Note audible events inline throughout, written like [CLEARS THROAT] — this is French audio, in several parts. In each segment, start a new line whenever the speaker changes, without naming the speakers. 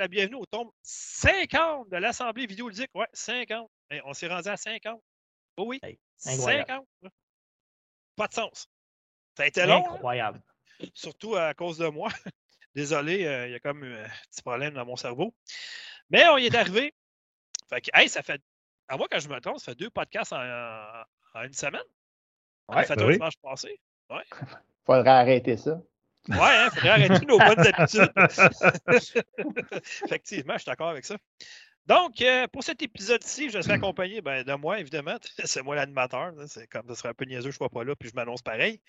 la bienvenue au tombe 50 de l'Assemblée vidéoludique. Ouais, 50. Hey, on s'est rendu à 50. Oh oui,
Hey, incroyable.
50. Pas de sens. Ça a été long, hein,
Incroyable.
surtout à cause de moi. [LAUGHS] Désolé, euh, il y a comme un petit problème dans mon cerveau. Mais on y est arrivé. Fait que, hey, ça fait. À moi, quand je me trompe, ça fait deux podcasts en, en- en une semaine. on a
Ouais,
fait
ben
un
oui.
dimanche passé. [LAUGHS]
Faudrait arrêter ça.
Ouais, hein, faudrait arrêter nos bonnes habitudes. [LAUGHS] Effectivement, je suis d'accord avec ça. Donc, euh, pour cet épisode-ci, je serai accompagné ben, de moi, évidemment. [LAUGHS] C'est moi l'animateur. hein, C'est comme ça serait un peu niaiseux, je ne sois pas là, puis je m'annonce pareil.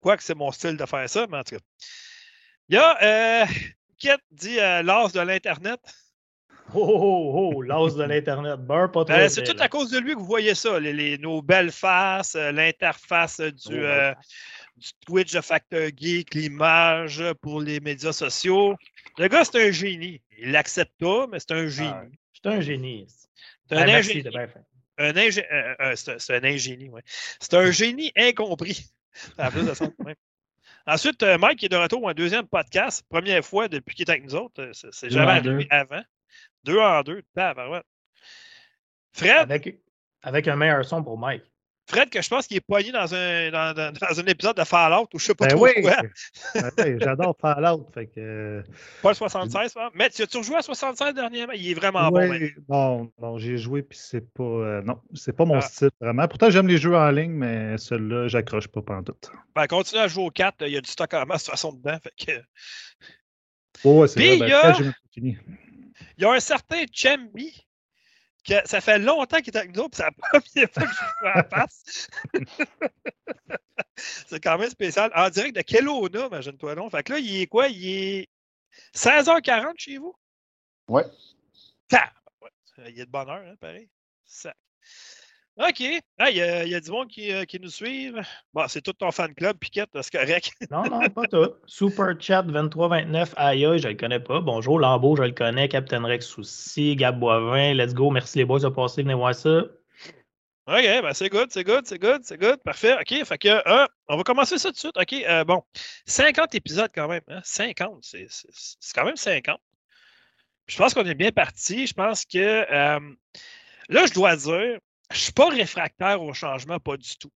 Quoique c'est mon style de faire ça, mais en tout cas. Il y a euh, dit euh, l'as de l'Internet.
Oh, oh, oh, l'as de l'Internet. Beurre pas trop.
Ben, c'est tout à cause de lui que vous voyez ça, les, les- nos belles faces, euh, l'interface du,
Oh,
du Twitch de Factor Geek, l'image pour les médias sociaux. Le gars, c'est un génie. Il l'accepte pas, mais c'est un génie.
Ah, C'est un génie.
C'est
Ah,
un,
merci,
ingé-
t'as bien fait.
un ingé- euh, euh, c'est un- c'est un ingénie, ouais. C'est un génie incompris. [LAUGHS] Ça plus de sens. Ensuite, euh, Mike est de retour pour un deuxième podcast. Première fois depuis qu'il est avec nous autres. Euh, C'est jamais arrivé
deux.
avant. Deux en deux. Fred,
Avec, avec un meilleur son pour Mike.
Fred, que je pense qu'il est poigné dans un, dans, dans- dans un épisode de Fallout ou je sais pas
Ben
trop
oui,
quoi.
Ben oui, j'adore Fallout. Fait que, euh,
Pas le 76, hein? mais tu as-tu rejoué à 76 dernièrement? Il est vraiment bon. maintenant.
non, non, j'ai joué puis c'est pas, euh, non, c'est pas mon
Ah.
style vraiment. Pourtant, j'aime les jeux en ligne, mais celui-là, j'accroche pas pantoute.
Ben, continue à jouer au 4. Il y a du stock en masse de toute façon dedans. Fait que...
Oh, ouais, c'est vrai. Ben,
il y a-
même.
Il y a un certain Chambi que ça fait longtemps qu'il est avec nous autres, puis c'est la première fois que je à la face. [LAUGHS] c'est quand même spécial. En direct de Kelowna, imagine-toi donc. Fait que là, il est quoi? Il est 16h40 chez vous?
Ouais.
Il est de bonne heure, hein, pareil. Sac. OK. Ah, il, y a, y a du monde qui, euh, qui nous suivent. Bon, c'est tout ton fan club, Piquette, c'est [LAUGHS] correct.
Non, non, pas tout. Super Chat 2329, aïe aïe, je le connais pas. Bonjour, Lambeau, je le connais. Captain Rex aussi. Gab Boivin, let's go. Merci les boys de passer, venez voir ça.
OK, ben c'est good, c'est good, c'est good, c'est good. Parfait. OK, fait que, euh, on va commencer ça tout de suite. OK, euh, bon. 50 épisodes quand même. Hein? 50, c'est quand même 50. Puis je pense qu'on est bien parti. Je pense que, là, je dois dire, je suis pas réfractaire au changement, pas du tout.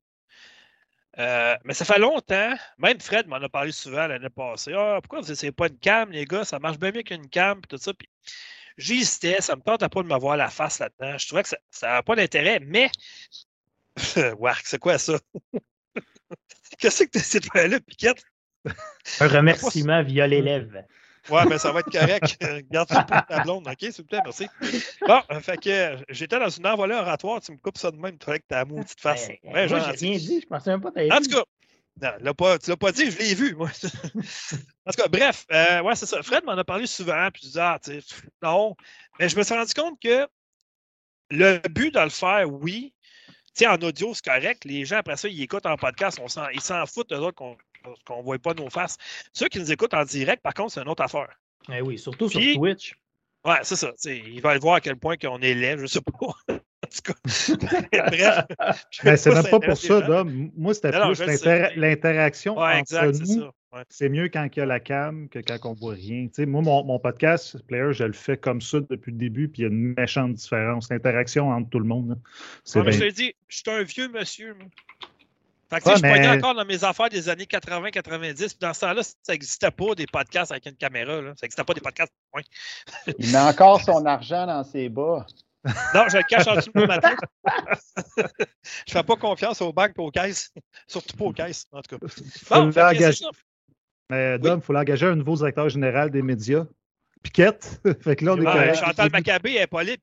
Euh, mais ça fait longtemps, même Fred m'en a parlé souvent l'année passée. Ah, pourquoi vous essayez pas une cam, les gars? Ça marche bien mieux qu'une cam, tout ça. Puis j'hésitais, ça me tentait pas de me voir la face là-dedans. Je trouvais que ça n'a pas d'intérêt, mais. [LAUGHS] Wark, c'est quoi ça? [LAUGHS] Qu'est-ce que de faire là, Piquette?
Un remerciement via les lèvres.
Ouais, mais ça va être correct. Garde ça pour ta blonde, OK, s'il vous plaît, merci. Bon, fait que j'étais dans une envolée oratoire, tu me coupes ça de même, toi, avec ta maudite face. Ouais, gentil.
j'ai rien dit, je pensais même pas t'avoir
En tout cas, non, l'as pas, tu l'as pas dit, je l'ai vu, moi. [LAUGHS] en tout cas, bref, euh, ouais, c'est ça. Fred m'en a parlé souvent, puis je disais, ah, tu sais, non. Mais je me suis rendu compte que le but de le faire, oui. Tu sais, en audio, c'est correct. Les gens, après ça, ils écoutent en podcast, on ils s'en foutent, eux autres, qu'on ne voit pas nos faces. Ceux qui nous écoutent en direct, par contre, c'est une autre affaire.
Eh oui, surtout
Puis-
sur Twitch.
Ouais, c'est ça. Ils veulent voir à quel point qu'on est laid, je sais pas. [LAUGHS] en tout cas, [LAUGHS] bref.
Mais c'est même pas pour ça. Dom. Moi, c'était
Non, non,
plus l'interaction
Ouais,
entre
c'est
nous.
Ouais.
C'est mieux quand il y a la cam que quand on voit rien. Moi, mon, mon podcast, Player, je le fais comme ça depuis le début, puis il y a une méchante différence. L'interaction entre tout le monde, là,
Ouais, mais je te dis, je suis un vieux monsieur. moi. Fait que, tu sais,
Ouais,
je pognais
mais-
encore dans mes affaires des années 80-90. Puis dans ce temps-là, ça n'existait pas des podcasts avec une caméra. Là. Ça n'existait pas des podcasts. point. [LAUGHS]
Il met encore son argent dans ses bas. [LAUGHS]
Non, je le cache en dessous de ma tête. [LAUGHS] je fais pas confiance aux banques et aux caisses. Surtout pas aux caisses, en tout cas.
Faut
Bon,
l'engager.
ça.
Mais Dom, il faut l'engager un nouveau directeur général des médias. Piquette. fait que là, on est correct.
Chantal Maccabé est pas libre.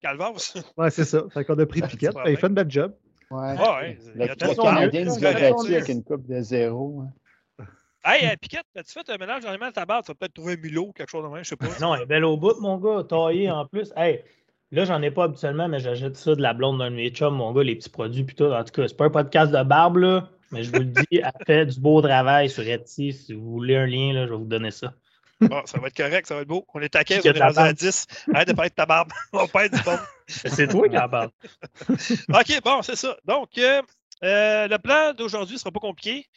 Ouais, c'est ça. Fait qu'on a pris Piquette. Ben, il fait une belle job.
Ouais.
Ah ouais, il y a
Le, Canadien
correct.
battu avec une coupe de zéro. hein.
Hey, euh, Piquette, as-tu fait un mélange mains de ta barbe? Tu vas peut-être trouver un mulot, quelque chose de même, je sais pas.
Non, elle est belle au bout, mon gars, taillé en plus. Hey, là, j'en ai pas habituellement, mais j'achète ça de la blonde d'un de mes chums, mon gars, les petits produits, puis tout. En tout cas, c'est pas un podcast de barbe, là, mais je vous le dis, elle fait du beau travail sur Etsy. Si vous voulez un lien, là, je vais vous donner ça.
Bon, ça va être correct, ça va être beau. On est à 15,
Il y
on est rendu à
barbe.
10. Arrête de parler de ta barbe. [LAUGHS] On perd du bon. [LAUGHS]
C'est toi qui en. [LAUGHS]
OK, bon, c'est ça. Donc, euh, euh, le plan d'aujourd'hui ne sera pas compliqué.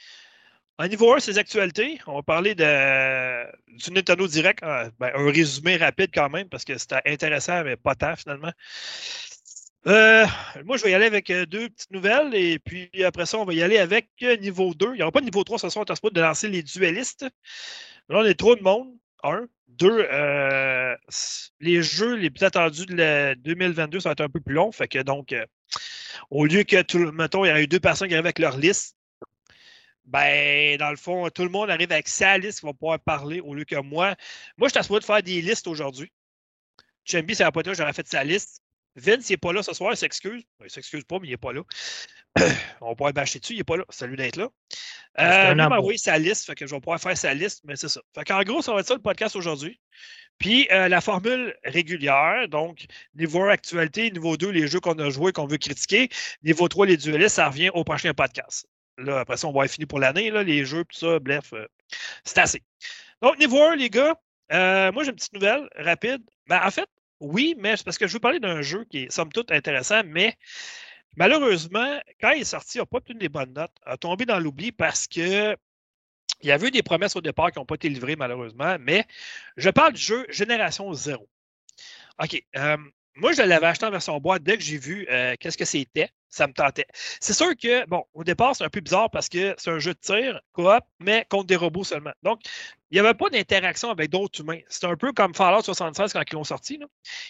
En niveau 1, ces actualités, on va parler du Nintendo Direct. euh, ben, un résumé rapide quand même, parce que c'était intéressant, mais pas tant finalement. Euh, moi, je vais y aller avec deux petites nouvelles, et puis après ça, on va y aller avec niveau 2. Il n'y aura pas de niveau 3 ce soir, on est de lancer les duellistes. Là, on est trop de monde. Un. Deux, euh, les jeux les plus attendus de la 2022, ça être un peu plus long. Fait que donc, euh, au lieu que tout mettons, il y aurait eu deux personnes qui arrivent avec leur liste, ben, dans le fond, tout le monde arrive avec sa liste qui va pouvoir parler au lieu que moi. Moi, je suis de faire des listes aujourd'hui. Chambi, pas été là, j'aurais fait sa liste. Vince, il n'est pas là ce soir, il s'excuse. Ben, il s'excuse pas, mais il n'est pas là. [COUGHS] On pouvoir bâcher dessus, il n'est pas là. Salut d'être là.
C'est
Euh, lui m'a envoyé sa liste, fait que je vais pouvoir faire sa liste, mais c'est ça. Fait qu'en gros, ça va être ça le podcast aujourd'hui. Puis euh, la formule régulière, donc niveau 1, actualité, niveau 2, les jeux qu'on a joués, qu'on veut critiquer, niveau 3, les duellistes, ça revient au prochain podcast. Là, après ça, on va être fini pour l'année, les jeux, tout ça, bref, euh, c'est assez. Donc, niveau 1, les gars, euh, moi j'ai une petite nouvelle rapide. Ben, en fait, oui, mais c'est parce que je veux parler d'un jeu qui est somme toute intéressant, mais malheureusement, quand il est sorti, il n'a pas obtenu des bonnes notes, a tombé dans l'oubli parce que il y avait eu des promesses au départ qui n'ont pas été livrées, malheureusement, mais je parle du jeu Génération Zéro. OK. euh, moi, je l'avais acheté en version boîte dès que j'ai vu euh, qu'est-ce que c'était. Ça me tentait. C'est sûr que, bon, au départ, c'est un peu bizarre parce que c'est un jeu de tir, coop, mais contre des robots seulement. Donc, il n'y avait pas d'interaction avec d'autres humains. C'est un peu comme Fallout 76 quand ils l'ont sorti.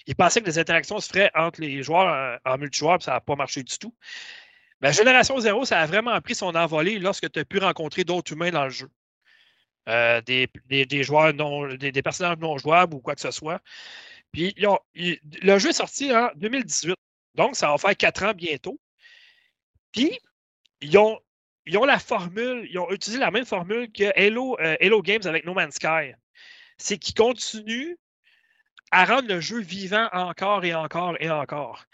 Ils pensaient que les interactions se feraient entre les joueurs euh, en multijoueur, puis ça n'a pas marché du tout. Ben, Génération Zéro, ça a vraiment pris son envolée lorsque tu as pu rencontrer d'autres humains dans le jeu. Euh, des, joueurs non, des personnages non jouables ou quoi que ce soit. Puis le jeu est sorti en 2018. Donc, ça va faire quatre ans bientôt. Puis, ils ont, ils la formule, ils ont utilisé la même formule que Halo, euh, Halo Games avec No Man's Sky. C'est qu'ils continuent à rendre le jeu vivant encore et encore et encore.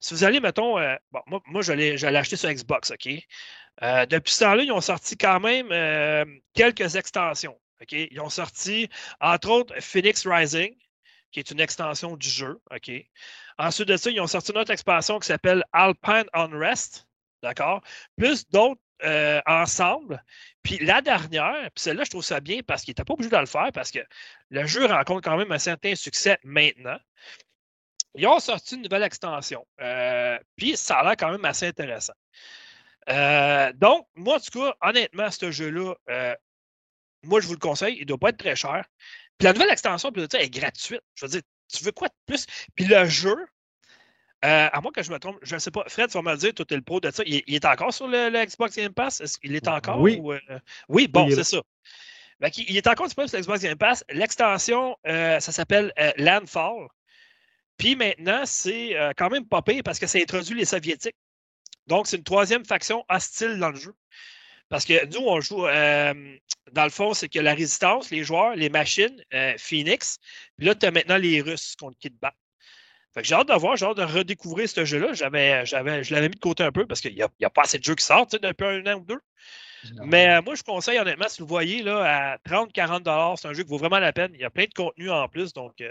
Si vous allez, mettons, euh, moi, moi je l'ai je l'ai acheté sur Xbox, OK? Euh, depuis ce temps-là, ils ont sorti quand même euh, quelques extensions. OK? Ils ont sorti, entre autres, Phoenix Rising, qui est une extension du jeu. Ensuite de ça, ils ont sorti une autre expansion qui s'appelle Alpine Unrest. D'accord? Plus d'autres euh, ensemble. Puis la dernière, puis celle-là, je trouve ça bien parce qu'il n'était pas obligé de le faire parce que le jeu rencontre quand même un certain succès maintenant. Ils ont sorti une nouvelle extension. Euh, puis ça a l'air quand même assez intéressant. Euh, donc, moi, en tout cas, honnêtement, ce jeu-là, moi, je vous le conseille. Il ne doit pas être très cher. Puis la nouvelle extension, ça, est gratuite. Je veux dire, tu veux quoi de plus? Puis le jeu, euh, à moins que je me trompe, je ne sais pas. Fred, tu vas me le dire, toi, tu es le pro de ça. Il, il est encore sur le, le Xbox Game Pass? Est-ce qu'il est encore?
Oui.
ou, euh, oui, bon,
Oui, est
c'est ça. Il est encore disponible sur Xbox Game Pass. L'extension, euh, ça s'appelle Landfall. Puis maintenant, c'est quand même pas pire parce que ça introduit les Soviétiques. Donc, c'est une troisième faction hostile dans le jeu. Parce que nous, on joue, euh, dans le fond, c'est que la résistance, les joueurs, les machines, euh, Phoenix, puis là, tu as maintenant les Russes contre qui te battent. Fait que j'ai hâte de voir, j'ai hâte de redécouvrir ce jeu-là. J'avais, j'avais, je l'avais mis de côté un peu parce qu'il n'y a, pas assez de jeux qui sortent depuis un an ou deux. Mais euh, moi, je conseille honnêtement, si vous voyez là, à 30-40 c'est un jeu qui vaut vraiment la peine. Il y a plein de contenu en plus. Donc,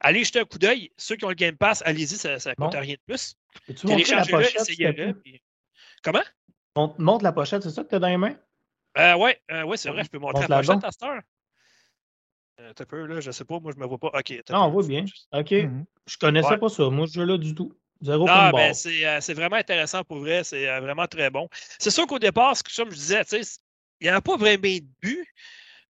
allez jeter un coup d'œil. Ceux qui ont le Game Pass, allez-y, ça ne coûte
Bon.
rien de plus. Téléchargez-le, essayez-le. puis- Comment?
Montre, montre la pochette, c'est ça que tu as dans les mains?
Euh, ouais, euh, ouais, c'est vrai, je peux montrer la pochette
donc.
à cette heure. Euh, t'as peu, là, je sais pas, moi je me vois pas. Ok.
Non, on
peu.
voit bien. OK.
Mhm.
Je connaissais
Ouais.
pas ça. Moi, ce jeu-là du tout. Zéro comme
ben, c'est euh, c'est vraiment intéressant pour vrai. C'est euh, vraiment très bon. C'est sûr qu'au départ, comme je disais, tu sais, il n'y avait pas vraiment de but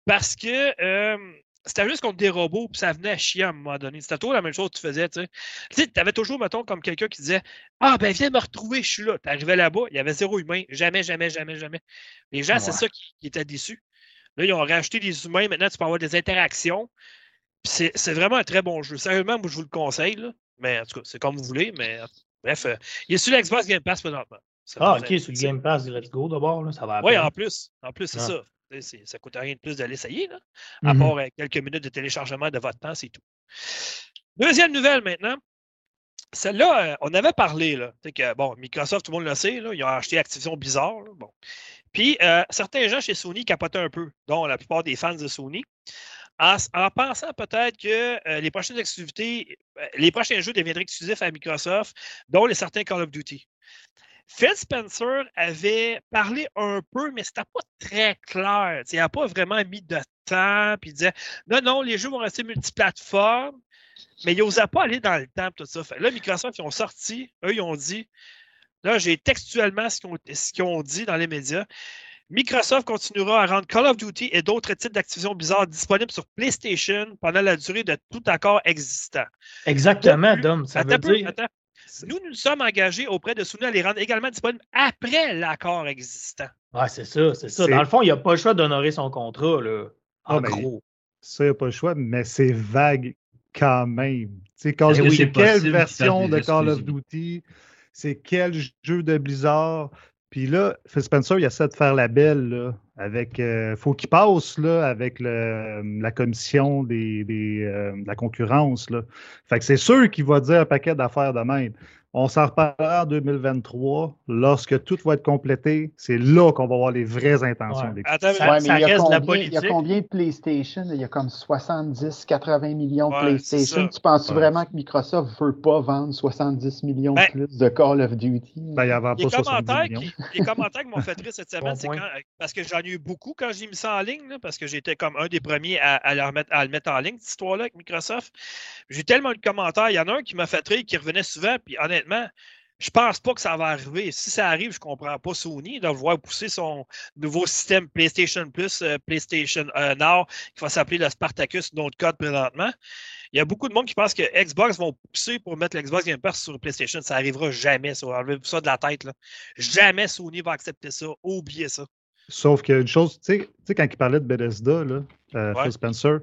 parce que euh, c'était juste contre des robots puis ça venait à chier à un moment donné. C'était toujours la même chose que tu faisais. Tu sais, tu sais, avais toujours, mettons, comme quelqu'un qui disait Ah, ben, viens me retrouver, je suis là. Tu arrivais là-bas, il y avait zéro humain. Jamais, jamais, jamais, jamais. Les gens, c'est ça qui, qui étaient déçus. Là, ils ont rajouté des humains. Maintenant, tu peux avoir des interactions. C'est c'est vraiment un très bon jeu. Sérieusement, moi, je vous le conseille. Là. Mais en tout cas, c'est comme vous voulez. Mais bref, euh, il est sur l'Xbox Game Pass présentement. Ça
Ah, OK, sur le Game Pass, let's go d'abord. là, Ça va
Oui, en plus. En plus, c'est
Ah.
ça. Ça ne coûte rien de plus de l'essayer. là. À
Mhm.
part euh, quelques minutes de téléchargement de votre temps, c'est tout. Deuxième nouvelle maintenant. Celle-là, euh, on avait parlé, là. Que, bon, Microsoft, tout le monde le sait, là, ils ont acheté Activision Bizarre. là, bon. Puis, euh, certains gens chez Sony capotaient un peu, dont la plupart des fans de Sony, en, pensant peut-être que euh, les prochaines activités, les prochains jeux deviendraient exclusifs à Microsoft, dont les certains Call of Duty. Phil Spencer avait parlé un peu, mais c'était pas très clair. Il n'a pas vraiment mis de temps, puis il disait non, non, les jeux vont rester multiplateformes, mais il n'osait pas aller dans le temps, tout ça. Fait, là, Microsoft, ils ont sorti, eux, ils ont dit, là, j'ai textuellement ce qu'ils ont, dit dans les médias. Microsoft continuera à rendre Call of Duty et d'autres titres d'Activision Blizzard disponibles sur PlayStation pendant la durée de tout accord existant.
Exactement, Dom. Ça
Attends
veut
peu,
dire.
attends. Nous, nous sommes engagés auprès de Sony à les rendre également disponibles après l'accord existant.
Ouais, c'est ça, c'est ça. Dans le fond, il n'a pas le choix d'honorer son contrat, là. En
Ah, mais-
gros.
Ça, il n'y a pas le choix, mais c'est vague quand même. Tu sais, Call of
oui,
Duty,
c'est
quelle version de Call of. Duty? C'est quel jeu de Blizzard? Puis là, Spencer, il essaie de faire la belle, là, avec... euh, faut qu'il passe, là, avec le- la commission des, des, euh, de la concurrence, là. Fait que c'est sûr qu'il va dire un paquet d'affaires de même. On s'en reparlera en 2023, lorsque tout va être complété. C'est là qu'on va voir les vraies intentions
Ouais.
des
Attends,
Ça-
Ouais, mais il y, a
reste de la
combien, il y a
politique.
combien de PlayStation? Il y a comme 70, 80 millions de
Ouais,
PlayStation. Tu penses
Ouais.
vraiment que Microsoft ne veut pas vendre 70 millions
Ben,
plus de Call of Duty?
Ben, il n'y avait
les
pas 70
commentaires, qui, les commentaires qui m'ont fait rire cette [LAUGHS] semaine,
Bon
c'est
point.
quand, parce que j'en ai eu beaucoup quand j'ai mis ça en ligne, là, parce que j'étais comme un des premiers à, à le remettre- à le mettre en ligne, cette histoire-là avec Microsoft. J'ai tellement eu de commentaires. Il y en a un qui m'a fait rire, qui revenait souvent, puis honnêtement, je pense pas que ça va arriver. Si ça arrive, je comprends pas Sony de voir pousser son nouveau système PlayStation Plus, euh, PlayStation euh, Now, qui va s'appeler le Spartacus, notre code présentement. Il y a beaucoup de monde qui pense que Xbox vont pousser pour mettre l'Xbox Game Pass sur PlayStation. Ça arrivera jamais, ça. Enlevez ça de la tête. Là. Jamais Sony va accepter ça. Oubliez ça.
Sauf qu'il y a une chose, tu sais- tu sais, quand il parlait de Bethesda, là, euh,
Ouais.
Phil Spencer,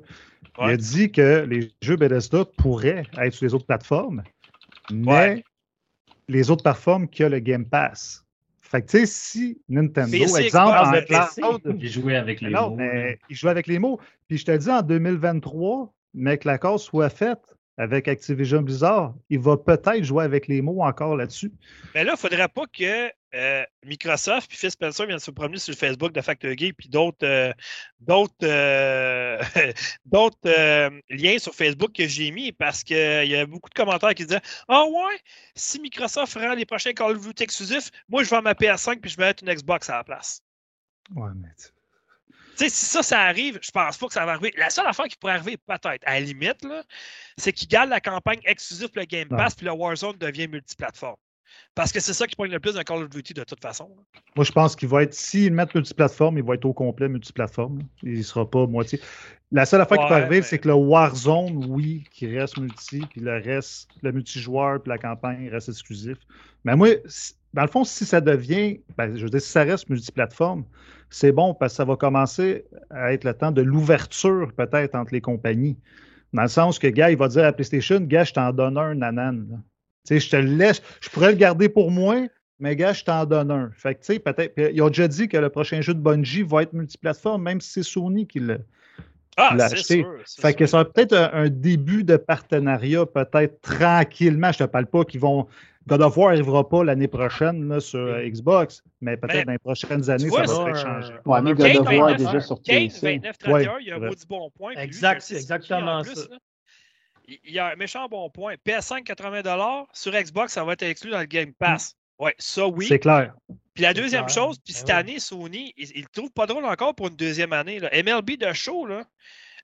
il a dit que les jeux Bethesda pourraient être sur les autres plateformes, mais
Ouais.
Les autres plateformes qui ont le Game Pass. Fait que, tu sais, si Nintendo,
PC,
exemple,
Xbox,
en
J'ai joué avec les
non,
mots.
mais il joue avec les mots. Puis je te dis, en 2023, mais que l'accord soit fait avec Activision Blizzard, il va peut-être jouer avec les mots encore là-dessus.
Mais là, il ne faudrait pas que euh, Microsoft puis Phil Spencer viennent se promener sur le Facebook de Factor Geek puis d'autres euh, d'autres euh, [LAUGHS] d'autres liens sur Facebook que j'ai mis parce qu'il y a beaucoup de commentaires qui disaient Ah ouais, si Microsoft rend les prochains Call of Duty exclusifs, moi je vends ma PS5 puis je vais mettre une Xbox à la place.
Ouais, mais tu-
sais, si ça, ça arrive, je pense pas que ça va arriver. La seule affaire qui pourrait arriver, peut-être, à la limite, c'est qu'ils gardent la campagne exclusive pour le Game. Pass, puis le Warzone devient multiplateforme. Parce que c'est ça qui pointe le plus dans Call of Duty de toute façon. là.
Moi, je pense qu'il va être, s'ils mettent multiplateforme, il va être au complet multiplateforme. Il ne sera pas moitié. La seule affaire qui peut
Ouais,
arriver,
mais-
c'est que le Warzone, oui, qui reste multi, puis le reste, le multijoueur, puis la campagne reste exclusif. Mais moi, dans le fond, si ça devient, ben, je veux dire, si ça reste multiplateforme, c'est bon parce que ça va commencer à être le temps de l'ouverture, peut-être, entre les compagnies. Dans le sens que, gars, il va dire à PlayStation, gars, je t'en donne un, nanan. Là. Tu sais, je te le laisse, je pourrais le garder pour moi, mais gars, je t'en donne un. Fait que, tu sais, peut-être. Ils ont déjà dit que le prochain jeu de Bungie va être multiplateforme, même si c'est Sony qui l'a.
Ah,
acheté.
sûr.
Fait que ça va peut-être un, un début de partenariat, peut-être tranquillement. Je te parle pas qu'ils vont. God of War n'arrivera pas l'année prochaine là, sur Xbox, mais peut-être
Mais-
dans les prochaines années,
vois,
ça va changer.
Ouais, mais God of War est
29,
déjà sur
Kane
PC.
29 31,
Ouais,
il y a un
vrai.
maudit bon point.
Exact, c'est exactement ça.
Il y a un méchant bon point. PS5 80 sur Xbox, ça va être inclus dans le Game Pass. Ouais, ça oui.
C'est clair.
Puis la deuxième
clair.
chose, puis
Ben
cette
oui.
année, Sony, ils ne le trouvent pas drôle encore pour une deuxième année. là. MLB de show, là,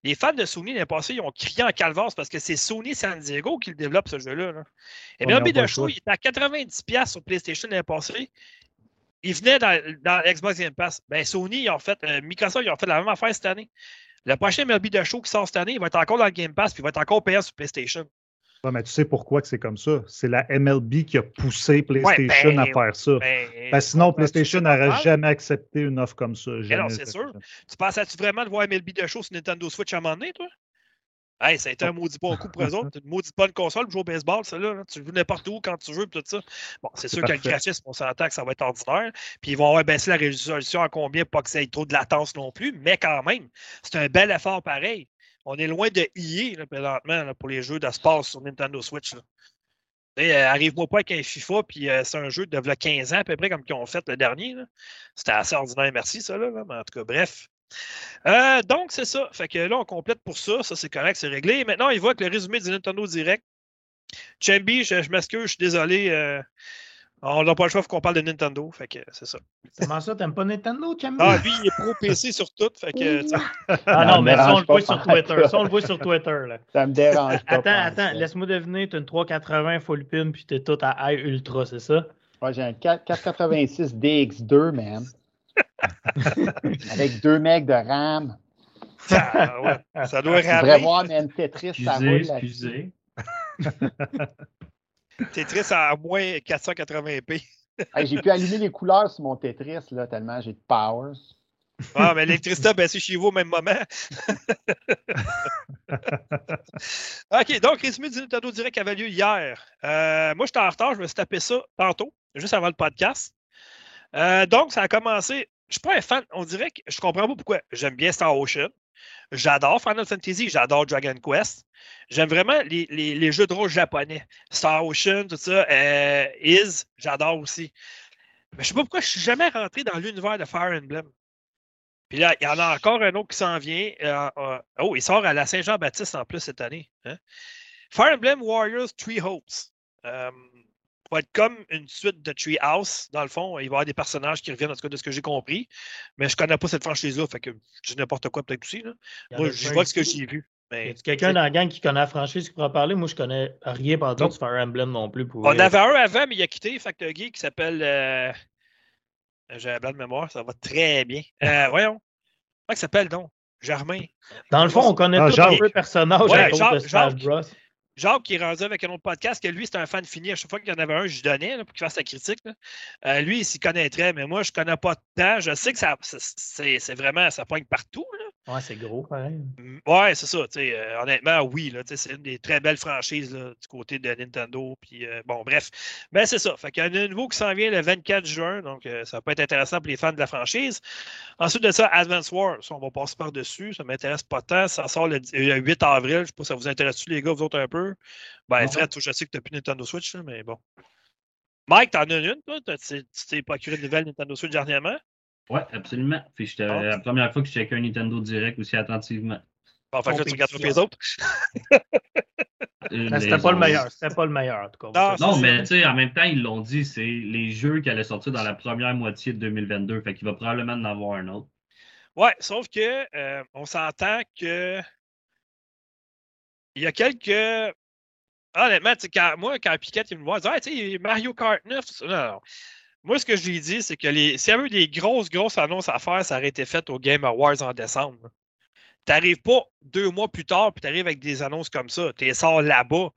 les fans de Sony l'année passée, ils ont crié en calvasse parce que c'est Sony San Diego qui le développe, ce jeu-là. là. MLB de show, il était à 90$ sur PlayStation l'année passée. Il venait dans, dans Xbox Game Pass. Ben, Sony, ils ont fait, euh, Microsoft, ils ont fait la même affaire cette année. Le prochain MLB de show qui sort cette année, il va être encore dans le Game Pass, puis il va être encore payant sur PlayStation.
Mais tu sais pourquoi que c'est comme ça? C'est la MLB qui a poussé PlayStation
ben,
à faire ça.
Ben,
que sinon, PlayStation n'aurait jamais accepté une offre comme ça. Jamais
non, c'est sûr. Tu pensais-tu vraiment de voir MLB de show sur Nintendo Switch à un moment donné, toi? Hey, ça a été un maudit bon coup pour eux autres. Une maudite bonne console pour jouer au baseball, celle-là. là. Tu joues n'importe où quand tu veux, tout ça. Bon, c'est sûr que le graphisme, on s'entend que ça va être ordinaire. Puis ils vont avoir baissé la résolution à combien, pas que ça ait trop de latence non plus, mais quand même, c'est un bel effort pareil. On est loin de IA, là, présentement, là, pour les jeux de sport sur Nintendo Switch. euh, Arrive-moi pas avec un FIFA, puis euh, c'est un jeu de v'là 15 ans à peu près, comme qu'ils ont fait le dernier. C'était assez ordinaire, merci, ça. Là. Mais en tout cas, bref. Euh, donc, c'est ça. Fait que là, on complète pour ça. Ça, c'est correct, c'est réglé. Maintenant, il voit que le résumé du Nintendo Direct. Chambi, je, je m'excuse, je suis désolé. euh, On n'a pas le choix qu'on parle de Nintendo, fait que c'est ça.
Comment ça, t'aimes pas Nintendo, Chammy?
Ah, lui, il est pro PC sur tout, fait que. [LAUGHS]
Ah non, mais ça, on le voit sur. Twitter. Ça, on le voit sur Twitter, là.
Ça me dérange pas.
Attends, attends, laisse-moi deviner, t'as une 380 full pin, puis t'es tout à high ultra, c'est ça?
Ouais, j'ai un 4- 486 DX2, man. [LAUGHS] Avec 2 mecs de RAM.
Ah, ouais, ça doit
Tu devrais
ramer.
voir, man, Tetris, ça
Excusez,
roule là-dessus.
excusez. [LAUGHS]
Tetris à moins 480p.
Hey, j'ai pu allumer les couleurs sur mon Tetris, là, tellement j'ai de power.
Ah, mais l'électricité a baissé chez vous au même moment. [LAUGHS] OK, donc, résumé du Nintendo Direct qui avait lieu hier. Euh, moi, j'étais en retard, je me suis tapé ça tantôt, juste avant le podcast. Euh, donc, ça a commencé. Je suis pas un fan, on dirait que je comprends pas pourquoi. J'aime bien Star Ocean. J'adore Final Fantasy, j'adore Dragon Quest. J'aime vraiment les, jeux de rôle japonais. Star Ocean, tout ça. Euh, Is, j'adore aussi. Mais je sais pas pourquoi je suis jamais rentré dans l'univers de Fire Emblem. Puis là, il y en a encore un autre qui s'en vient. Euh, euh, oh, il sort à la Saint-Jean-Baptiste en plus cette année. hein. Fire Emblem Warriors Three Hopes. Va être comme une suite de Tree House, dans le fond. Il va y avoir des personnages qui reviennent, en tout cas, de ce que j'ai compris. Mais je connais pas cette franchise-là, fait que je dis n'importe quoi peut-être aussi. Là. Moi, je vois ce que j'ai vu. Mais,
a quelqu'un dans la gang qui connaît la franchise qui pourra parler? Moi, je connais rien par
Non.
de Fire Emblem non plus. Pour
on avait un avant, mais il a quitté. Fait que le gars qui s'appelle. euh, J'ai un blanc de mémoire, ça va très bien. Euh, voyons. Comment il s'appelle donc? Germain.
Dans le fond, on connaît
Ah,
tous personnages
Ouais,
à cause de Smash. Bros.
Jacques qui est rendu avec un autre podcast, que lui, c'est un fan fini. À chaque fois qu'il y en avait un, je lui donnais là, pour qu'il fasse sa critique. Euh, lui, il s'y connaîtrait, mais moi, je ne connais pas tant. Je sais que ça, c'est- vraiment, ça pointe partout. Là.
Ouais, c'est gros, pareil.
Ouais, c'est ça. euh, honnêtement, oui. C'est une des très belles franchises là, du côté de Nintendo. Puis, euh, bon, bref. Ben, c'est ça. Fait qu'il y en a un nouveau qui s'en vient le 24 juin. Donc, ça peut être intéressant pour les fans de la franchise. Ensuite de ça, Advance Wars. On va passer par-dessus. Ça ne m'intéresse pas tant. Ça sort le, le 8 avril. Je ne sais pas si ça vous intéresse-tu, les gars, vous autres, un peu? Ben,
Non.
Fred, toi, je sais que tu n'as plus Nintendo Switch, là, mais bon. Mike, t'en as une, toi? T'as- Tu t'es procuré une nouvelle Nintendo Switch dernièrement?
Ouais, absolument. Puis j'étais-
Ah.
la première fois que je checkais un Nintendo Direct aussi attentivement.
Bon, fait que là, tu regardes les autres? [LAUGHS]
Euh,
C'était
les
pas le
autres-
meilleur. C'était pas le meilleur, en tout cas.
Non,
mais tu sais, en même temps, ils l'ont dit, c'est les jeux qui allaient sortir dans la première moitié de 2022. Fait qu'il va probablement en avoir un autre.
Ouais, sauf que euh, on s'entend que il y a quelques. Honnêtement, quand, moi, quand Piquette il me voit, il dit Ah, tu sais, Mario Kart 9, tout ça. Non, non. Moi, ce que je lui dis, c'est que les... s'il y avait eu des grosses, grosses annonces à faire, ça aurait été fait au Game Awards en décembre. Tu n'arrives pas deux mois plus tard, puis tu arrives avec des annonces comme ça. Tu les sors là-bas.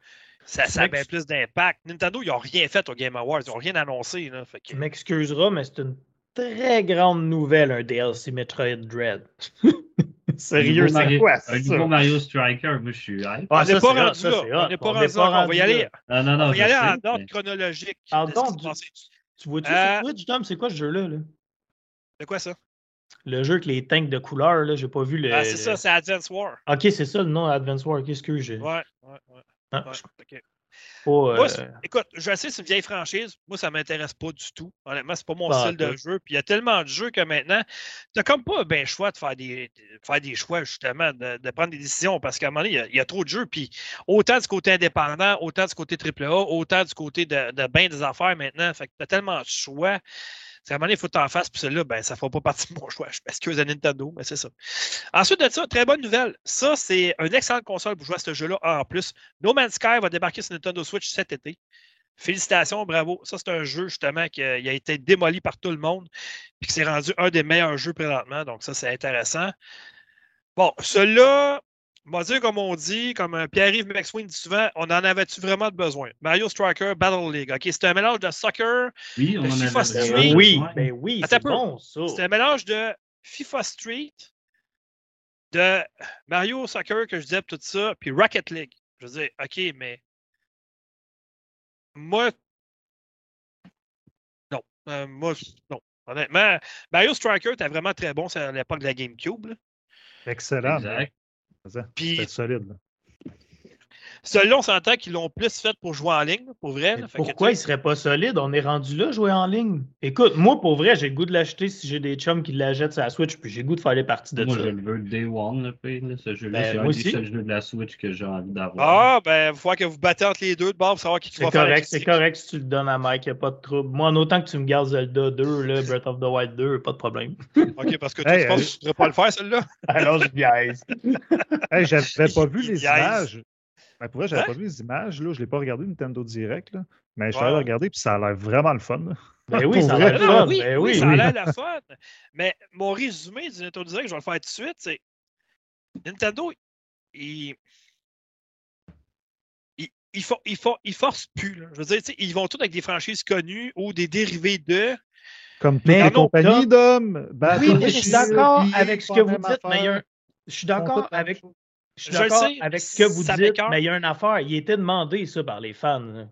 Ça, ça a bien plus d'impact. Nintendo, ils n'ont rien fait au Game Awards. Ils n'ont rien annoncé. Là, fait que-
Tu m'excuseras, mais c'est une très grande nouvelle, un DLC Metroid Dread. [LAUGHS] Sérieux,
Un
c'est quoi
Un
ça?
nouveau Mario Striker, moi je suis hype.
On
Ah,
n'est pas rendu
ça,
là.
c'est
On n'est pas
On
rendu va y aller,
là.
Non, non,
on
non,
va y aller
sais,
en ordre
mais-
chronologique. Passé?
Tu vois-tu
Euh,
sur Twitch, Tom, c'est quoi ce jeu-là? là?
C'est quoi ça?
Le jeu avec les tanks de couleurs, là, j'ai pas vu le.
Ah, c'est ça, c'est Advance War.
Ok, c'est ça le nom Advance War. Qu'est-ce que j'ai?
Ouais, ouais, ouais.
Ah,
ouais,
je- pas,
Moi,
euh,
écoute, je sais, c'est une vieille franchise. Moi, ça m'intéresse pas du tout. Honnêtement, c'est pas mon style de jeu. Puis il y a tellement de jeux que maintenant, t'as comme pas ben choix de faire des, de faire des choix, justement, de, de prendre des décisions. Parce qu'à un moment donné, il y a, il y a trop de jeux. Puis autant du côté indépendant, autant du côté AAA, autant du côté de, de bien des affaires maintenant. Fait que t'as tellement de choix. À un moment donné, il faut que t'en fasses. Puis celui-là, ben, ça fera pas partie de mon choix. Je m'excuse à Nintendo, mais c'est ça. Ensuite de ça, très bonne nouvelle. Ça, c'est une excellente console pour jouer à ce jeu-là en plus. No Man's Sky va débarquer sur Nintendo Switch cet été. Félicitations, bravo. Ça, c'est un jeu justement qui a, il a été démoli par tout le monde puis qui s'est rendu un des meilleurs jeux présentement. Donc, ça, c'est intéressant. Bon, celui-là, on va dire comme on dit, comme euh, Pierre-Yves McSween dit souvent, on en avait-tu vraiment besoin? Mario Striker Battle League. OK, c'est un mélange de soccer,
Oui, on en
FIFA
avait
Street.
oui, ben oui, c'est bon, ça.
c'est un mélange de FIFA Street, de Mario Soccer que je disais, tout ça, puis Rocket League. Je veux dire, OK, mais moi, non. Euh, moi, non. Honnêtement, Mario Striker était vraiment très bon c'est à l'époque de la GameCube. là.
Excellent.
Exact.
Mais-
Puis
C'était là.
Celui-là, on s'entend qu'ils l'ont plus fait pour jouer en ligne, là, pour vrai. Là.
Pourquoi il serait pas solide? On est rendu là, jouer en ligne. Écoute, moi, pour vrai, j'ai le goût de l'acheter si j'ai des chums qui l'achètent sur la Switch, puis j'ai le goût de faire les parties de
Moi,
ça.
je le veux Day One, le pays, là, ce jeu-là.
Ben,
c'est un
moi
des seuls jeux de la Switch que j'ai envie d'avoir.
Ah, ben, il faut que vous battez entre les deux de bord pour savoir qui, qui
C'est
va faire
correct, c'est
critique.
correct si tu le donnes à Mike, y a pas de trouble. Moi, en autant que tu me gardes Zelda 2, là, Breath of the Wild 2, pas de problème. [LAUGHS]
OK, parce que toi,
Hey,
tu penses
euh,
que tu ne pourrais pas le faire, celui-là? [LAUGHS]
Alors, je biaise. [LAUGHS]
Hey, j'avais pas vu
Il
les images. Ben, pour vrai, j'avais
Hein?
pas vu les images. Là. Je l'ai pas regardé Nintendo Direct. Là. Mais je suis allé
ouais.
regarder, puis ça a l'air vraiment le fun. là.
Ben oui, [LAUGHS] ça a l'air
Non,
fun.
oui,
ben
oui,
oui.
ça a l'air la fun. Mais mon résumé du Nintendo Direct, je vais le faire tout de suite, c'est Nintendo, il. Il, il, for- il for- il force plus. là. Je veux dire, tu sais, ils vont tous avec des franchises connues ou des dérivés de.
Comme toutes
Mais
les compagnies d'hommes.
Oui, mais je suis d'accord avec ce que vous dites, mais je suis d'accord avec. Je suis d'accord
sais,
avec ce que vous dites, mais il y a une affaire. Il était demandé, ça, par les fans.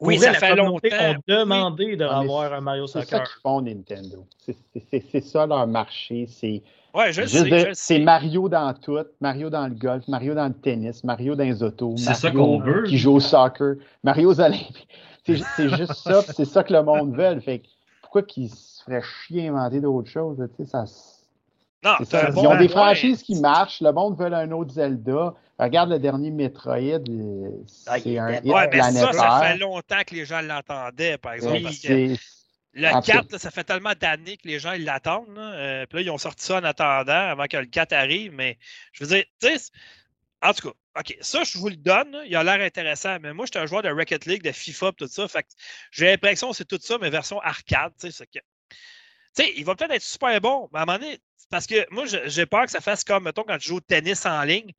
Oui,
vrai,
ça
la
fait longtemps.
ont demandé de
Ah, mais
revoir un Mario
C'est ça
Soccer.
qu'ils font, Nintendo. C'est- c'est- C'est c'est ça leur marché. C'est
Ouais, je je
c'est
sais.
Mario dans tout, Mario dans le golf, Mario dans le tennis, Mario dans les autos,
C'est ça
Mario
qu'on veut.
qui joue au soccer, Mario aux Olympiques. [LAUGHS] C'est ju- c'est juste ça, c'est ça que le monde veut. Fait que pourquoi qu'ils se feraient chier à inventer d'autres choses? ça,
Non,
ça. Ils ont des
point.
franchises qui marchent, le monde veut un autre Zelda. Regarde le dernier Metroid, euh,
Ah,
c'est un hit
Ouais, mais ça, ça fait longtemps que les gens l'entendaient, par exemple. Parce que le
en tout cas.
4, là, ça fait tellement d'années que les gens ils l'attendent. Là. Euh, puis là, ils ont sorti ça en attendant avant que le 4 arrive. Mais je veux dire, tu sais, en tout cas, OK, ça, je vous le donne. là, il a l'air intéressant. Mais moi, je suis un joueur de Rocket League, de FIFA, tout ça. Fait j'ai l'impression que c'est tout ça, mais version arcade. Tu sais, c'est que- tu sais, il va peut-être être super bon, mais à un moment donné, parce que moi, j'ai peur que ça fasse comme, mettons, quand tu joues au tennis en ligne,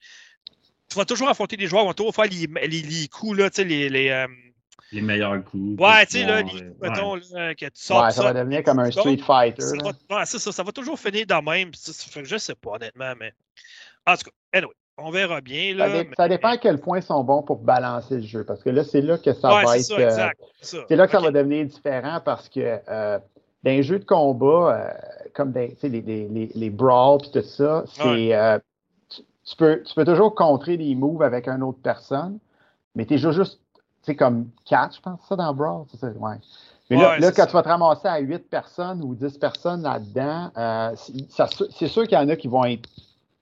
tu vas toujours affronter des joueurs, ils vont toujours faire les, les, les coups, là, tu sais, les. les euh,
Les meilleurs coups.
ouais, tu sais, là, les
euh,
coups,
ouais.
mettons, là, que tu sors
Ouais, ça va devenir comme un Street Fighter.
ça va, ouais, c'est ça, ça va toujours finir même. ça fait que je sais pas, honnêtement, mais. En tout cas, anyway, on verra bien. Là,
Ça, dé-
mais-
ça dépend à quel point ils sont bons pour balancer le jeu. Parce que là, c'est là que ça
Ouais,
va être.
ça,
euh,
exact. c'est ça.
c'est là que ça va devenir différent parce que euh, dans les jeux de combat, euh, comme dans, les, les, les, les brawls et tout ça, c'est
Ouais.
euh, tu, tu peux, tu peux toujours contrer des moves avec une autre personne, mais tu es juste, tu sais, comme 4, je pense, ça dans Brawl, c'est ça, ouais. Mais là,
Ouais,
là quand
ça.
tu vas te ramasser à 8 personnes ou 10 personnes là-dedans, euh, c'est sûr qu'il y en a qui vont être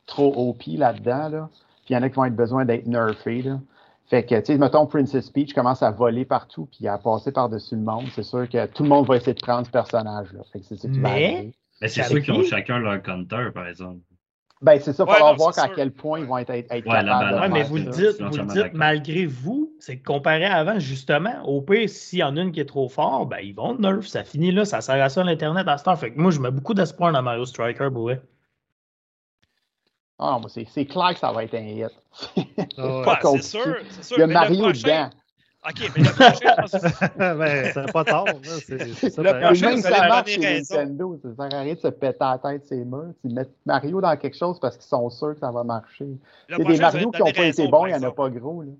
trop OP là-dedans, là. Puis il y en a qui vont être besoin d'être nerfés, là. Fait que, tu sais, mettons, Princess Peach commence à voler partout puis à passer par-dessus le monde. C'est sûr que tout le monde va essayer de prendre ce personnage-là. Fait que c'est ça qui va
Mais-
arriver.
Mais c'est
Ça
ceux qui ont chacun leur counter, par exemple.
Ben, c'est ça, il
Ouais,
va
non,
voir à
sûr.
quel point ils vont être, être
Ouais,
capables.
Ouais, mais vous le dites, vous le dites malgré vous, c'est que comparé à avant, justement, au pire, s'il y en a une qui est trop fort, ben ils vont nerf, ça finit là, ça sert à ça l'Internet à cette heure. Fait que moi, je mets beaucoup d'espoir dans Mario Striker, vrai.
Ah, moi, c'est c'est clair que ça va être un hit.
Ah ouais. [LAUGHS]
Ouais,
pas
c'est
compliqué.
sûr, c'est sûr.
Il y a
mais le
Mario
prochain-
dedans.
OK, mais le prochain, je pense que- [LAUGHS]
ben, c'est pas tard. là, c'est- c'est ça,
Le prochain,
Même ça
me
marche chez. Nintendo, ça sert à rien de se péter la tête ces murs. Ils mettent Mario dans quelque chose parce qu'ils sont sûrs que ça va marcher.
le
Il y a des Mario qui n'ont pas été bons, il n'y en a pas gros. Là.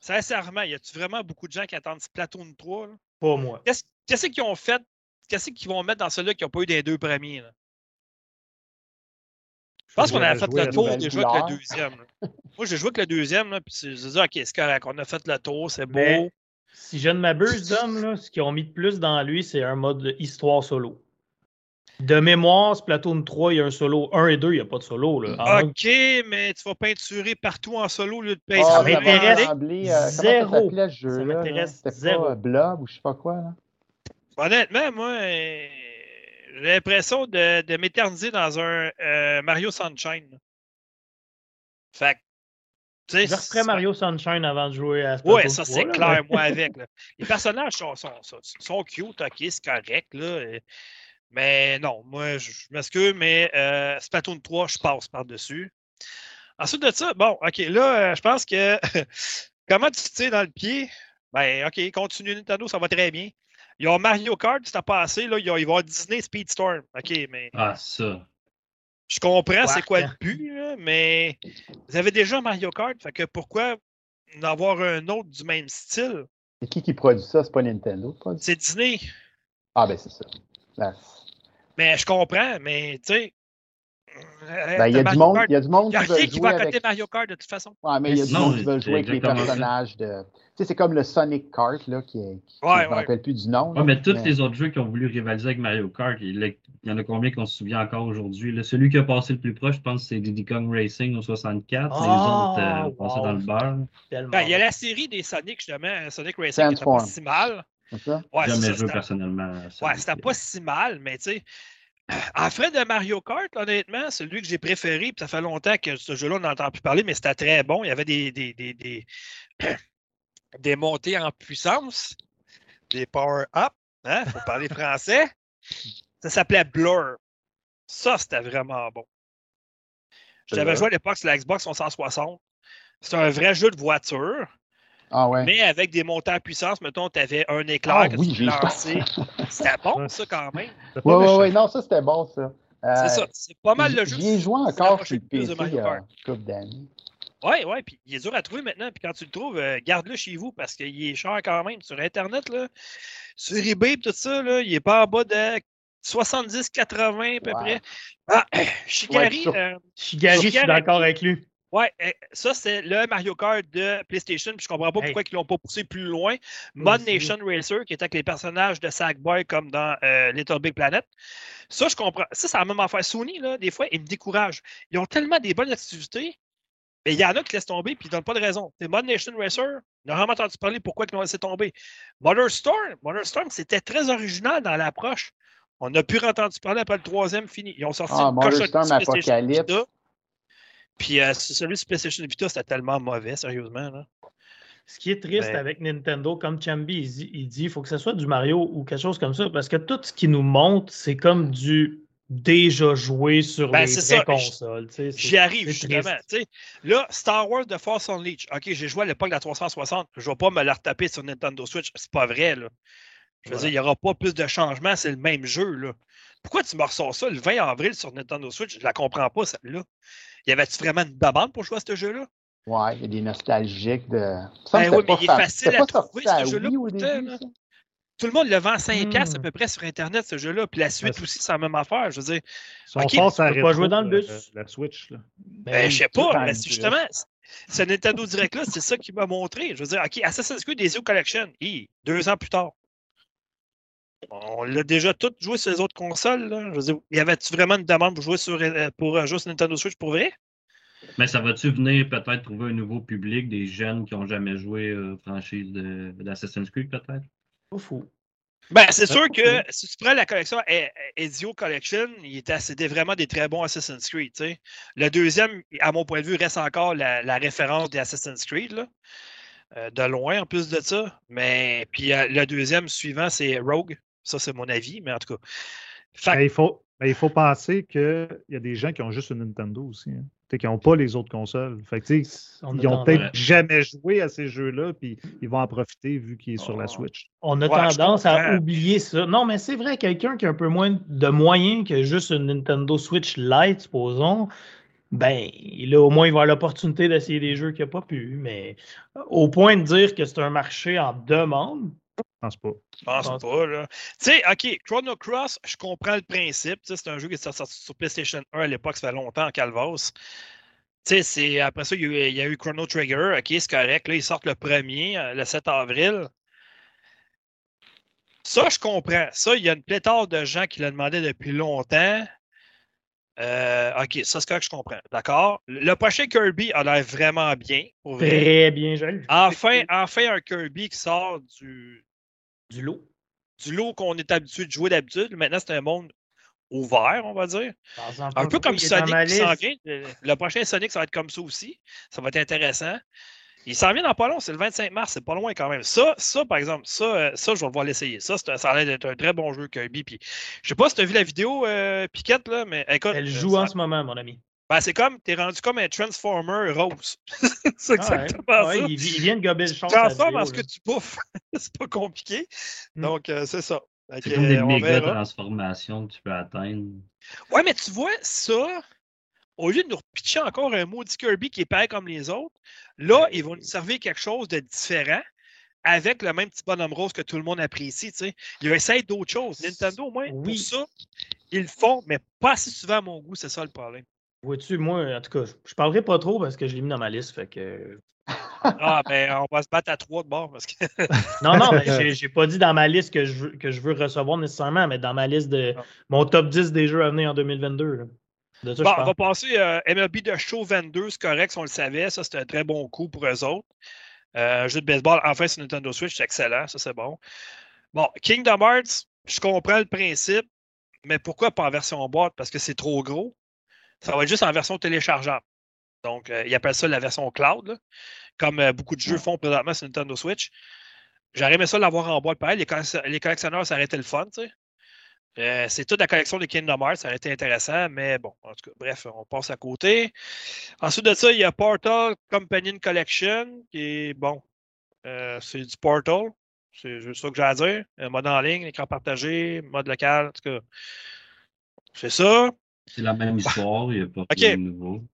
Sincèrement, y a-tu vraiment beaucoup de gens qui attendent Splatoon 3? là?
Pas moi.
Qu'est-ce qu'est-ce qu'ils ont fait? Qu'est-ce qu'ils vont mettre dans celui-là qui n'ont pas eu des deux premiers? là? Je pense qu'on a fait le tour déjà avec
couleur.
le deuxième. Moi, j'ai joué avec le deuxième, là, puis c'est- je dis, OK, c'est correct, on a fait le tour, c'est beau.
Mais- Si je ne m'abuse, [LAUGHS] Dom, là, ce qu'ils ont mis de plus dans lui, c'est un mode histoire solo. De mémoire, Splatoon 3, il y a un solo. 1 et 2, il n'y a pas de solo. Là. Mode-
OK, mais tu vas peinturer partout en solo au lieu de
Ah,
peinturer
ça m'intéresse
euh,
zéro. Ça m'intéresse zéro.
pas euh, Blob ou je sais pas quoi. Là?
Honnêtement, moi, euh, j'ai l'impression de, de m'éterniser dans un euh, Mario Sunshine. Fait que,
Je referais Mario Sunshine avant de jouer à
Ouais, ça
3,
c'est clair, moi [LAUGHS] avec. là. Les personnages sont, sont, sont, sont cute, ok, c'est correct, là. euh, Mais non, moi, je je m'excuse, mais euh, Splatoon 3, je passe par-dessus. Ensuite de ça, bon, ok, là, euh, je pense que [LAUGHS] comment tu tires dans le pied? Ben, ok, continue Nintendo, ça va très bien. Ils ont Mario Kart, c'est à passer, là, ils, ont- ils vont avoir Disney Speedstorm. OK, mais
Ah, ça.
je comprends c'est quoi le but, là, mais vous avez déjà Mario Kart, fait que pourquoi en avoir un autre du même style?
C'est qui qui produit ça? C'est pas Nintendo?
C'est Disney.
Ah, ben c'est ça. Là, c'est-
Mais je comprends, mais tu sais,
Ben, il y a du monde, il y a du monde
Il n'y a
qui veut
rien qui va
jouer
à côté
avec.
Mario Kart de toute façon.
Ouais, mais il y a du
Non,
monde qui veut
c'est
jouer avec les
ça.
personnages de. Tu sais, c'est comme le Sonic Kart, là, qui est. qui-
Ouais,
je me
ouais.
rappelle plus du nom.
Ouais,
là,
mais tous les autres jeux qui ont voulu rivaliser avec Mario Kart, il y en a combien qu'on se souvient encore aujourd'hui? Celui qui a passé le plus proche, je pense, c'est Diddy Kong Racing au 64. les
Ah,
autres euh, ont passé
wow.
dans le beurre.
Ben, il y a la série des Sonic, justement, Sonic Racing, qui était pas si mal.
C'est ça?
Ouais, ça,
joué
c'était-
personnellement.
Ouais, c'était pas si mal, mais tu sais, en frais de Mario Kart, honnêtement, celui que j'ai préféré, puis ça fait longtemps que ce jeu-là, on n'entend plus parler, mais c'était très bon. Il y avait des, des, des, des, [CLEARS THROAT] des montées en puissance, des power-up, hein, faut parler [LAUGHS] français. Ça s'appelait Blur. Ça, c'était vraiment bon.
Blur.
joué à l'époque sur la Xbox 160. C'est un vrai jeu de voiture,
Ah ouais.
mais avec des montées en puissance. Mettons, tu avais un éclair
Ah
que
oui,
tu lançais. [LAUGHS] C'était bon,
Ouais.
ça, quand même.
Ouais, ouais,
méchant.
ouais. Non, ça, c'était bon, ça. Euh,
C'est ça. C'est pas mal le jeu.
J'y ai joué encore sur le PC une couple d'années.
Oui, oui, puis il est dur à trouver maintenant. Puis quand tu le trouves, euh, garde-le chez vous parce qu'il est cher quand même. Sur Internet, là, sur eBay, tout ça, là, il est pas en bas de 70-80 à peu
Ouais.
près. Ah, [CLEARS THROAT] Shikari,
sûr.
euh,
Shigari, je suis
Shigari.
d'accord avec lui.
Ouais, euh, ça c'est le Mario Kart de PlayStation. Puis je comprends pas
Hey.
pourquoi ils l'ont pas poussé plus loin. Mod. Nation Racer, qui est avec les personnages de Sackboy comme dans euh, Little Big Planet. Ça, je comprends. Ça, c'est la même affaire. Sony, là, des fois, ils me découragent. Ils ont tellement des bonnes activités, mais il y en a qui laissent tomber puis ils donnent pas de raison. C'est Mod Nation Racer, on a vraiment entendu parler pourquoi ils l'ont laissé tomber. Mother Storm, Mother Storm, c'était très original dans l'approche. On a pu entendu parler après le troisième fini. Ils ont sorti
Ah,
une
Mother
cochonnerie
Storm Apocalypse.
Puis euh, celui sur PlayStation Vita, c'était tellement mauvais, sérieusement. Là.
Ce qui est triste
Ben-
avec Nintendo, comme Chambi, il dit, il faut que ce soit du Mario ou quelque chose comme ça, parce que tout ce qu'il nous montre, c'est comme du déjà joué sur
Ben,
les
c'est
vraies
ça.
consoles.
J'y arrive, justement. Là, Star Wars The Force Unleashed. OK, j'ai joué à l'époque de la 360. Je ne vais pas me la retaper sur Nintendo Switch. C'est pas vrai, là. Je veux
Voilà.
dire, il n'y aura pas plus de changements, c'est le même jeu, là. Pourquoi tu me ressors ça le 20 avril sur Nintendo Switch? Je la comprends pas, celle-là. Y avait-tu vraiment une demande pour jouer à ce jeu-là?
Ouais, il y a des nostalgiques de.
Ben
Ça me
oui, mais il est facile à trouver,
à
ce jeu-là,
ça?
Tout le monde le vend 5$ piastres à
Hmm.
peu près sur Internet, ce jeu-là. Puis la suite aussi, c'est la même affaire. Je veux dire,
Ils sont
Ok,
forts sur la
tu peux pas jouer dans le
euh,
bus.
La Switch, là.
Ben
Ben, je sais pas, mais justement, ce Nintendo Direct-là, c'est ça qui m'a montré. Je veux dire, OK, Assassin's Creed Ezio Collection, hi, deux ans plus tard. On l'a déjà tout joué sur les autres consoles. Là. Je veux dire, y avait-tu vraiment une demande pour jouer sur, euh, pour euh, jouer sur Nintendo Switch pour vrai?
Mais ça va-tu venir peut-être trouver un nouveau public, des jeunes qui n'ont jamais joué euh, franchise de- d'Assassin's Creed, peut-être?
Pas fou.
Ben, c'est sûr que si tu prends la collection E- Ezio Collection, il était, c'était vraiment des très bons Assassin's Creed. Le deuxième, à mon point de vue, reste encore la, la référence des Assassin's Creed. Là. Euh, de loin, en plus de ça. Mais puis euh, le deuxième suivant, c'est Rogue. Ça, c'est mon avis, mais en tout cas. Fait que-
Mais il, faut, mais il faut penser qu'il y a des gens qui ont juste une Nintendo aussi. Hein. Qui n'ont pas les autres consoles. Fait que,
On
ils
a
ont
tendance-
peut-être jamais joué à ces jeux-là, puis ils vont en profiter vu qu'il est sur la
Oh.
Switch.
On a
Ouais,
tendance à oublier ça. Non, mais c'est vrai, quelqu'un qui a un peu moins de moyens que juste une Nintendo Switch Lite, supposons, ben, là, au moins, il va avoir l'opportunité d'essayer des jeux qu'il n'a pas pu. Mais au point de dire que c'est un marché en demande,
Je pense pas.
Je pense
pense
pas, là. Tu sais, OK, Chrono Cross, je comprends le principe. Tu sais, C'est un jeu qui est sorti sur PlayStation 1 à l'époque, ça fait longtemps en Calvas. Tu sais, c'est- après ça, il y, a eu, il y a eu Chrono Trigger. OK, c'est correct. Là, ils sortent le premier, euh, le 7 avril. Ça, je comprends. Ça, il y a une pléthore de gens qui le demandaient depuis longtemps. Euh, OK, ça, c'est correct, je comprends. D'accord? Le prochain Kirby a l'air vraiment bien. Pour vrai.
très bien joli.
Enfin, enfin, un Kirby qui sort du,
du lot.
du lot qu'on est habitué de jouer d'habitude. Maintenant, c'est un monde ouvert, on va dire. Un peu comme Sonic qui s'en vient. Le, prochain Sonic, ça va être comme ça aussi. Ça va être intéressant. Il s'en vient dans pas long, c'est le 25 mars, c'est pas loin quand même. Ça, ça par exemple, ça, euh, ça je vais devoir l'essayer. Ça, un- ça a l'air d'être un très bon jeu Kirby. Puis, je sais pas si tu as vu la vidéo, euh, Piquette, là, mais écoute.
Elle
euh,
joue
ça-
en ce moment, mon ami.
Ben, c'est comme, t'es rendu comme un Transformer rose. [LAUGHS] c'est
Ah ouais.
exactement
Ah ouais,
ça.
il, il vient de gober le champ.
Tu transformes en ce que tu bouffes. [LAUGHS] c'est pas compliqué.
Hmm.
Donc, euh, c'est ça.
C'est comme des
euh,
méga transformations que tu peux atteindre.
Ouais, mais tu vois, ça, au lieu de nous repitcher encore un maudit Kirby qui est pareil comme les autres, là, ils vont nous servir quelque chose de différent avec le même petit bonhomme rose que tout le monde apprécie. Tu sais. Ils essayent d'autres choses. Nintendo, au moins,
Oui.
pour ça, Ils le font, mais pas assez souvent à mon goût, c'est ça le problème.
Vois-tu, moi, en tout cas, je parlerai pas trop parce que je l'ai mis dans ma liste. Fait que...
Ah, ben, on va se battre à trois de bord parce que. [LAUGHS]
non, non, mais [LAUGHS] j'ai, pas dit dans ma liste que je, veux, que je veux recevoir nécessairement, mais dans ma liste de
Non.
mon top 10 des jeux à venir en 2022. là. De ça,
Bon, on va passer euh, MLB de Show 22, c'est correct, si on le savait. Ça, c'était un très bon coup pour eux autres. Euh, jeu de baseball, enfin, sur Nintendo Switch, c'est excellent. Ça, c'est bon. Bon, Kingdom Hearts, je comprends le principe, mais pourquoi pas en version boîte? Parce que c'est trop gros. Ça va être juste en version téléchargeable. Donc, euh, ils appellent ça la version cloud, là, comme euh, beaucoup de jeux font présentement sur Nintendo Switch. J'aurais aimé ça l'avoir en boîte pareil. Les, collectionneurs- les collectionneurs, ça aurait été le fun, tu sais. Euh, c'est toute la collection de Kingdom Hearts, ça aurait été intéressant, mais bon, en tout cas, bref, on passe à côté. Ensuite de ça, il y a Portal Companion Collection, qui est bon. euh, c'est du Portal. C'est juste ça que j'ai à dire. Mode en ligne, écran partagé, mode local, en tout cas. C'est ça.
C'est la même histoire, il n'y a pas de nouveau.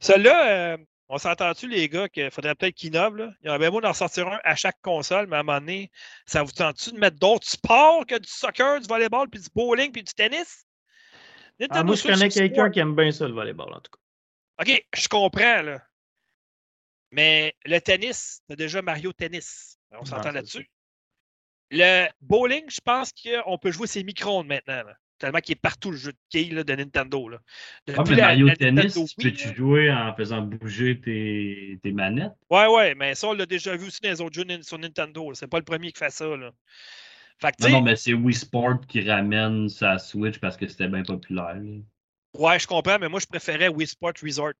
Celui-là, euh, on s'entend-tu, les gars, qu'il faudrait peut-être qu'ils innovent, là? Il y aurait bien beau d'en sortir un à chaque console, mais à un moment donné, ça vous tente-tu de mettre d'autres sports que du soccer, du volleyball, puis du bowling, puis du tennis?
Ah, moi, je connais quelqu'un qui aime bien ça, le volleyball, en tout cas.
OK, je comprends, là. Mais le tennis, t'as déjà Mario Tennis. On s'entend là-dessus? Le bowling, je pense qu'on peut jouer ses micro-ondes maintenant. là. Tellement qu'il est partout le jeu de quilles là, de Nintendo. Là.
Ah,
Depuis
mais
la-
Mario
la
Tennis,
Nintendo
tu
Wii,
peux-tu
là.
jouer en faisant bouger tes, tes manettes?
Ouais, ouais, mais ça, on l'a déjà vu aussi dans les autres jeux sur Nintendo. C'est pas le premier qui fait ça. Là. Fait que, tu
Non, non, mais c'est Wii Sport qui ramène sa Switch parce que c'était bien populaire. là.
ouais, je comprends, mais moi, je préférais Wii Sport Resort.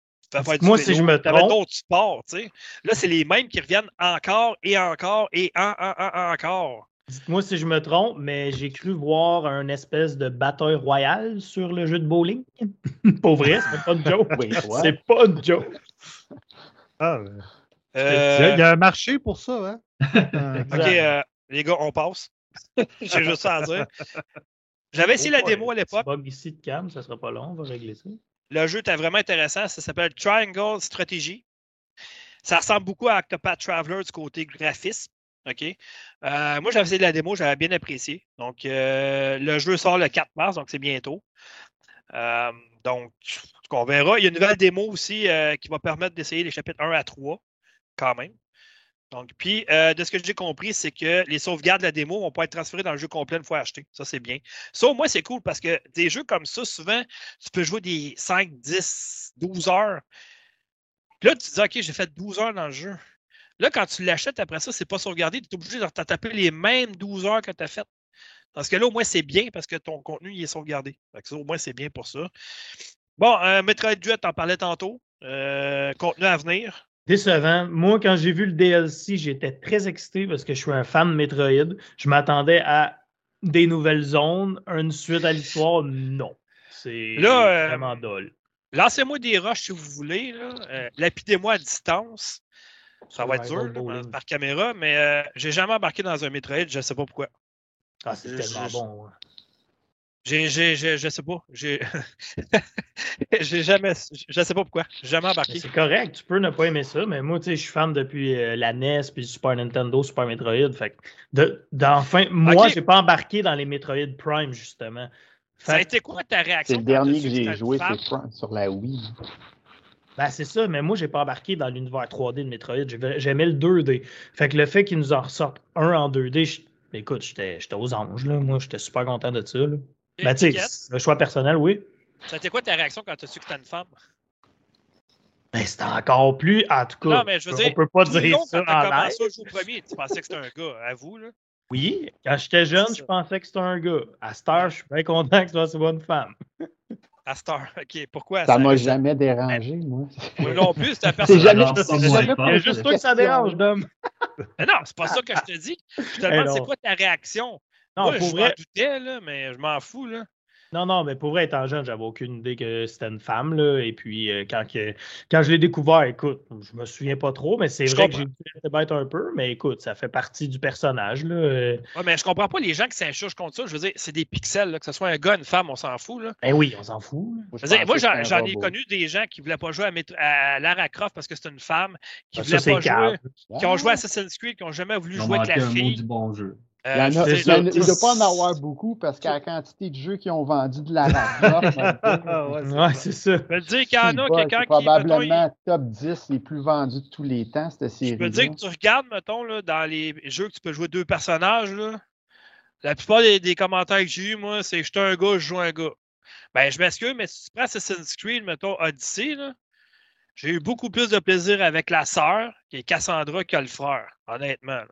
Moi, si je me trompe-
d'autres sports, tu sais. Là, c'est les mêmes qui reviennent encore et encore et en, en, en, encore.
Dites-moi si je me trompe, mais j'ai cru voir un espèce de bataille royale sur le jeu de bowling. [LAUGHS] Pour vrai, c'est pas une joke. C'est pas une joke.
Ah, euh, il, y a,
Euh,
il y a un marché pour ça, hein? [LAUGHS] Euh,
OK, euh, les gars, on passe. [LAUGHS] J'ai juste ça à dire. J'avais essayé la démo à l'époque.
bug ici de cam, ça sera pas long, on va régler ça.
Le jeu était vraiment intéressant. Ça s'appelle Triangle Strategy. Ça ressemble beaucoup à Octopath Traveler du côté graphisme. OK? Euh, moi, j'avais essayé la démo, j'avais bien apprécié. Donc, euh, le jeu sort le 4 mars, donc c'est bientôt. Euh, donc, on verra. Il y a une nouvelle démo aussi qui va permettre d'essayer les chapitres 1 à 3, quand même. Donc, puis, de ce que j'ai compris, c'est que les sauvegardes de la démo vont pas être transférées dans le jeu complet une fois acheté. Ça, c'est bien. Ça, au moins, c'est cool parce que des jeux comme ça, souvent, tu peux jouer des 5, 10, 12 heures. Puis là, tu te dis, OK, j'ai fait 12 heures dans le jeu. Là, quand tu l'achètes après ça, c'est pas sauvegardé. Tu es obligé de taper les mêmes 12 heures que tu as faites. Parce que là, au moins, c'est bien parce que ton contenu il est sauvegardé. Fait que ça, au moins, c'est bien pour ça. Bon, euh, Metroid Dread, t'en parlais tantôt. Euh, contenu à venir.
Décevant. Moi, quand j'ai vu le DLC, j'étais très excité parce que je suis un fan de Metroid. Je m'attendais à des nouvelles zones, une suite à l'histoire. Non. C'est
euh,
vraiment dole.
Lancez-moi des rushs si vous voulez. Euh, Lapidez-moi à distance. Ça va être dur là, par caméra, mais euh, j'ai jamais embarqué dans un Metroid, je sais pas pourquoi.
Ah, c'est tellement bon. hein.
J'ai, j'ai, j'ai- je sais pas. J'ai, [LAUGHS] j'ai jamais, je sais pas pourquoi. J'ai jamais
Mais
embarqué.
C'est correct, tu peux ne pas aimer ça, mais moi, tu sais, je suis fan depuis euh, la NES, puis Super Nintendo, Super Metroid. Fait de, d'enfin, moi,
Ok.
j'ai pas embarqué dans les Metroid Prime, justement.
Ça a
Fait
été quoi ta réaction?
C'est le dernier que j'ai joué c'est sur la Wii.
Ben, c'est ça, mais moi, j'ai pas embarqué dans l'univers 3D de Metroid. J'ai- J'aimais le 2D. Fait que le fait qu'ils nous en ressortent un en 2D, je- écoute, j'étais aux anges, là. Moi, j'étais super content de ça, là. Ben, tu le choix personnel, oui.
ça a été quoi ta réaction quand tu as su que c'était une femme?
Ben, c'était encore plus, en tout cas.
Non, mais je veux
on
dire,
peut pas
Tout
dire
long,
ça
quand
en
commencé à jouer au premier, tu pensais que c'était un gars, avoue. Là.
Oui, quand j'étais jeune, je pensais que c'était un gars. À cette heure, je suis bien content que ce soit une femme. [LAUGHS]
À Star. [LAUGHS] OK. Pourquoi?
Ça m'a jamais dérangé, moi.
Moi non plus, c'est un [LAUGHS]
C'est
personnage.
c'est
juste toi que ça dérange, Dom. [LAUGHS]
Mais non, c'est pas ça que je te dis. Je te demande, c'est quoi ta réaction?
Non,
Moi,
pour
je m'en
vrai,
doutais, là, mais je m'en fous. Là.
Non, non, mais pour vrai, étant jeune, j'avais aucune idée que c'était une femme. Là, et puis, euh, quand, que- quand je l'ai découvert, écoute, je me souviens pas trop, mais c'est vrai que j'ai été bête un peu. Mais écoute, ça fait partie du personnage. Là. euh.
Ouais, mais je comprends pas les gens qui s'insurgent contre ça. Je veux dire, c'est des pixels, là, que ce soit un gars, une femme, on s'en fout. Là.
Ben oui, on s'en fout. là.
Je veux dire, moi, j'en ai connu des gens qui voulaient pas jouer à, à Lara Croft parce que c'est une femme, qui
Ah,
voulaient
ça, c'est
pas jouer,
calme.
qui ont joué à Assassin's Creed, qui ont jamais voulu jouer avec la fille.
du bon jeu.
Euh,
Il
veux
ne doit pas en avoir beaucoup parce qu'à la quantité de jeux qui ont vendu de la laptop, [LAUGHS]
Ouais, c'est
Ouais,
ça.
c'est ça.
Je peux te dire qu'il y en a quelqu'un qui.
probablement
mettons, il-
top 10 les plus vendus de tous les temps, cette série.
Je peux te dire que tu regardes, mettons, là, dans les jeux que tu peux jouer deux personnages, là, la plupart des, des commentaires que j'ai eu, moi, c'est que je suis un gars, je joue un gars. Ben, je m'excuse, mais si tu prends Assassin's Creed, mettons, Odyssey, là, j'ai eu beaucoup plus de plaisir avec la sœur, qui est Cassandra, que le frère, honnêtement. là.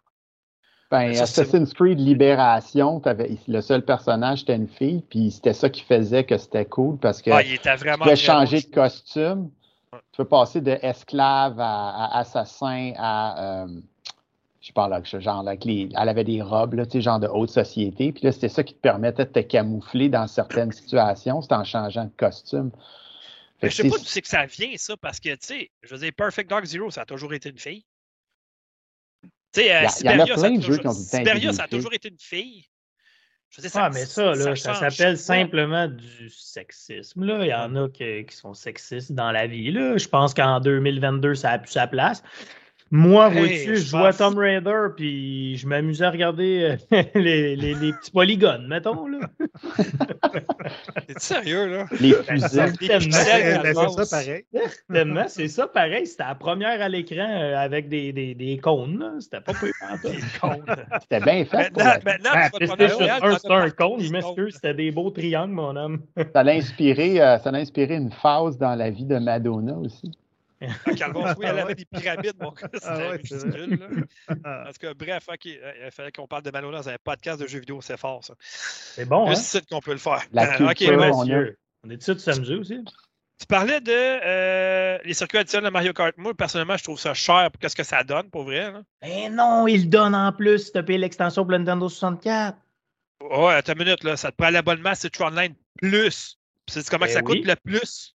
Ben,
Ça, c'est
Assassin's Creed Libération, t'avais- le seul personnage c'était une fille, puis c'était ça qui faisait que c'était cool parce que
Ah, il était
tu pouvais
très
changer de costume.
Ouais.
Tu peux passer de esclave à, à assassin à. euh, je sais pas, là, genre, là, avec les- elle avait des robes, là, tu sais, genre de haute société. Puis là, c'était ça qui te permettait de te camoufler dans certaines situations, c'était en changeant de costume. Fait
Mais je sais pas d'où c'est que ça vient, ça, parce que, tu sais, je veux dire, Perfect Dark Zero, ça a toujours été une fille. Tu sais, euh, Siberia, ça ça a toujours été une fille. Je dire,
Ah, mais ça, là, ça,
change
s'appelle simplement du sexisme. Là. Il y en a qui, qui sont sexistes dans la vie. Là. Je pense qu'en 2022, ça a plus sa place. Moi,
Hey,
vois-tu,
je m'en
Tomb Raider, puis je m'amusais à regarder euh, [LAUGHS] les, les- les petits polygones, mettons. Là. [LAUGHS]
T'es sérieux, là?
les
Ben,
fusils.
c'est ça pareil.
tellement, c'est ça pareil. C'était la première à l'écran euh, avec des, des, des cônes. là. C'était pas peu
C'était bien fait.
Maintenant, maintenant,
Ah,
tu vas te
PlayStation
prendre un
1,
Royal,
c'était un cône. Je m'excuse, c'était des beaux triangles, mon homme.
Ça l'a inspiré, euh, ça l'a inspiré une phase dans la vie de Madonna aussi. [LAUGHS]
Ah, oui, elle avait des pyramides, mon gars. C'était
Ah ouais, c'est vrai.
ridicule. là.
Ah.
En tout cas, bref, OK. euh, Il fallait qu'on parle de Malona dans un podcast de jeux vidéo, c'est fort, ça.
C'est bon, hein?
Juste ici qu'on peut le faire.
La
Euh,
culture,
ouais.
on a-.
On est-tu de s'amuser aussi?
Tu parlais de euh, les circuits additionnels de Mario Kart. Moi, personnellement, je trouve ça cher pour qu'est-ce que ça donne, pour vrai. Là.
Ben non, il donne en plus si t'as payé l'extension pour le Nintendo 64.
Ouais, attends une minute, là. Ça te prend l'abonnement Citron Online plus. Sais-tu comment
Ben
ça coûte le plus?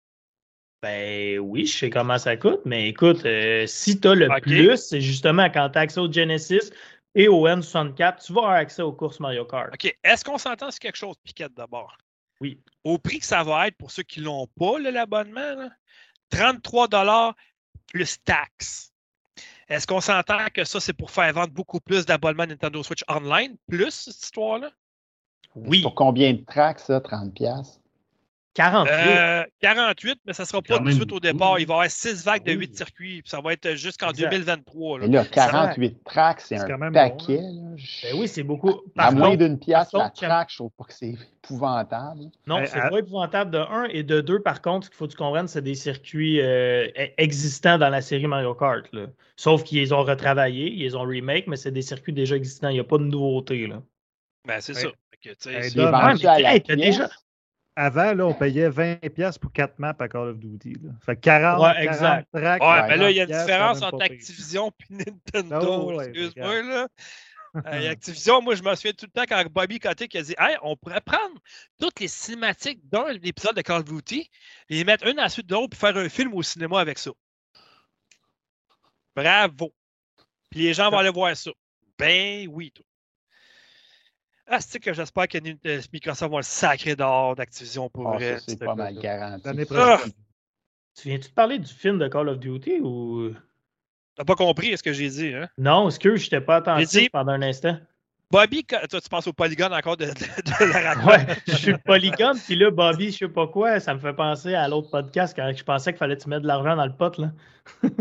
Ben oui, je sais comment ça coûte, mais écoute, euh, si t'as le
Ok.
plus, c'est justement quand t'as accès au Genesis et au N64, tu vas avoir accès aux courses Mario Kart.
OK. Est-ce qu'on s'entend sur quelque chose, Piquette, d'abord?
Oui.
Au prix que ça va être pour ceux qui ne l'ont pas, l'abonnement, là, 33 plus taxes. Est-ce qu'on s'entend que ça, c'est pour faire vendre beaucoup plus d'abonnements Nintendo Switch Online, plus cette histoire-là?
Oui,
Pour combien de tracks, ça, 30$? Piastres?
48.
Euh, 48, mais ça ne sera pas tout de suite au départ. Il va y avoir 6 vagues de
Oui.
8 circuits. puis Ça va être jusqu'en
Exact.
2023. là.
Mais là, 48 tracks, c'est un
quand même
paquet.
bon,
là. Je-
Ben oui, c'est beaucoup.
À
Par
moins
contre,
d'une pièce,
par
la track, je trouve pas que c'est épouvantable.
Non,
Ben,
c'est
à-
pas épouvantable de un et de deux, par contre, ce qu'il faut que tu comprennes, c'est des circuits euh, e- existants dans la série Mario Kart. là. Sauf qu'ils les ont retravaillés, ils les ont remake, mais c'est des circuits déjà existants. Il n'y a pas de nouveauté. Là.
Ben, c'est
Ouais.
ça. Que,
Hey, Dom,
mais
à
hey,
pièce.
déjà-
Avant, là, on payait 20$ piastres pour 4 maps à Call of Duty. Là. Fait que 40,
Ouais,
40
exact.
tracks,
Ouais,
à
mais là, il y a
40$,
une différence entre. Activision et [LAUGHS] Nintendo.
Oh, ouais,
Excuse-moi, là. [LAUGHS] Euh, Activision, moi, je me souviens tout le temps quand Bobby Kotick a dit Hey, on pourrait prendre toutes les cinématiques d'un épisode de Call of Duty, les mettre une à la suite de l'autre, puis faire un film au cinéma avec ça. Bravo. Puis les gens vont aller voir ça. Ben oui, toi. Ah, c'est que j'espère que euh, Microsoft va le sacrer dehors d'Activision pour
Ah,
vrai.
c'est pas mal garanti.
Ah!
Tu viens-tu de parler du film de Call of Duty ou?
T'as pas compris ce que j'ai dit, hein?
Non, est-ce que je n'étais pas attentif
dit-
pendant un instant?
Bobby, toi, tu penses au polygone encore de, de- de la [LAUGHS] radio.
Ouais, je suis le polygone, puis là, Bobby, je sais pas quoi, ça me fait penser à l'autre podcast quand je pensais qu'il fallait que tu mettes de l'argent dans le pot. là. [LAUGHS]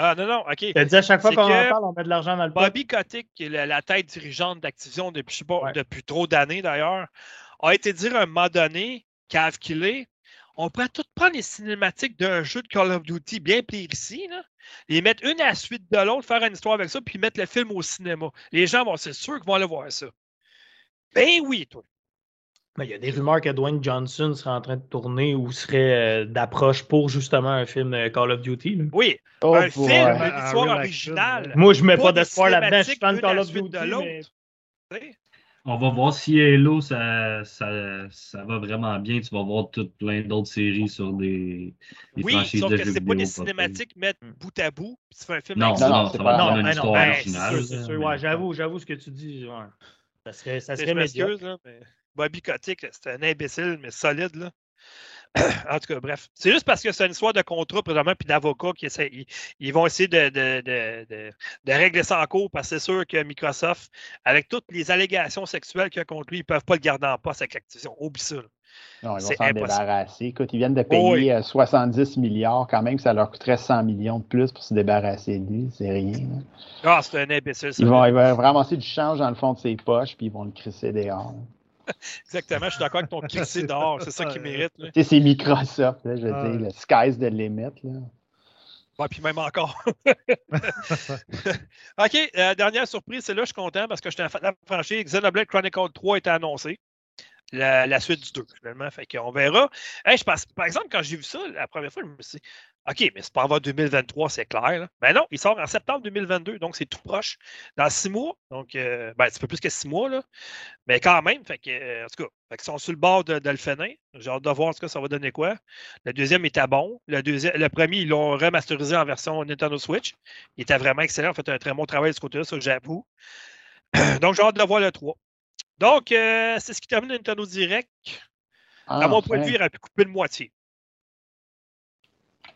Ah, non, non, OK.
T'as dit à chaque fois qu'on en parle, on met de l'argent dans le pot.
Bobby Kotick, qui est la, la tête dirigeante d'Activision depuis, je sais pas,
Ouais.
depuis trop d'années d'ailleurs, a été dire à un moment donné, cave qu'il est, on pourrait tout prendre les cinématiques d'un jeu de Call of Duty bien ici, là, les mettre une à la suite de l'autre, faire une histoire avec ça, puis mettre le film au cinéma. Les gens vont, c'est sûr qu'ils vont aller voir ça. Ben oui, toi.
Mais il y a des rumeurs que Dwayne Johnson serait en train de tourner ou serait euh, d'approche pour justement un film euh, Call of Duty. là.
Oui,
Oh,
un
boy.
film,
Ouais,
une
un
histoire originale.
action,
Moi, je mets
Pas
pas
des
d'espoir là-dedans. Je
une
Call of Duty.
de
mais-?
On va voir si Halo, ça, ça, ça va vraiment bien. Tu vas voir tout plein d'autres séries sur des, des
Oui,
franchises
sauf
de
que
jeux
c'est pas
vidéo.
des cinématiques mettre
Mm.
bout à bout, puis tu fais un film
Non,
Non,
ça.
non,
ça va
non,
être une
ben
histoire
non, ben,
originale.
Ouais, j'avoue, j'avoue ce que tu dis. Ça serait, ça serait
m'excuse, mais Bobby Kotick, c'était un imbécile, mais solide. Là. [CLEARS THROAT] en tout cas, bref. C'est juste parce que c'est une histoire de contrat, présentement, puis d'avocats qui essaient, ils, ils vont essayer de, de, de, de, de régler ça en cours parce que c'est sûr que Microsoft, avec toutes les allégations sexuelles qu'il y a contre lui, ils ne peuvent pas le garder en poste avec Activision. Oublie ça. là.
Non, ils vont s'en débarrasser. Écoute, ils viennent de payer
Oh oui.
euh, 70 milliards quand même, ça leur coûterait 100 millions de plus pour se débarrasser de lui. C'est rien.
Ah, c'est un imbécile. ça.
Ils vont, ils vont ramasser du change dans le fond de ses poches, puis ils vont le crisser dehors.
Exactement, je suis d'accord avec ton [LAUGHS] crissé dehors. C'est ça qu'il mérite.
Tu sais, c'est Microsoft, là, je veux
Ah.
dire, le sky's the limit. Là.
Ouais, puis même encore. [LAUGHS] [LAUGHS] OK, euh, dernière surprise, c'est là, je suis content parce que je t'ai franchi. Xenoblade Chronicle 3 était annoncé. La, la suite du 2, finalement. Fait qu'on verra. Hey, je pense, par exemple, quand j'ai vu ça la première fois, je me suis dit, OK, mais c'est pas avant 2023, c'est clair. là. Mais non, il sort en septembre 2022, donc c'est tout proche. Dans six mois. Donc, euh, ben, c'est un peu plus que six mois, là. Mais quand même, fait que, euh, en tout cas, fait qu'ils sont sur le bord de, de le finir. J'ai hâte de voir en tout cas ça va donner quoi. Le deuxième était bon. Le, deuxième, le premier, ils l'ont remasterisé en version Nintendo Switch. Il était vraiment excellent. On fait un très bon travail de ce côté-là, ça j'avoue. [CLEARS THROAT] Donc, j'ai hâte de voir le 3. Donc, euh, c'est ce qui termine Nintendo Direct.
Ah,
à mon point de vue, il aurait pu couper le moitié.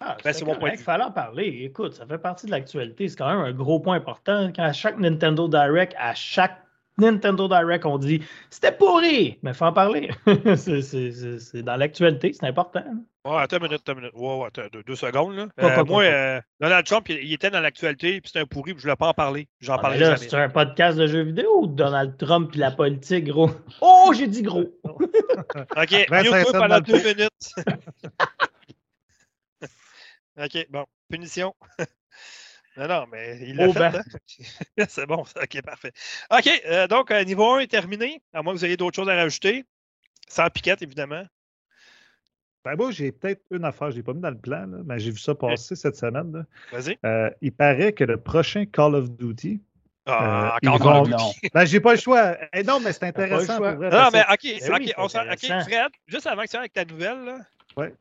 Ah,
Ben, c'est mon point de
Il
vue.
fallait en parler. Écoute, ça fait partie de l'actualité. C'est quand même un gros point important. Quand à chaque Nintendo Direct, à chaque Nintendo Direct, on dit c'était pourri, mais il faut en parler. [LAUGHS] c'est, dans l'actualité, c'est important.
Ouais, attends une minute, attends une minute. Ouais, ouais, attends, deux, deux secondes. Là.
Pas,
Euh,
pas,
moi,
pas,
euh, Donald Trump, il, il était dans l'actualité, puis c'était un pourri, puis je ne voulais pas en parler. J'en
Ah,
parlerai
là,
jamais.
c'est un podcast de jeux vidéo ou Donald Trump et la politique, gros? [LAUGHS] Oh, j'ai dit gros! [LAUGHS]
OK,
Etienne
pendant deux minutes. OK, bon, punition. [LAUGHS] non, non, mais il l'a
Oh,
fait.
ben.
hein? [LAUGHS] c'est bon. OK, parfait. OK, euh, donc, euh, niveau 1 est terminé, à moins que vous ayez d'autres choses à rajouter. Sans piquette, évidemment.
Ben, moi, j'ai peut-être une affaire, je ne l'ai pas mis dans le plan, là, mais j'ai vu ça passer cette semaine. là.
Vas-y.
Euh, il paraît que le prochain Call of Duty.
Ah,
Euh, ils
encore
vont-
Call of
non.
Duty.
Ben, j'ai pas le [LAUGHS] choix. Eh non, mais c'est intéressant
choix.
pour vrai.
Non, mais OK,
Ben
OK,
oui,
on
c'est
s'en- OK,
intéressant.
Fred, juste avant que tu ailles avec ta nouvelle, là,
Ouais.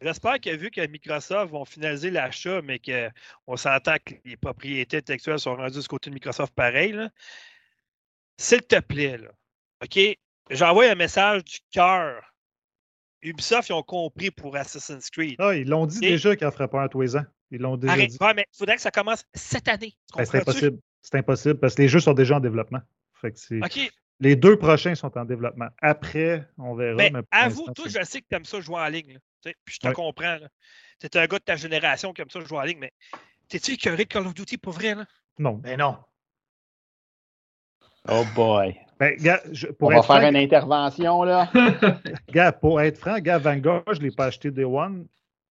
J'espère que vu que Microsoft vont finaliser l'achat, mais qu'on s'entend que les propriétés intellectuelles sont rendues du côté de Microsoft pareil, s'il te plaît, là, OK, j'envoie un message du cœur. Ubisoft, ils ont compris pour Assassin's Creed.
Ah, ils l'ont dit
Et-
déjà qu'ils n'en feraient pas un tous les ans. Ils l'ont déjà
Arrête,
dit.
ouais, mais il faudrait que ça commence cette année.
Ben, c'est impossible. C'est impossible parce que les jeux sont déjà en développement. Fait que c'est-
OK,
Les deux prochains sont en développement. Après, on verra.
mais
mais
avoue, toi, je sais que tu aimes ça jouer en ligne. Puis je te
Ouais.
comprends. Tu es un gars de ta génération qui aime ça jouer en ligne, mais t'es-tu écœuré de Call of Duty pour vrai? Là?
Non.
Ben non.
Oh boy.
Ben, gars, je-
On va faire une intervention, là. [LAUGHS]
gars, pour être franc, gars, Vanguard, je ne l'ai pas acheté Day One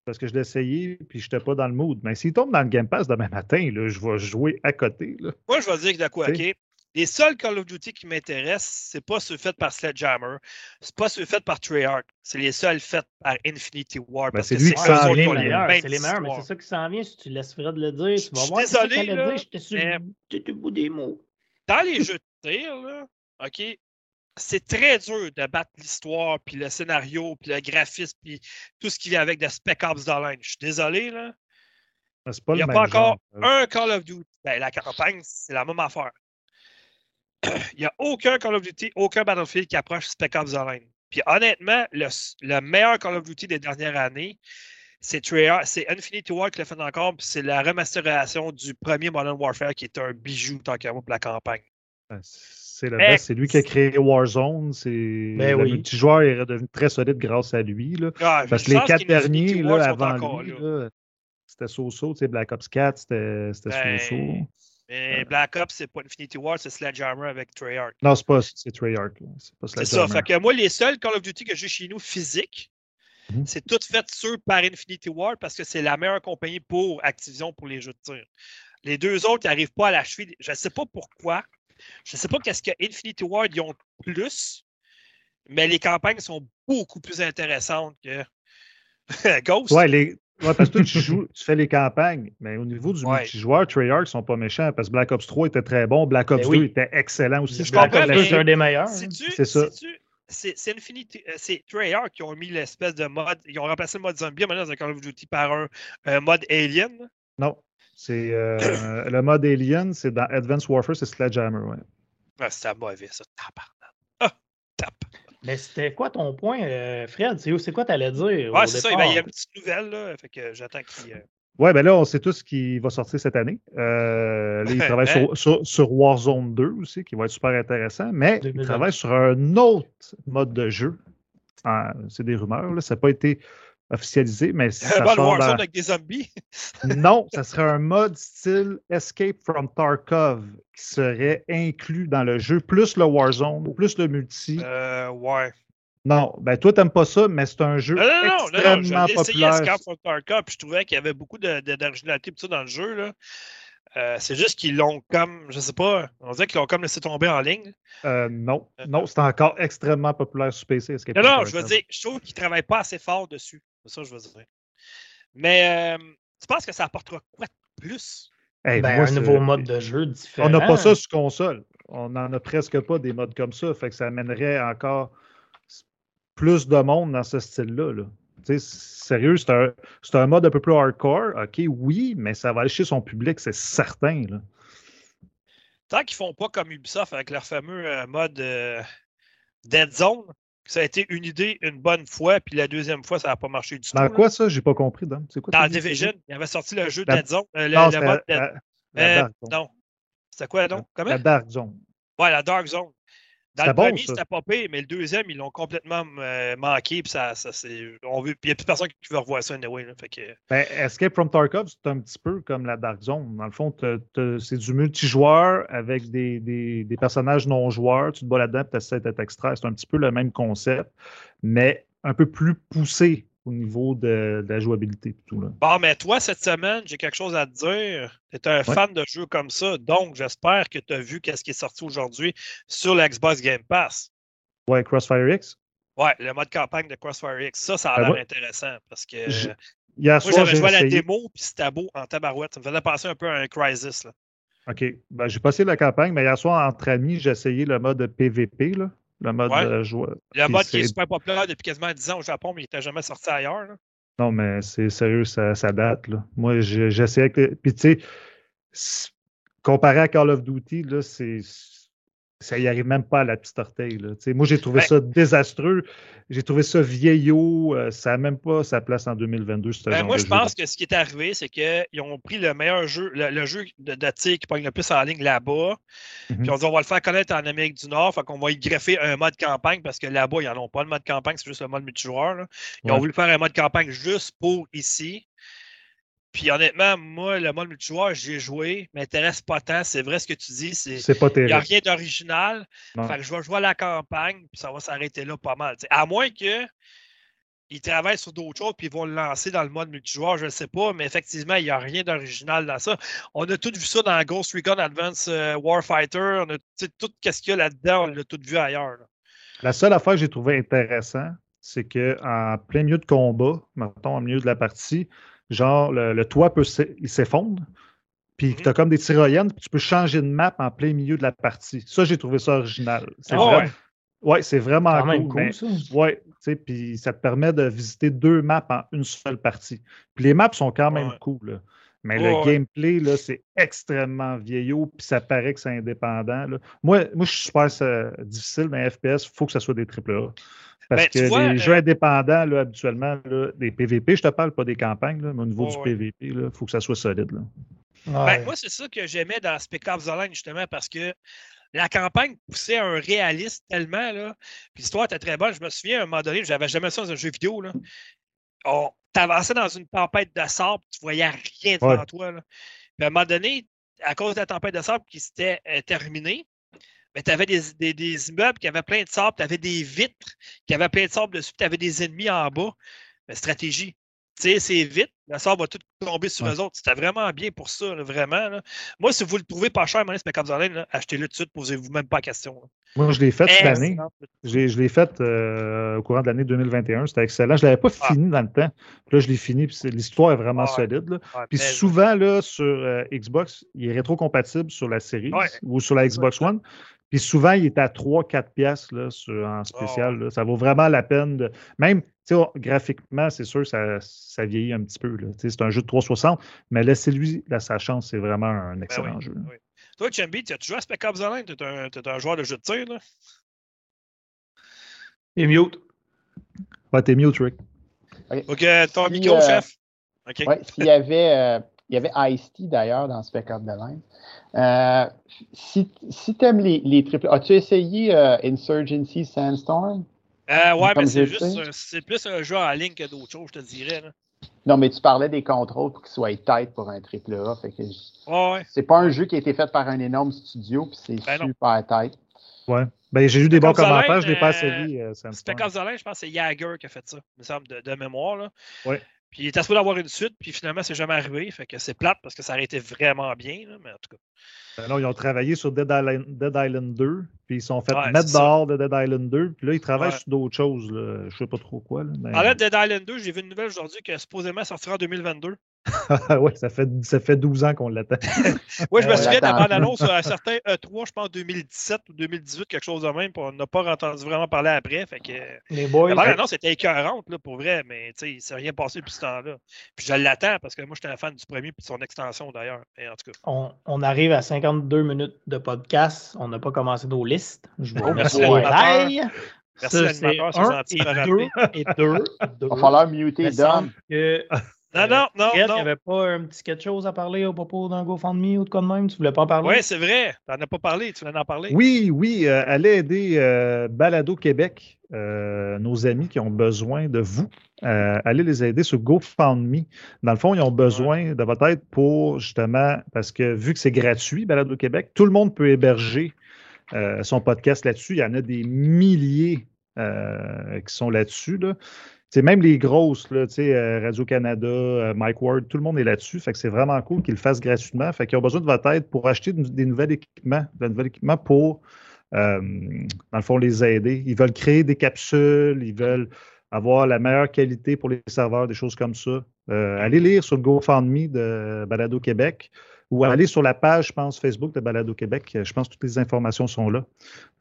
parce que je l'ai essayé puis je n'étais pas dans le mood. Mais s'il tombe dans le Game Pass demain matin, là, je vais jouer à côté. Là.
Moi, je vais dire de quoi, OK? Les seuls Call of Duty qui m'intéressent, c'est pas ceux faits par Sledgehammer, c'est pas ceux faits par Treyarch, c'est les seuls faits par Infinity War.
Ben,
parce
c'est
que
lui qui s'en vient,
c'est les meilleurs, mais c'est ça qui s'en vient. Si tu laisses Fred le dire, tu vas
Je suis
voir.
désolé, là,
dit, J'étais sur
mais-
le bout des mots.
Dans les jeux de tir, là, OK, c'est très dur de battre l'histoire, puis le scénario, puis le graphisme, puis tout ce qui vient avec de Spec Ops Line. Je suis désolé, là.
Pas
Il n'y
le
a pas encore
genre.
un Call of Duty. Ben, la campagne, c'est la même affaire. Il n'y a aucun Call of Duty, aucun Battlefield qui approche Spec Ops The Line. Puis honnêtement, le, le meilleur Call of Duty des dernières années, c'est Treyarch, c'est Infinity War qui l'a fait encore, puis c'est la remasterisation du premier Modern Warfare qui est un bijou tant qu'à moi pour la campagne.
Ben, C'est le best. C'est lui qui a créé Warzone. C'est
Ben
le
oui.
multijoueur est redevenu très solide grâce à lui. Là.
Ah,
Parce que les quatre derniers là, avant
encore
lui, c'était So-So. tu sais, Black Ops 4, c'était c'était
Ben,
So-So.
Mais Black Ops, c'est pas Infinity War, c'est Sledgehammer avec Treyarch.
Non, c'est pas c'est Treyarch. C'est pas
C'est ça.
Sledgehammer.
Fait que moi, les seuls Call of Duty que j'ai chez nous physiques,
Mhm.
c'est tout fait sur par Infinity War parce que c'est la meilleure compagnie pour Activision pour les jeux de tir. Les deux autres, ils n'arrivent pas à la cheville. Je ne sais pas pourquoi. Je ne sais pas qu'est-ce que Infinity War ils ont plus, mais les campagnes sont beaucoup plus intéressantes que [LAUGHS] Ghost.
Ouais, les... ouais, parce que toi, tu joues, tu fais les campagnes, mais au niveau du
Ouais.
multijoueur, Treyarch sont pas méchants parce que Black Ops 3 était très bon, Black Ops
Ben oui.
2 était excellent aussi.
Je
comprends,
comprends,
comprends,
mais-
c'est un des meilleurs.
C'est ça.
C'est c'est Infinity, euh, c'est Treyarch qui ont mis l'espèce de mode, ils ont remplacé le mode zombie maintenant dans un Call of Duty par un, un mode alien.
Non, c'est euh, le mode Alien, c'est dans Advanced Warfare, c'est Sledgehammer. Ouais.
Ah, c'était mauvais, ça. Ah.
Mais c'était quoi ton point, euh, Fred? C'est c'est quoi t'allais dire?
Ouais,
au
c'est ça.
départ?
ben, Il y a une petite nouvelle, là. Fait que j'attends qu'il. euh,
Ouais, ben là, on sait tous qui va sortir cette année. Euh, là, il [LAUGHS] travaille
Hein?
sur, sur, sur Warzone 2 aussi, qui va être super intéressant, mais il
2020.
travaille sur un autre mode de jeu. Ah, c'est des rumeurs, là, ça n'a pas été officialisé, mais [LAUGHS] ça
le Warzone
dans-
avec des zombies. [LAUGHS]
Non, ça serait un mode style Escape from Tarkov qui serait inclus dans le jeu, plus le Warzone, plus le multi.
Euh, ouais.
Non, ben toi, t'aimes pas ça, mais c'est un jeu
Non, non, non, non, non,
extrêmement populaire.
Escape from Tarkov, puis je trouvais qu'il y avait beaucoup d'originalité dans le jeu. Là. Euh, c'est juste qu'ils l'ont comme, je sais pas, on dirait qu'ils l'ont comme laissé tomber en ligne.
Euh, non, non, c'est encore extrêmement populaire sur PC. Escape
Non, non, je veux dire, je trouve qu'ils ne travaillent pas assez fort dessus. C'est ça que je veux dire. Mais euh, tu penses que ça apportera quoi de plus?
Hey,
Ben,
moi,
un nouveau mode de jeu différent.
On n'a pas ça sur console. On n'en a presque pas des modes comme ça. Fait que ça amènerait encore plus de monde dans ce style-là. là. Tu sais, sérieux, c'est un, c'est un mode un peu plus hardcore. OK, oui, mais ça va aller chez son public, c'est certain. Là.
Tant qu'ils font pas comme Ubisoft avec leur fameux euh, mode euh, Dead Zone, ça a été une idée une bonne fois, puis la deuxième fois, ça n'a pas marché du tout.
Dans
là.
quoi ça? J'ai pas compris, Dom. C'est quoi
Dans? Division, il avait sorti le jeu
La-
Dead Zone. euh, le,
Non,
le mode Dead-
la, la
Euh,
Dark Zone.
non. C'était quoi donc? Comment?
La Dark Zone.
Ouais, la Dark Zone. Dans le
bon,
premier, c'était pas pire, mais le deuxième, ils l'ont complètement euh, manqué. Puis ça, ça c'est. On veut. Puis il n'y a plus personne qui veut revoir ça anyway. Là, fait que.
Ben, Escape from Tarkov, c'est un petit peu comme la Dark Zone. Dans le fond, c'est du multijoueur avec des, des- des personnages non joueurs. Tu te bats là-dedans et tu essaies d'être extrait. C'est un petit peu le même concept, mais un peu plus poussé au niveau de, de la jouabilité. et Tout, là.
Bon, mais toi, cette semaine, j'ai quelque chose à te dire. Tu es un fan de jeux comme ça, donc j'espère que tu as vu qu'est-ce qui est sorti aujourd'hui sur l'Xbox Game Pass.
Ouais, Crossfire X?
Ouais, le mode campagne de Crossfire X. Ça, ça a
Ben,
l'air intéressant parce que
je- Hier
moi, j'avais joué à la démo puis c'était beau en tabarouette. Ça me faisait penser un peu à un Crisis. Là.
OK. Ben, j'ai pas essayé la campagne, mais hier soir, entre amis, j'ai essayé le mode PVP, là, le mode
Ouais.
euh, joueur.
Le mode qui est super populaire depuis quasiment 10 ans au Japon, mais il n'était jamais sorti ailleurs. là.
Non, mais c'est sérieux, ça, ça date. Là. Moi, le- Puis, tu sais, comparé à Call of Duty, là, c'est. Ça y arrive même pas à la petite orteille. Là. Moi, j'ai trouvé ça désastreux. J'ai trouvé ça vieillot. euh, ça n'a même pas sa place en 2022. ce
Ben,
genre
moi,
de
je
jeu.
pense que ce qui est arrivé, c'est qu'ils ont pris le meilleur jeu, le, le jeu de, de tir qui pogne le plus en ligne là-bas.
Mhm.
Puis on dit on va le faire connaître en Amérique du Nord, fait qu'on va y greffer un mode campagne parce que là-bas, ils n'en ont pas le mode campagne, c'est juste le mode multijoueur. là. Ils ont voulu faire un mode campagne juste pour ici. Puis honnêtement, moi, le mode multijoueur, j'ai joué, m'intéresse pas tant. C'est vrai ce que tu dis, c'est.
Pas
Il n'y a
terrible.
rien d'original. Fait que je vais jouer à la campagne, puis ça va s'arrêter là pas mal. t'sais. À moins que ils travaillent sur d'autres choses, puis ils vont le lancer dans le mode multijoueur, je ne sais pas, mais effectivement, il n'y a rien d'original dans ça. On a tout vu ça dans Ghost Recon Advance euh, Warfighter. On a tout ce qu'il y a là-dedans, on l'a tout vu ailleurs. là.
La seule affaire que j'ai trouvé intéressant, c'est qu'en plein milieu de combat, mettons, en milieu de la partie, genre, le, le toit peut s'effondre, puis
Mhm.
tu as comme des tyroliennes, puis tu peux changer de map en plein milieu de la partie. Ça, j'ai trouvé ça original. C'est
Ah
vraiment-
ouais.
ouais, c'est vraiment
quand même
cool.
cool,
mais-
ça.
Ouais, tu sais, puis ça te permet de visiter deux maps en une seule partie. Puis les maps sont quand même
Ouais.
cool, là. Mais le
ouais.
gameplay, là, c'est extrêmement vieillot, puis ça paraît que c'est indépendant. là. Moi, moi, je suis super euh, difficile dans FPS, il faut que ça soit des AAA. Parce
Ben, tu
que
vois,
les
euh,
jeux indépendants, là, habituellement, là, des PVP, je te parle pas des campagnes, là, mais au niveau du
ouais.
PVP, il faut que ça soit solide. Là.
Ouais.
Ben, moi, c'est ça que j'aimais dans Spec Ops The Line, justement, parce que la campagne poussait à un réalisme tellement, là. Puis l'histoire était très bonne. Je me souviens, à un moment donné, j'avais jamais ça dans un jeu vidéo, là. On t'avançais dans une tempête de sable, tu voyais rien devant
Ouais.
toi, là. Puis à un moment donné, à cause de la tempête de sable qui s'était euh, terminée, mais tu avais des, des- des immeubles qui avaient plein de sable, tu avais des vitres qui avaient plein de sable dessus, tu avais des ennemis en bas. Ben, stratégie. Tu sais, c'est vite, le sable va tout tomber sur
Ouais.
eux autres. C'était vraiment bien pour ça, là, vraiment. là. Moi, si vous le trouvez pas cher, Line, là, achetez-le tout de suite, posez-vous même pas la question. là.
Moi, je l'ai fait cette année. Je l'ai- fait euh, au courant de l'année 2021. C'était excellent. Je ne l'avais pas
Ah.
fini dans le temps. Puis là, je l'ai fini. L'histoire est vraiment
Ah
solide. là.
Ouais,
Puis
mais-
souvent, là, sur euh, Xbox, il est rétrocompatible sur la série ou sur la Xbox One. Puis souvent, il est à 3-4 piastres là, sur- en spécial. là. Ça vaut vraiment la peine. De... Même tu sais, on- graphiquement, c'est sûr, ça, ça vieillit un petit peu. C'est un jeu de 360, mais laissez-lui là, sa chance. C'est vraiment un excellent
Ben oui,
jeu.
oui. Toi, Chambi, tu as joué à Spec Ops The Line? Tu es, un joueur de jeu de tir, là?
Et mute.
Ouais, t'es mute, Rick.
Ok, ton
Si,
micro,
euh,
chef. Ok.
Ouais, s'il y avait, euh, il y avait Ice-T d'ailleurs dans Spec Up the Line. Euh, si si tu aimes les, les triples, as-tu essayé euh, Insurgency Sandstorm?
Euh, ouais,
comme
mais c'est juste, c'est plus un jeu en ligne que d'autres choses, je te dirais. Là.
Non, mais tu parlais des contrôles pour qu'ils soient tight pour un triple A. Fait que je-
Ouais, ouais.
c'est pas un jeu qui a été fait par un énorme studio, puis c'est
Ben non.
super tight.
Ouais. Ben, j'ai eu des bons commentaires, je l'ai pas
euh,
essayé. euh, Sandstorm.
Spec Ops The Line, je pense que c'est Jagger qui a fait ça, il me semble, de, de mémoire. Là.
Ouais.
Puis il était supposé avoir une suite, puis finalement, c'est jamais arrivé. Fait que c'est plate parce que ça aurait été vraiment bien, là, mais en tout cas.
Ben non, ils ont travaillé sur Dead Island, Dead Island 2, puis ils se sont fait
Ouais,
mettre dehors de Dead Island 2, puis là, ils travaillent
Ouais.
sur d'autres choses. Là. Je sais pas trop quoi. Là, mais-
En là, Dead Island 2, j'ai vu une nouvelle aujourd'hui que supposément sortira en 2022. [LAUGHS]
ouais, ça fait, ça fait 12 ans qu'on l'attend. [LAUGHS]
Oui, je me
On
souviens de la bande-annonce à certains E3, je pense 2017 ou 2018, quelque chose de même, puis on n'a pas entendu vraiment parler après. Fait que
Les boys.
la bande-annonce était écœurante, là, pour vrai, mais tu sais, il s'est rien passé depuis ce temps-là. Puis je l'attends parce que moi, j'étais un fan du premier puis de son extension d'ailleurs. Et en tout cas.
On, on arrive à 52 minutes de podcast. On n'a pas commené nos listes. Je vous
merci,
remercie.
Merci, l'animateur,
c'est
gentil
et deux, et deux, deux. [LAUGHS]
Il va falloir muter Dom.
que
Non, non, non,
Fred, il n'y
non.
avait pas un petit quelque chose à parler au propos d'un GoFundMe ou de quoi de même? Tu voulais pas en parler?
Oui, c'est vrai. Tu n'en as pas parlé, tu viens d'en parler.
Oui, oui, euh, allez aider euh, Balado Québec, euh, nos amis qui ont besoin de vous. Euh, allez les aider sur GoFundMe. Dans le fond, ils ont besoin de votre aide pour justement, parce que vu que c'est gratuit, Balado Québec, tout le monde peut héberger euh, son podcast là-dessus. Il y en a des milliers euh, qui sont là-dessus. Là. Même les grosses, là, euh, Radio-Canada, euh, Mike Ward, tout le monde est là-dessus. Fait que c'est vraiment cool qu'ils le fassent gratuitement. Fait qu'ils ont besoin de votre aide pour acheter de- des nouveaux équipements, de nouveaux équipements pour, euh, dans le fond, les aider. Ils veulent créer des capsules, ils veulent avoir la meilleure qualité pour les serveurs, des choses comme ça. Allez lire sur le GoFundMe de Balado Québec ou allez sur la page, je pense, Facebook de Balado Québec. Je pense que toutes les informations sont là.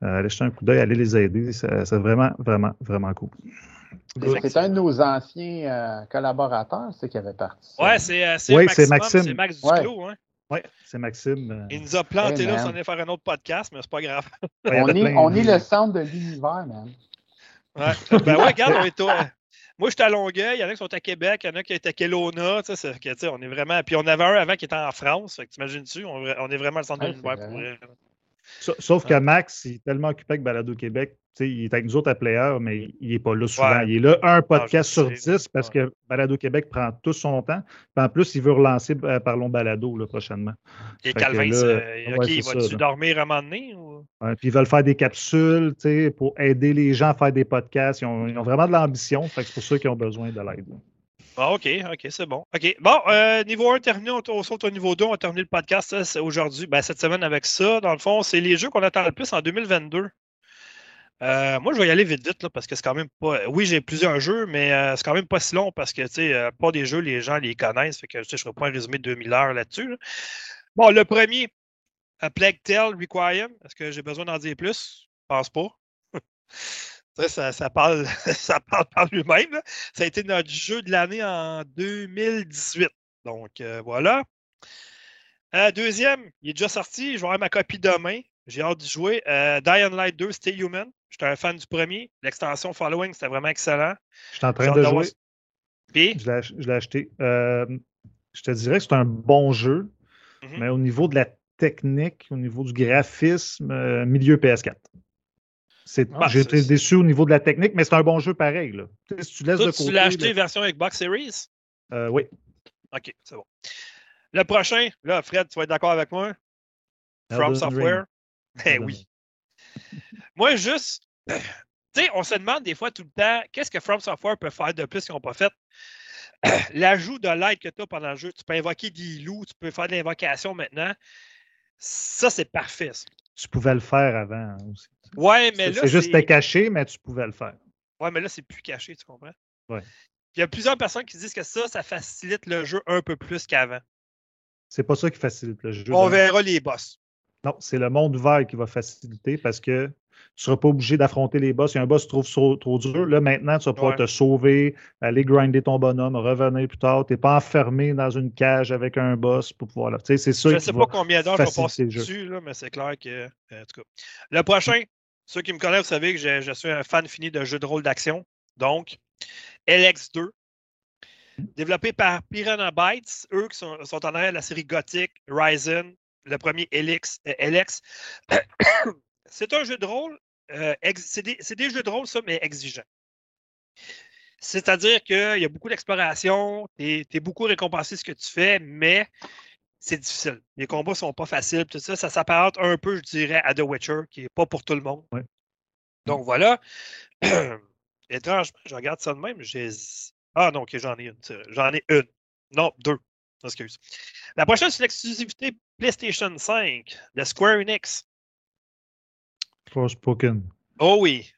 Euh, allez jeter un coup d'œil, allez les aider. C'est vraiment, vraiment, vraiment cool.
C'est un de nos anciens euh, collaborateurs, c'est qui avait parti.
Ouais, c'est euh, c'est
Oui, Maxime.
C'est Max
Ouais.
Duclos. Hein.
Oui, c'est Maxime. euh,
Il nous a planté
Hey,
là, on allait faire un autre podcast, mais c'est pas grave.
On est, on est le centre de l'univers, man.
Ouais. ben ouais, regarde, on est au- Moi, je suis à Longueuil, il y en a qui sont à Québec, il y en a qui sont à Kelowna, tu sais, on est vraiment. Puis on avait un avant qui était en France, fait que t'imagines-tu, on, on est vraiment le centre de l'univers pour
Sauf que Max, il est tellement occupé avec Balado Québec. Il est avec nous autres à Player, mais il n'est pas là souvent.
Ouais.
Il est là un podcast sur dix parce que Balado Québec prend tout son temps. Puis en plus, il veut relancer euh, Parlons Balado là, prochainement.
Et
Fait
Calvin,
là,
ok, vas-tu
là.
dormir à un moment donné? Ou...
Puis ils veulent faire des capsules pour aider les gens à faire des podcasts. Ils ont, ils ont vraiment de l'ambition. C'est pour ça qu'ils ont besoin de l'aide.
Ah, OK, OK, c'est bon. OK. Bon, euh, niveau 1 terminé, on, saute au niveau 2, on a terminé le podcast c'est aujourd'hui, ben, cette semaine avec ça. Dans le fond, c'est les jeux qu'on attend le plus en 2022. Euh, moi, je vais y aller vite, vite, parce que c'est quand même pas. Oui, j'ai plusieurs jeux, mais euh, c'est quand même pas si long parce que, tu sais, euh, pas des jeux, les gens les connaissent. Fait que, je ne ferai pas un résumé de 2000 heures là-dessus. là. Bon, le premier, Plague Tale Requiem. Est-ce que j'ai besoin d'en dire plus? Je pense pas. [LAUGHS] Ça, ça parle, [LAUGHS] ça parle par lui-même. Ça a été notre jeu de l'année en 2018. Donc, euh, voilà. Euh, deuxième, il est déjà sorti. Je vais avoir ma copie demain. J'ai hâte d'y jouer. Euh, Dying Light 2, Stay Human. J'étais un fan du premier. L'extension Following, c'était vraiment excellent.
Je suis en train de jouer.
Puis,
Je l'ai je l'ai acheté. Euh, je te dirais que c'est un bon jeu,
Mhm.
mais au niveau de la technique, au niveau du graphisme, milieu PS4.
Ah,
J'ai été déçu au niveau de la technique, mais c'est un bon jeu pareil. Là. Tu sais, Si tu laisses
toi,
de
tu l'as acheté
le-
version Xbox Series?
Euh, oui.
OK, c'est bon. Le prochain, là, Fred, tu vas être d'accord avec moi? From
Elden
Software?
Ring.
Ben oui. [LAUGHS] Moi, juste, tu sais, on se demande des fois tout le temps, qu'est-ce que From Software peut faire de plus qu'ils n'ont pas fait? [CLEARS THROAT] L'ajout de l'aide que tu as pendant le jeu, tu peux invoquer des loups, tu peux faire de l'invocation maintenant. Ça, c'est parfait. ça.
Tu pouvais le faire avant aussi.
Ouais, mais
C'est
là,
c'est juste caché, mais tu pouvais le faire.
ouais, mais là, c'est plus caché, tu comprends?
Ouais.
Il y a plusieurs personnes qui disent que ça, ça facilite le jeu un peu plus qu'avant.
C'est pas ça qui facilite le jeu.
On
de-
verra les boss.
Non, c'est le monde ouvert qui va faciliter parce que tu ne seras pas obligé d'affronter les boss. Si un boss se trouve trop dur, là maintenant, tu vas pouvoir
Ouais.
te sauver, aller grinder ton bonhomme, revenir plus tard. Tu n'es pas enfermé dans une cage avec un boss pour pouvoir. c'est ça
Je ne sais pas combien d'heures je vais passer dessus, là, mais c'est clair que. en tout cas. Le prochain, ceux qui me connaissent, vous savez que je, suis un fan fini de jeux de rôle d'action. Donc, LX2, développé par Piranha Bytes, eux qui sont, en arrière de la série Gothic, Ryzen, le premier LX. euh, [COUGHS] c'est un jeu de rôle, euh, ex- c'est des, c'est des jeux de rôle, ça, mais exigeants. C'est-à-dire qu'il y a beaucoup d'exploration, tu es, beaucoup récompensé ce que tu fais, mais c'est difficile. Les combats sont pas faciles. Tout ça, ça s'apparente un peu, je dirais, à The Witcher, qui n'est pas pour tout le monde.
Ouais.
Donc voilà. [CLEARS THROAT] Étrangement, je regarde ça de même. J'ai. Ah non, ok, j'en ai une. J'en ai une. Non, deux. Excuse. La prochaine, c'est l'exclusivité PlayStation 5 de Square Enix.
Forspoken.
Oh oui.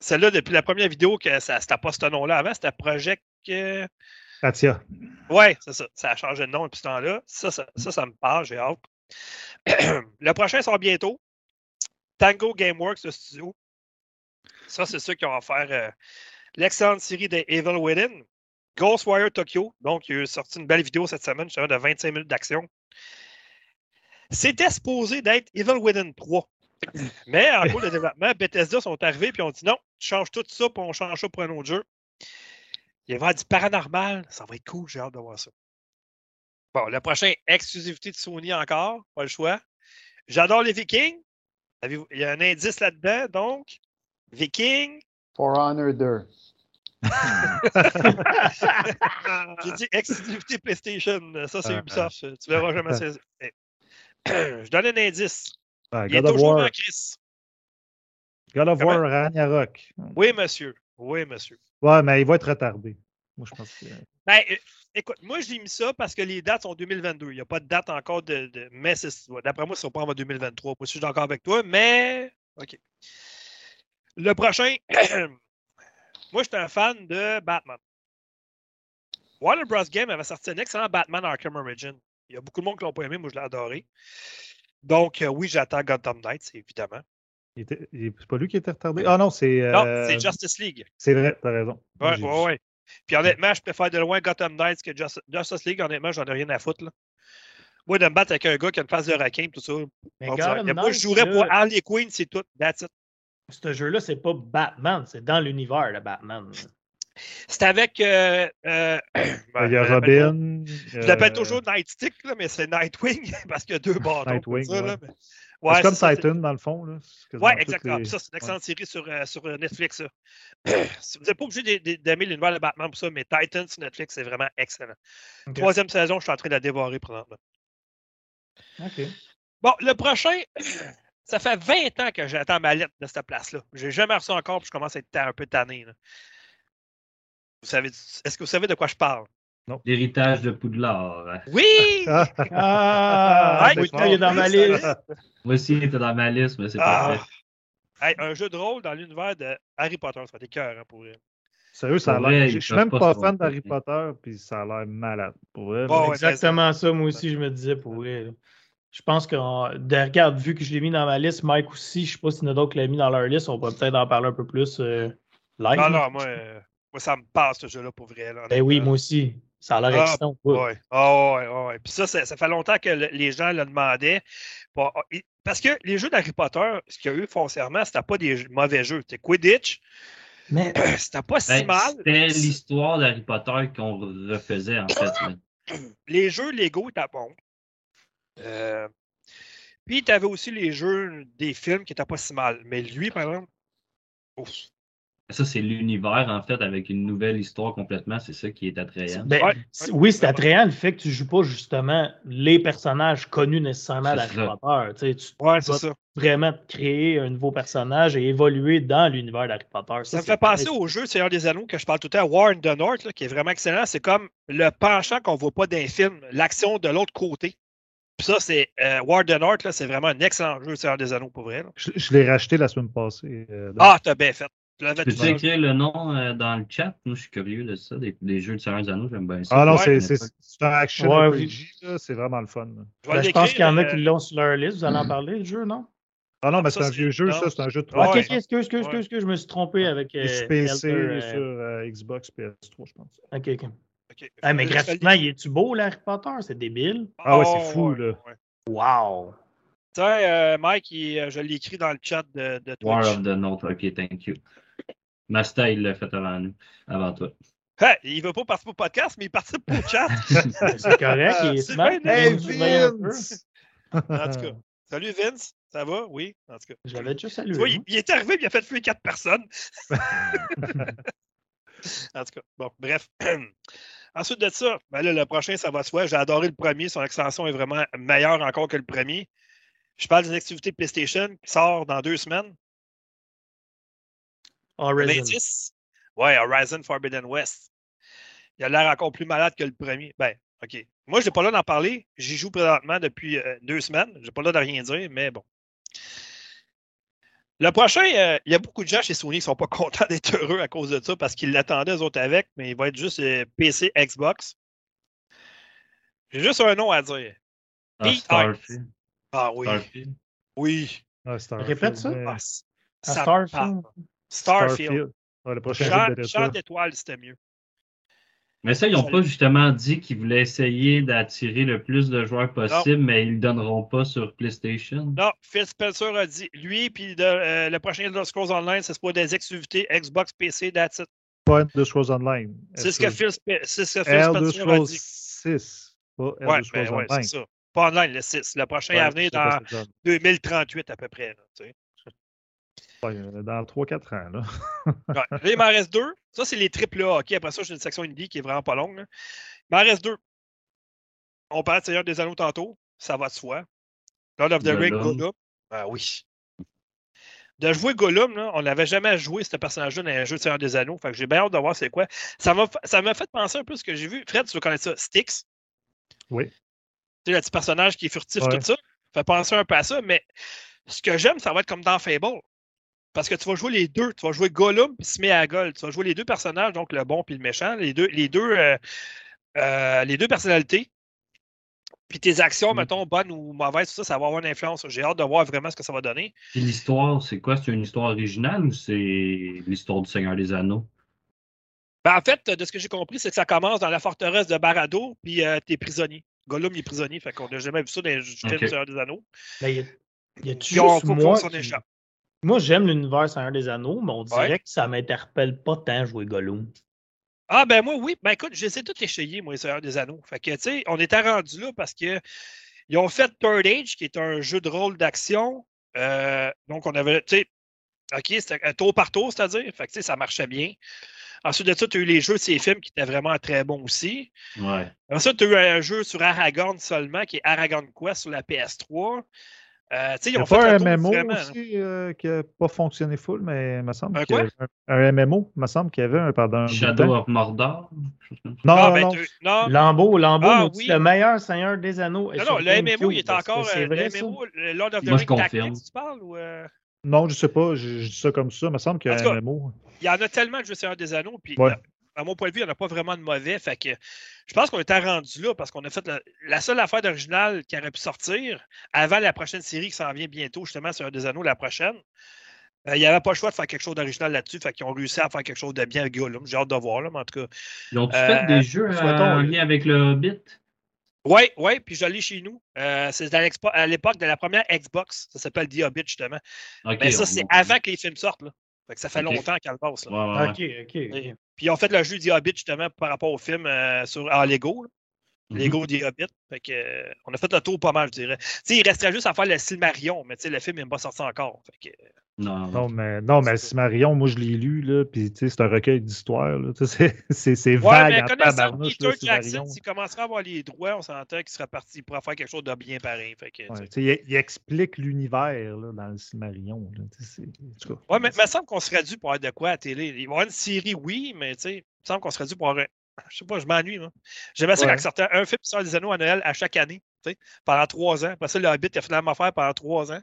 Celle-là, depuis la première vidéo, que ça c'était pas ce nom-là avant, c'était Project. euh, Ouais, c'est ça. Ça a changé de nom depuis ce temps-là. Ça, ça, ça, ça me parle, j'ai hâte. [CLEARS THROAT] le prochain sort bientôt. Tango Gameworks, le studio. Ça, c'est ceux qui ont offert euh, l'excellente série de Evil Within. Ghostwire Tokyo. Donc, il a sorti une belle vidéo cette semaine, justement, de 25 minutes d'action. C'était supposé d'être Evil Within 3. [CLEARS THROAT] Mais en cours de développement, Bethesda sont arrivés et ont dit non, tu changes tout ça puis on change ça pour un autre jeu. Il va y avoir du paranormal. Ça va être cool, j'ai hâte de voir ça. Bon, le prochain, exclusivité de Sony encore, pas le choix. J'adore les Vikings. Il y a un indice là-dedans, donc? Viking.
For Honor 2. [LAUGHS]
J'ai dit exclusivité PlayStation. Ça, c'est
Ah,
Ubisoft. Tu verras jamais ça. Eh. [CLEARS THROAT] Je donne un indice.
Ah,
Il est
God of
toujours
War.
en Chris.
God of? War Ragnarok.
Oui, monsieur. Oui, monsieur.
Ouais, mais il va être retardé. Moi, je pense que.
Ben, euh, écoute, moi, j'ai mis ça parce que les dates sont 2022. Il n'y a pas de date encore de. de- mais d'après moi, ne sera pas en 2023. Moi, je suis d'accord avec toi, mais. OK. Le prochain. [CLEARS THROAT] moi, j'étais un fan de Batman. Warner Bros. Game avait sorti un excellent Batman Arkham Origin. Il y a beaucoup de monde qui l'ont pas aimé. Moi, je l'ai adoré. Donc, euh, oui, j'attends Gotham Knights, évidemment.
Était- C'est pas lui qui était retardé? Ah non, c'est.
Non,
euh,
c'est Justice League.
C'est vrai, t'as raison.
Ouais, ouais, ouais. Puis honnêtement, je préfère de loin Gotham Knights que Just- Justice League. Honnêtement, j'en ai rien à foutre. Là. Moi, de me battre avec un gars qui a une face de requin, tout ça.
Mais
moi, je jouerais pour Harley Quinn, c'est tout. That's it.
Ce jeu-là, c'est pas Batman, c'est dans l'univers de Batman.
C'est avec. euh, euh, ben, [CLEARS THROAT]
Il y a Robin.
Je l'appelle
euh,
toujours Nightstick, là, mais c'est Nightwing [LAUGHS] parce qu'il y a deux bâtons.
Nightwing,
là,
ouais. C'est
Ouais,
comme
ça,
Titan, dans le fond. Là. Toutes
exactement.
les-
Ça, c'est une excellente série sur, euh, sur euh, Netflix. [CLEARS THROAT] vous n'êtes pas obligé d'a- d'a- d'aimer l'univers de Batman pour ça, mais Titan sur Netflix, c'est vraiment excellent. Troisième saison, je suis en train de la dévorer présentement.
OK.
Bon, le prochain, [CLEARS THROAT] ça fait 20 ans que j'attends ma lettre de cette place-là. Je n'ai jamais reçu encore, puis je commence à être un peu tanné. là. Vous savez, est-ce que vous savez de quoi je parle?
L'héritage de Poudlard.
Oui! [LAUGHS]
Ah,
Ah, oui, ça, il est dans ma liste.
Moi aussi, il était dans ma liste, mais c'est
Ah.
pas fait.
Hey, un jeu de rôle dans l'univers de Harry Potter, ça va être cœur pour elle.
Sérieux, ça a l'air.
vrai,
Je suis même
pas
fan d'Harry Potter, puis ça a l'air malade. Pour.
Bon, ouais,
Exactement ça, moi aussi, je me disais pour là. Je pense que, de- regarde, vu que je l'ai mis dans ma liste, Mike aussi, je sais pas si y en a d'autres qui l'ont mis dans leur liste, on pourrait peut-être en parler un peu plus euh, live.
Non, non, moi, euh, moi, ça me passe ce jeu-là pour vrai. Là,
Ben oui, moi aussi. Ça a l'air
Ah,
excitant. ouais.
Ouais. Ah, ouais, ouais, ouais. Puis ça, ça, ça fait longtemps que le- les gens le demandaient. Bon, ah, parce que les jeux d'Harry Potter, ce qu'il y a eu foncièrement, c'était pas des jeux- mauvais jeux. C'était Quidditch. [CLEARS THROAT]
Mais
C'était pas si
Ben,
mal.
C'était l'histoire d'Harry Potter qu'on refaisait, en fait. [CLEARS THROAT]
Les jeux Lego étaient bons. Euh, Puis, tu avais aussi les jeux des films qui étaient pas si mal. Mais lui, par exemple, ouf.
Ça, c'est l'univers, en fait, avec une nouvelle histoire complètement. C'est ça qui est attrayant.
ben,
Ouais,
oui, c'est attrayant le fait que tu joues pas justement les personnages connus nécessairement d'Harry
ça.
Potter. Tu sais, tu
Ouais, c'est
dois
ça.
vraiment créer un nouveau personnage et évoluer dans l'univers d'Harry Potter.
Ça me fait penser au jeu Seigneur des Anneaux que je parle tout le temps, War in the North, là, qui est vraiment excellent. C'est comme le penchant qu'on voit pas dans les films, l'action de l'autre côté. Puis ça, c'est euh, War in the North, là, c'est vraiment un excellent jeu Seigneur des Anneaux pour vrai. là.
Je, je l'ai racheté la semaine passée. euh,
Ah, t'as bien fait. Tu seul.
écrire le nom euh, dans le chat? Moi, je suis curieux de ça, des, des jeux de Seigneur des Anneaux, j'aime bien ça.
Ah non,
Ouais,
c'est un action
Ouais,
RPG, là, c'est vraiment le fun.
Je
Ben, je pense qu'il y en a
l'écrire,
qui
euh,
l'ont sur leur liste. Vous allez en parler, le jeu, non?
Ah non, mais c'est un vieux jeu, ça, c'est un jeu de
Ouais,
ok,
trois
ok, excuse, excuse, excuse, excuse, je me suis trompé avec.
Il est
euh,
sur PC,
euh,
sur euh, Xbox, PS3, je pense.
Ok, ok. Ah, mais graphiquement, il est-tu beau, là, Harry Potter? C'est débile.
Ah ouais, c'est fou,
ouais,
là.
ouais.
Wow!
Tiens, euh, Mike, il, euh, je l'ai écrit dans le chat de, de
War
Twitch.
of the Note. OK, thank you. Masta, il l'a fait avant nous, avant toi.
Hey, il veut pas participer au podcast, mais il participe au chat. [LAUGHS]
C'est correct, il est
C'est
smart.
Hey. Vince!
En tout cas. Salut Vince, ça va? Oui, en tout cas.
J'avais déjà
Tu
salué.
vois, il, il est arrivé et il a fait fuir quatre personnes. [LAUGHS] en tout cas, bon, bref. [CLEARS THROAT] Ensuite de ça, ben là, le prochain, ça va de soi. J'ai adoré le premier. Son extension est vraiment meilleure encore que le premier. Je parle d'une activité PlayStation qui sort dans deux semaines.
Horizon.
Ouais, Horizon Forbidden West. Il a l'air encore plus malade que le premier. Ben, OK. Moi, je n'ai pas là d'en parler. J'y joue présentement depuis euh, deux semaines. Je n'ai pas là de rien dire, mais bon. Le prochain, euh, il y a beaucoup de gens chez Sony qui ne sont pas [LAUGHS] contents d'être heureux à cause de ça parce qu'ils l'attendaient eux autres avec, mais il va être juste euh, PC, Xbox. J'ai juste un nom à dire.
Ah, Starfield.
Ah oui.
Starfield.
Oui.
Ah, Starfield,
Répète ça.
Ah, ça me
Starfield.
Starfield.
Le prochain de
d'étoiles, c'était mieux.
Mais ça, ils n'ont pas justement dit qu'ils voulaient essayer d'attirer le plus de joueurs possible, mais ils ne le donneront pas sur PlayStation.
Non, Phil Spencer a dit, lui, puis euh, le prochain Elder Scrolls Online, c'est pour des exclusivités Xbox, PC, that's it.
Pas Elder Scrolls Online.
C'est ce que Phil, ce que Phil
Elder
Spencer a
Scrolls
dit.
6. Pas Elder
Ouais,
Scrolls
ben ouais,
Online.
c'est ça. Pas online, le 6. Le prochain
Ouais,
à venir dans
ce que ça donne.
2038 à peu près. là, tu sais.
Ouais, euh, dans 3-4 ans. Là. [LAUGHS]
Ouais. Là, il m'en reste deux. Ça, c'est les triple A. OK, après ça, j'ai une section indie qui est vraiment pas longue. là. Il m'en reste deux. On parlait de Seigneur des Anneaux tantôt. Ça va de soi. Lord of the Rings,
Gollum.
Ah oui. De jouer Gollum, là, on n'avait jamais joué ce personnage-là dans un jeu de Seigneur des Anneaux. Fait que j'ai bien hâte de voir c'est quoi. Ça m'a ça m'a fait penser un peu à ce que j'ai vu. Fred, tu veux connaître ça? Styx?
Oui.
Tu sais, le petit personnage qui est furtif,
Ouais.
tout ça. Fait penser un peu à ça, mais ce que j'aime, ça va être comme dans Fable. Parce que tu vas jouer les deux. Tu vas jouer Gollum et Sméagol. Tu vas jouer les deux personnages, donc le bon puis le méchant, les deux, les deux, euh, euh, les deux personnalités. Puis tes actions,
Mm.
mettons, bonnes ou mauvaises, tout ça, ça va avoir une influence. J'ai hâte de voir vraiment ce que ça va donner.
Puis l'histoire, c'est quoi? C'est une histoire originale ou c'est l'histoire du Seigneur des Anneaux?
Ben, en fait, de ce que j'ai compris, c'est que ça commence dans la forteresse de Barado, puis euh, t'es prisonnier. Gollum il est prisonnier, fait qu'on n'a jamais vu ça dans les du Seigneur des Anneaux.
Mais y a- y a-tu
Puis on qu'on s'en
qui-
échappe.
Moi, j'aime l'univers Seigneur des Anneaux, mais on dirait
Ouais.
que ça m'interpelle pas tant jouer Gollum.
Ah ben moi, oui. Ben écoute, j'essaie tout échayé, moi, les Seigneurs des Anneaux. Fait que, tu sais, on était rendu là parce que ils ont fait Third Age, qui est un jeu de rôle d'action. Euh, donc, on avait, tu sais, OK, c'était un tour par tour, c'est-à-dire. Fait que, tu sais, ça marchait bien. Ensuite de ça, tu as eu les jeux de ces films qui étaient vraiment très bons aussi.
Ouais.
Ensuite, tu as eu un jeu sur Aragorn seulement, qui est Aragorn Quest sur la PS3. Euh,
Il
ils
n'y a
ont fait
pas un MMO
vraiment, hein.
aussi euh, qui n'a pas fonctionné full, mais il me semble
Un
qu'il y
quoi?
avait un, un MMO, il me semble qu'il y avait un de
Shadow of Mordor?
Non,
Ah,
non,
ben,
non.
tu- non,
Lambeau, Lambeau,
Ah,
nous dit
oui.
le meilleur Seigneur des Anneaux. est
non,
sur
le MMO, il est encore.
C'est
euh,
vrai,
le
ça?
MMO, le Lord of the
Moi, je
Rings tu parles? Ou, euh,
Non, je sais pas, je, je dis ça comme ça. Il me semble qu'il y a un
cas,
MMO.
il y en a tellement de jeux Seigneur des Anneaux, puis
Ouais.
à- à mon point de vue, il n'y en a pas vraiment de mauvais. Fait que je pense qu'on était rendu là parce qu'on a fait la, la seule affaire d'original qui aurait pu sortir avant la prochaine série qui s'en vient bientôt, justement, Seigneur des Anneaux, la prochaine. Euh, il n'y avait pas le choix de faire quelque chose d'original là-dessus, fait qu'ils ont réussi à faire quelque chose de bien avec Gollum. J'ai hâte de voir, là, mais en tout cas.
Ils ont-tu
Euh,
fait des jeux euh,
souhaitons,
en lien avec le Hobbit?
Oui, oui, puis je l'ai chez nous. Euh, c'est à l'époque de la première Xbox. Ça s'appelle The Hobbit, justement. Mais ça, c'est avant que les films sortent. Là. Fait que ça fait longtemps qu'elle passe. Là.
Ouais, ouais, ouais.
Ok, ok.
Et- Puis ils ont fait le jeu The Hobbit, justement, par rapport au film euh, sur, en Lego. là.
Mhm.
Lego The Hobbit. Fait que, euh, on a fait le tour pas mal, je dirais. Il resterait juste à faire le Silmarion, mais le film n'est pas sorti encore. Fait que,
Non,
Non, mais, non, mais Simarion, moi, je l'ai lu, là, puis tu sais, c'est un recueil d'histoires. là, C'est c'est- c'est
Ouais,
vague
mais
en tabarnouche,
Peter
là,
Jackson, s'il commencerait à avoir les droits, on s'entend qu'il serait parti, il pourrait faire quelque chose de bien pareil. Fait que, tu sais.
Ouais, tu sais, il, il explique l'univers là, dans le Silmarillion. là, tu sais, c'est- en tout cas.
Ouais, mais il me semble qu'on serait dû pour avoir de quoi à la télé. Il va y avoir une série, oui, mais tu sais, il me semble qu'on serait dû pour avoir un- Je sais pas, je m'ennuie, moi. J'aimais ça
Ouais.
quand sortait un film sur des anneaux à Noël à chaque année, tu sais, pendant trois ans. Après ça, le Hobbit, il a même affaire pendant trois ans.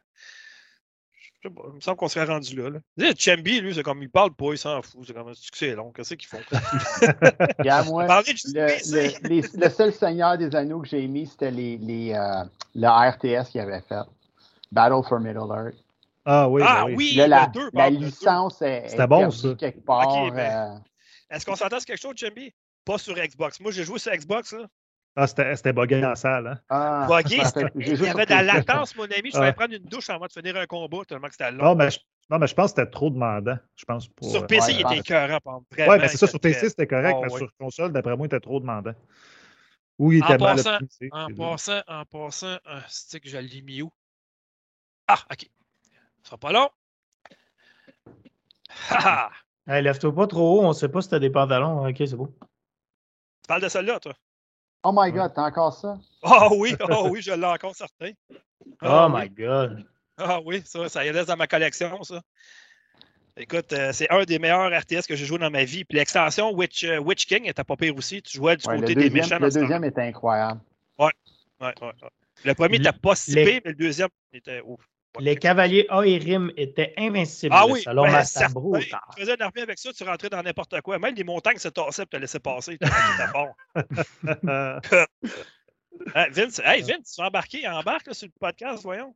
Je sais pas, il me semble qu'on serait rendu là. là. Chambi, lui, c'est comme il parle pas, il s'en fout. C'est comme que c'est long. Qu'est-ce qu'ils font? [LAUGHS]
Regarde, moi, le, le- les- le seul Seigneur des Anneaux que j'ai mis, c'était les, les, euh, le RTS qu'il avait fait. Battle for Middle-earth.
Ah oui,
Ah
ben oui.
oui,
Là, la,
deux, deux.
licence est,
C'était
est
bon, ça.
quelque part.
Ben,
euh,
Est-ce qu'on s'entend sur quelque chose, Chambi? Pas sur Xbox. Moi, j'ai joué sur Xbox, là.
Ah, c'était c'était bugué en salle. Hein?
Ah,
Bugué, il y avait de la latence, mon ami. Je vais prendre une douche avant de finir un combat tellement que c'était long.
Non, mais je, non, mais je pense que c'était trop demandant. Je pense pour.
Sur
euh,
PC,
ouais,
il
je
était écœurant. par exemple.
Ouais,
Vraiment,
mais c'est ça, sur PC, c'était correct,
Ah,
mais sur console, d'après moi, il était trop demandant. Ou il
En
était mal
passant-
optimisé.
En passant, en passant, un stick, je l'ai mis où? Ah, OK. Ça sera pas long. Ha, ha.
Hey, lève-toi pas trop haut, on sait pas si t'as des pantalons. Ok, c'est beau.
Tu parles de celle-là, toi?
Oh my god, t'as encore ça?
Ah oui, ah oui, je l'ai encore certain.
Oh,
Ah oui.
my god.
Ah oui, ça, ça y reste dans ma collection, ça. Écoute, euh, c'est un des meilleurs RTS que j'ai joué dans ma vie. Puis l'extension Witch, euh, Witch King était pas pire aussi. Tu jouais du
Ouais,
côté des méchants.
le deuxième était incroyable.
Ouais, ouais, ouais. Le premier n'était pas si pire, mais le deuxième était ouf.
Les
check ça.
cavaliers Aerim étaient invincibles.
Ah oui,
selon
ben. Tu faisais une armée avec ça, tu rentrais dans n'importe quoi. Même les montagnes se tassaient et te laissaient passer. [LAUGHS] [LAUGHS] Hein, Vince, hey, Vince, tu vas embarquer, embarque là, sur le podcast, voyons.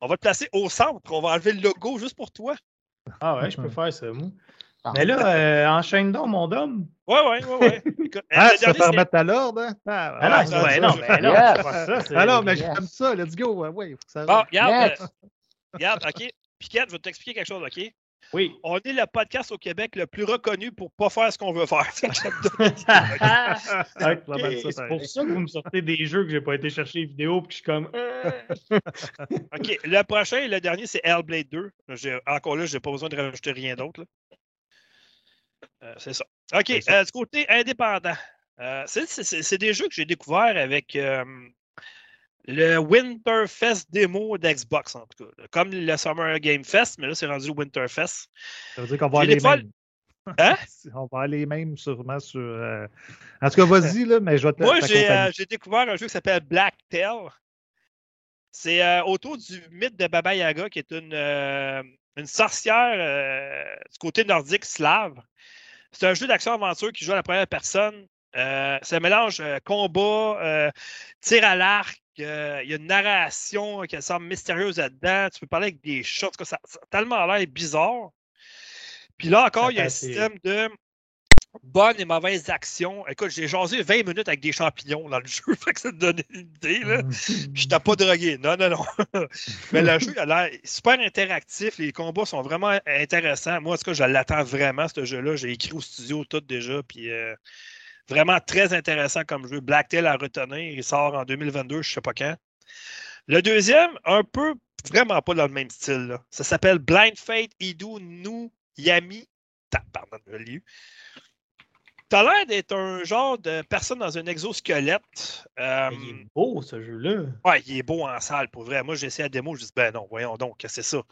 On va te placer au centre. On va enlever le logo juste pour toi.
Ah ouais, je peux faire ça, moi.
Ah.
Mais là, euh, enchaîne donc, mon dôme.
Ouais, ouais, ouais, ouais. [LAUGHS] Écoute,
ah, vas te
c'est-
remettre à l'ordre, hein? Ah,
Ah non,
ouais,
non, ben non,
Yes.
c'est pas ça. c'est-
Ah non, mais
Yes.
j'aime ça, let's go. Ouais, ouais, faut que ça
Bon, regarde, euh, regarde, OK? Piquette, je vais t'expliquer quelque chose, OK?
Oui.
On est le podcast au Québec le plus reconnu pour pas faire ce qu'on veut faire. [LAUGHS] Ça [LAUGHS]
ça,
c'est pour ça que vous me sortez des jeux que j'ai pas été chercher les vidéos puis que je suis comme. euh.
OK, le prochain et le dernier, c'est Hellblade 2. J'ai- Encore là, j'ai pas besoin de rajouter rien d'autre. là. Euh, c'est ça. OK,
C'est ça.
euh, du côté indépendant. euh, c'est- c'est c'est- c'est des jeux que j'ai découverts avec le Winterfest démo d'Xbox, en tout cas. Comme le Summer Game Fest, mais là, c'est rendu Winterfest.
Ça veut dire qu'on va aller
des fois-
même.
Hein? [LAUGHS]
On va aller même sûrement sur. En tout cas, vas-y, là, mais je vais te
Moi, j'ai découvert un jeu qui s'appelle Black Tail. C'est euh, autour du mythe de Baba Yaga, qui est une, euh, une sorcière euh, du côté nordique slave. C'est un jeu d'action-aventure qui joue à la première personne. C'est un mélange combat, tir à l'arc. Il y a une narration qui semble mystérieuse là-dedans. Tu peux parler avec des chats. En tout cas, ça, ça a tellement l'air bizarre. Puis là encore,
Ça
il y a un système de bonnes et mauvaises actions. Écoute, j'ai jasé 20 minutes avec des champignons dans le [LAUGHS] jeu, fait que ça te donne une idée. Là. Puis je t'ai pas drogué. Non, non, non. [LAUGHS] Mais le jeu a l'air super interactif. Les combats sont vraiment intéressants. Moi, en tout cas, je l'attends vraiment, ce jeu-là. J'ai écrit au studio tout déjà. Puis euh, vraiment très intéressant comme jeu. Blacktail à retenir. Il sort en 2022, je sais pas quand. Le deuxième, un peu vraiment pas dans le même style. là. Ça s'appelle Blind Fate Idu Nu Yami. Pardon, je l'ai eu. T'as l'air d'être un genre de personne dans un exosquelette. Euh,
Il est beau, ce jeu-là.
Ouais, il est beau en salle, pour vrai. Moi, j'ai essayé la démo, je dis, ben non, voyons donc, c'est ça?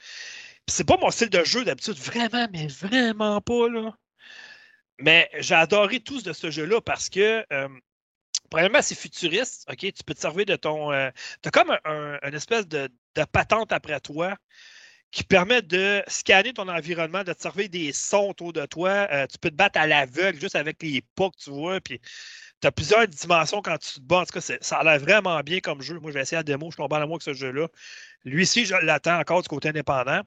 C'est pas mon style de jeu d'habitude, vraiment, mais vraiment pas, là. Mais j'ai adoré tous de ce jeu-là parce que, euh, premièrement, c'est futuriste, OK? Tu peux te servir de ton. Euh, T'as comme un, un- une espèce de, de patente après toi qui permet de scanner ton environnement, de te servir des sons autour de toi. Euh, tu peux te battre à l'aveugle juste avec les pas que tu vois, puis tu as plusieurs dimensions quand tu te bats. En tout cas, ça a l'air vraiment bien comme jeu. Moi, j'ai essayé la démo, je tombé en amour avec ce jeu-là. Lui-ci, je l'attends encore du côté indépendant.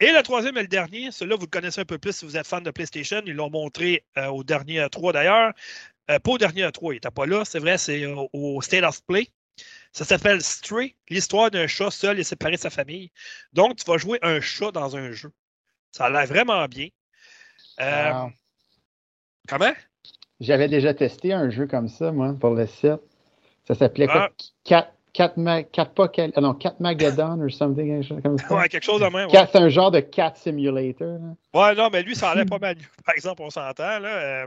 Et le troisième et le dernier, celui-là, vous le connaissez un peu plus si vous êtes fan de PlayStation. Ils l'ont montré euh, au dernier E3 d'ailleurs. Euh, pas au dernier E3, il n'était pas là, c'est vrai, c'est au State of Play. Ça s'appelle Stray, l'histoire d'un chat seul et séparé de sa famille. Donc, tu vas jouer un chat dans un jeu. Ça a l'air vraiment bien. Euh,
Wow.
Comment?
J'avais déjà testé un jeu comme ça, moi, pour le site. Ça s'appelait
Ah.
quoi? Cat, Cat, Ma- Cat, pas Cal- ah non, Cat Mageddon ou something, quelque chose comme ça.
Ouais, quelque chose de même. ouais.
C'est un genre de Cat Simulator. là.
Ouais, non, mais lui, ça a l'air pas mal. [LAUGHS] Par exemple, on s'entend, là. euh,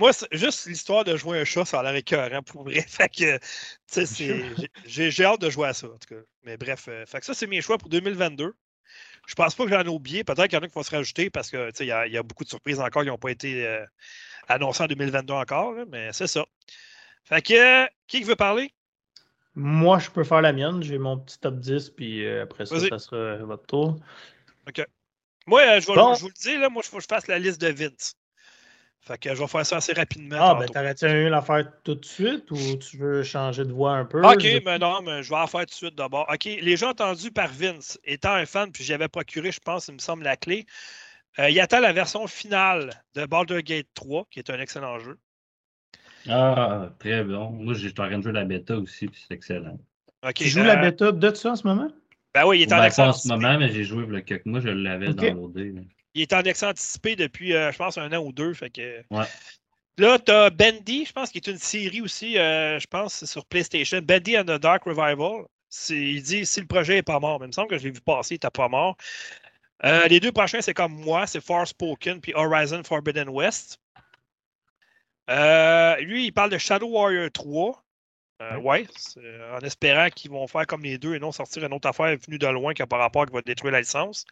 Moi, juste l'histoire de jouer un chat, ça a l'air écœurant pour vrai. [LAUGHS] Fait que, tu sais, c'est- [LAUGHS] j'ai- hâte de jouer à ça, en tout cas. Mais bref, euh, fait que ça, c'est mes choix pour 2022. Je pense pas que j'en ai oublié. Peut-être qu'il y en a qui vont se rajouter parce que, tu sais, il y, a- il y a beaucoup de surprises encore qui n'ont pas été euh, annoncées en 2022 encore, là, mais c'est ça. Fait que, euh, qui veut parler?
Moi, je peux faire la mienne. J'ai mon petit top 10, puis après ça, ça sera votre tour.
Moi, je, vais,
Bon.
je vous le dis, là, moi, il faut que je fasse la liste de Vince. Fait que je vais faire ça assez rapidement.
Ah, ben, t'aurais-tu eu l'affaire tout de suite ou tu veux changer de voix un peu?
OK,
Je-
mais non, mais je vais en faire tout de suite d'abord. OK, les gens entendus par Vince, étant un fan, puis j'avais procuré, je pense, il me semble, la clé, euh, il attend la version finale de Baldur's Gate 3, qui est un excellent jeu.
Ah, très bon. Moi, j'étais en train de jouer la bêta aussi, puis c'est excellent.
OK.
Tu joues la
euh,
bêta de ça en ce moment?
Ben oui, il est en
Ben,
accent
en ce moment, mais j'ai joué le quelques mois, je l'avais
Ok.
downloadé. là.
Il est en accent anticipé depuis, euh, je pense, un an ou deux. Fait que...
Ouais.
Là, tu as Bendy, je pense, qui est une série aussi, euh, je pense, sur PlayStation. Bendy and the Dark Revival. Il dit si le projet n'est pas mort. Mais il me semble que je l'ai vu passer, il pas mort. Euh, les deux prochains, c'est comme moi, c'est Forspoken puis Horizon Forbidden West. Lui, il parle de Shadow Warrior 3. Euh, ouais, c'est- en espérant qu'ils vont faire comme les deux et non sortir une autre affaire venue de loin qui n'a pas rapport qui va détruire la licence.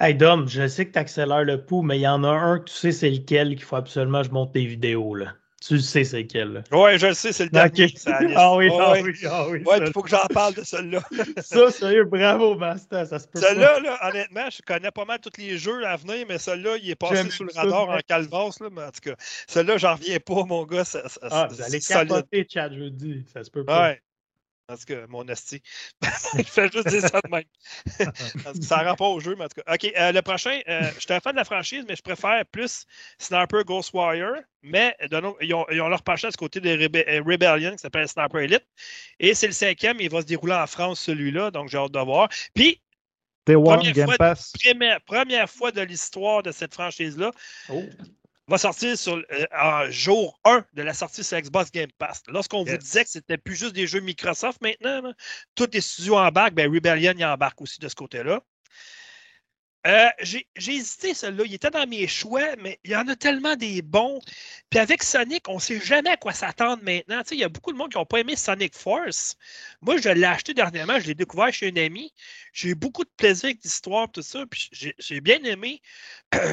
Hey Dom, je sais que tu accélères le pouls, mais il y en a un que tu sais c'est lequel qu'il faut absolument que je monte tes vidéos. Là. Tu le sais c'est lequel. Là.
Ouais, je le sais, c'est le dernier. La liste.
Ah oui, ah oui, ah oui.
Ouais, il faut que j'en parle de celui-là. [LAUGHS]
Ça, sérieux, bravo, Master, ça se peut pas.
Celui-là, là, honnêtement, je connais pas mal tous les jeux à venir, mais celui-là, il est passé sous le
ça,
radar
ouais.
en calvasse. Là, mais en tout cas, celui-là, j'en reviens pas, mon gars. Ça, ça-
Ah, vous allez capoter, chat jeudi. Ça se peut pas.
Ouais. En tout cas, mon esti. je fais juste dire ça de même. [LAUGHS] Parce que ça rend pas au jeu, mais en tout cas. OK, euh, le prochain, euh, je suis un fan de la franchise, mais je préfère plus Sniper Ghost Warrior. Mais de no- ils, ont, ils ont leur penchant du côté de Rebe- euh, Rebellion qui s'appelle Sniper Elite. Et c'est le cinquième, il va se dérouler en France, celui-là. Donc, j'ai hâte de voir. Puis,
Day One,
Première
Game
fois-
Pass.
première, première fois de l'histoire de cette franchise-là,
Oh.
Va sortir sur, euh, en jour 1 de la sortie sur Xbox Game Pass. Lorsqu'on vous disait que c'était plus juste des jeux Microsoft maintenant, là, tous les studios embarquent, ben Rebellion y embarque aussi de ce côté-là. Euh, j'ai hésité, celui-là. Il était dans mes choix, mais il y en a tellement des bons. Puis avec Sonic, on ne sait jamais à quoi s'attendre maintenant. Tu sais, il y a beaucoup de monde qui n'ont pas aimé Sonic Force. Moi, je l'ai acheté dernièrement, je l'ai découvert chez un ami. J'ai eu beaucoup de plaisir avec l'histoire, tout ça. Puis j'ai j'ai bien aimé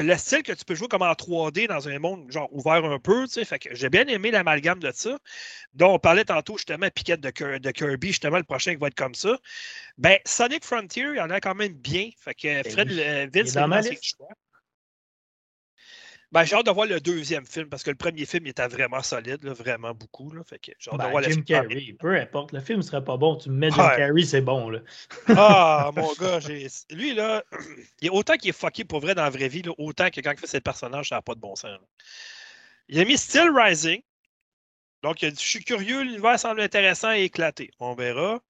le style que tu peux jouer comme en 3D dans un monde genre ouvert un peu. Tu sais, fait que j'ai bien aimé l'amalgame de ça. dont on parlait tantôt justement Piquette de, Kir- de Kirby, justement, le prochain qui va être comme ça. Ben, Sonic Frontier, il y en a quand même bien. Fait que Fred,
oui.
Vince, l'a
ma
ses choix. Ben, j'ai hâte de voir le deuxième film parce que le premier film il était vraiment solide, là, vraiment beaucoup. Là, fait que j'ai hâte de
Ben,
voir le
Jim
film.
Carrey, peu importe. Le film serait pas bon. Tu me mets Jim
Ouais.
Carrey, c'est bon. Là.
Ah, mon [LAUGHS] gars, lui, là, [CLEARS THROAT] il est autant qu'il est fucké pour vrai dans la vraie vie, là, autant que quand il fait ses personnages, ça n'a pas de bon sens. là. Il a mis Still Rising. Donc, il a dit Je suis curieux, l'univers semble intéressant et éclaté. On verra.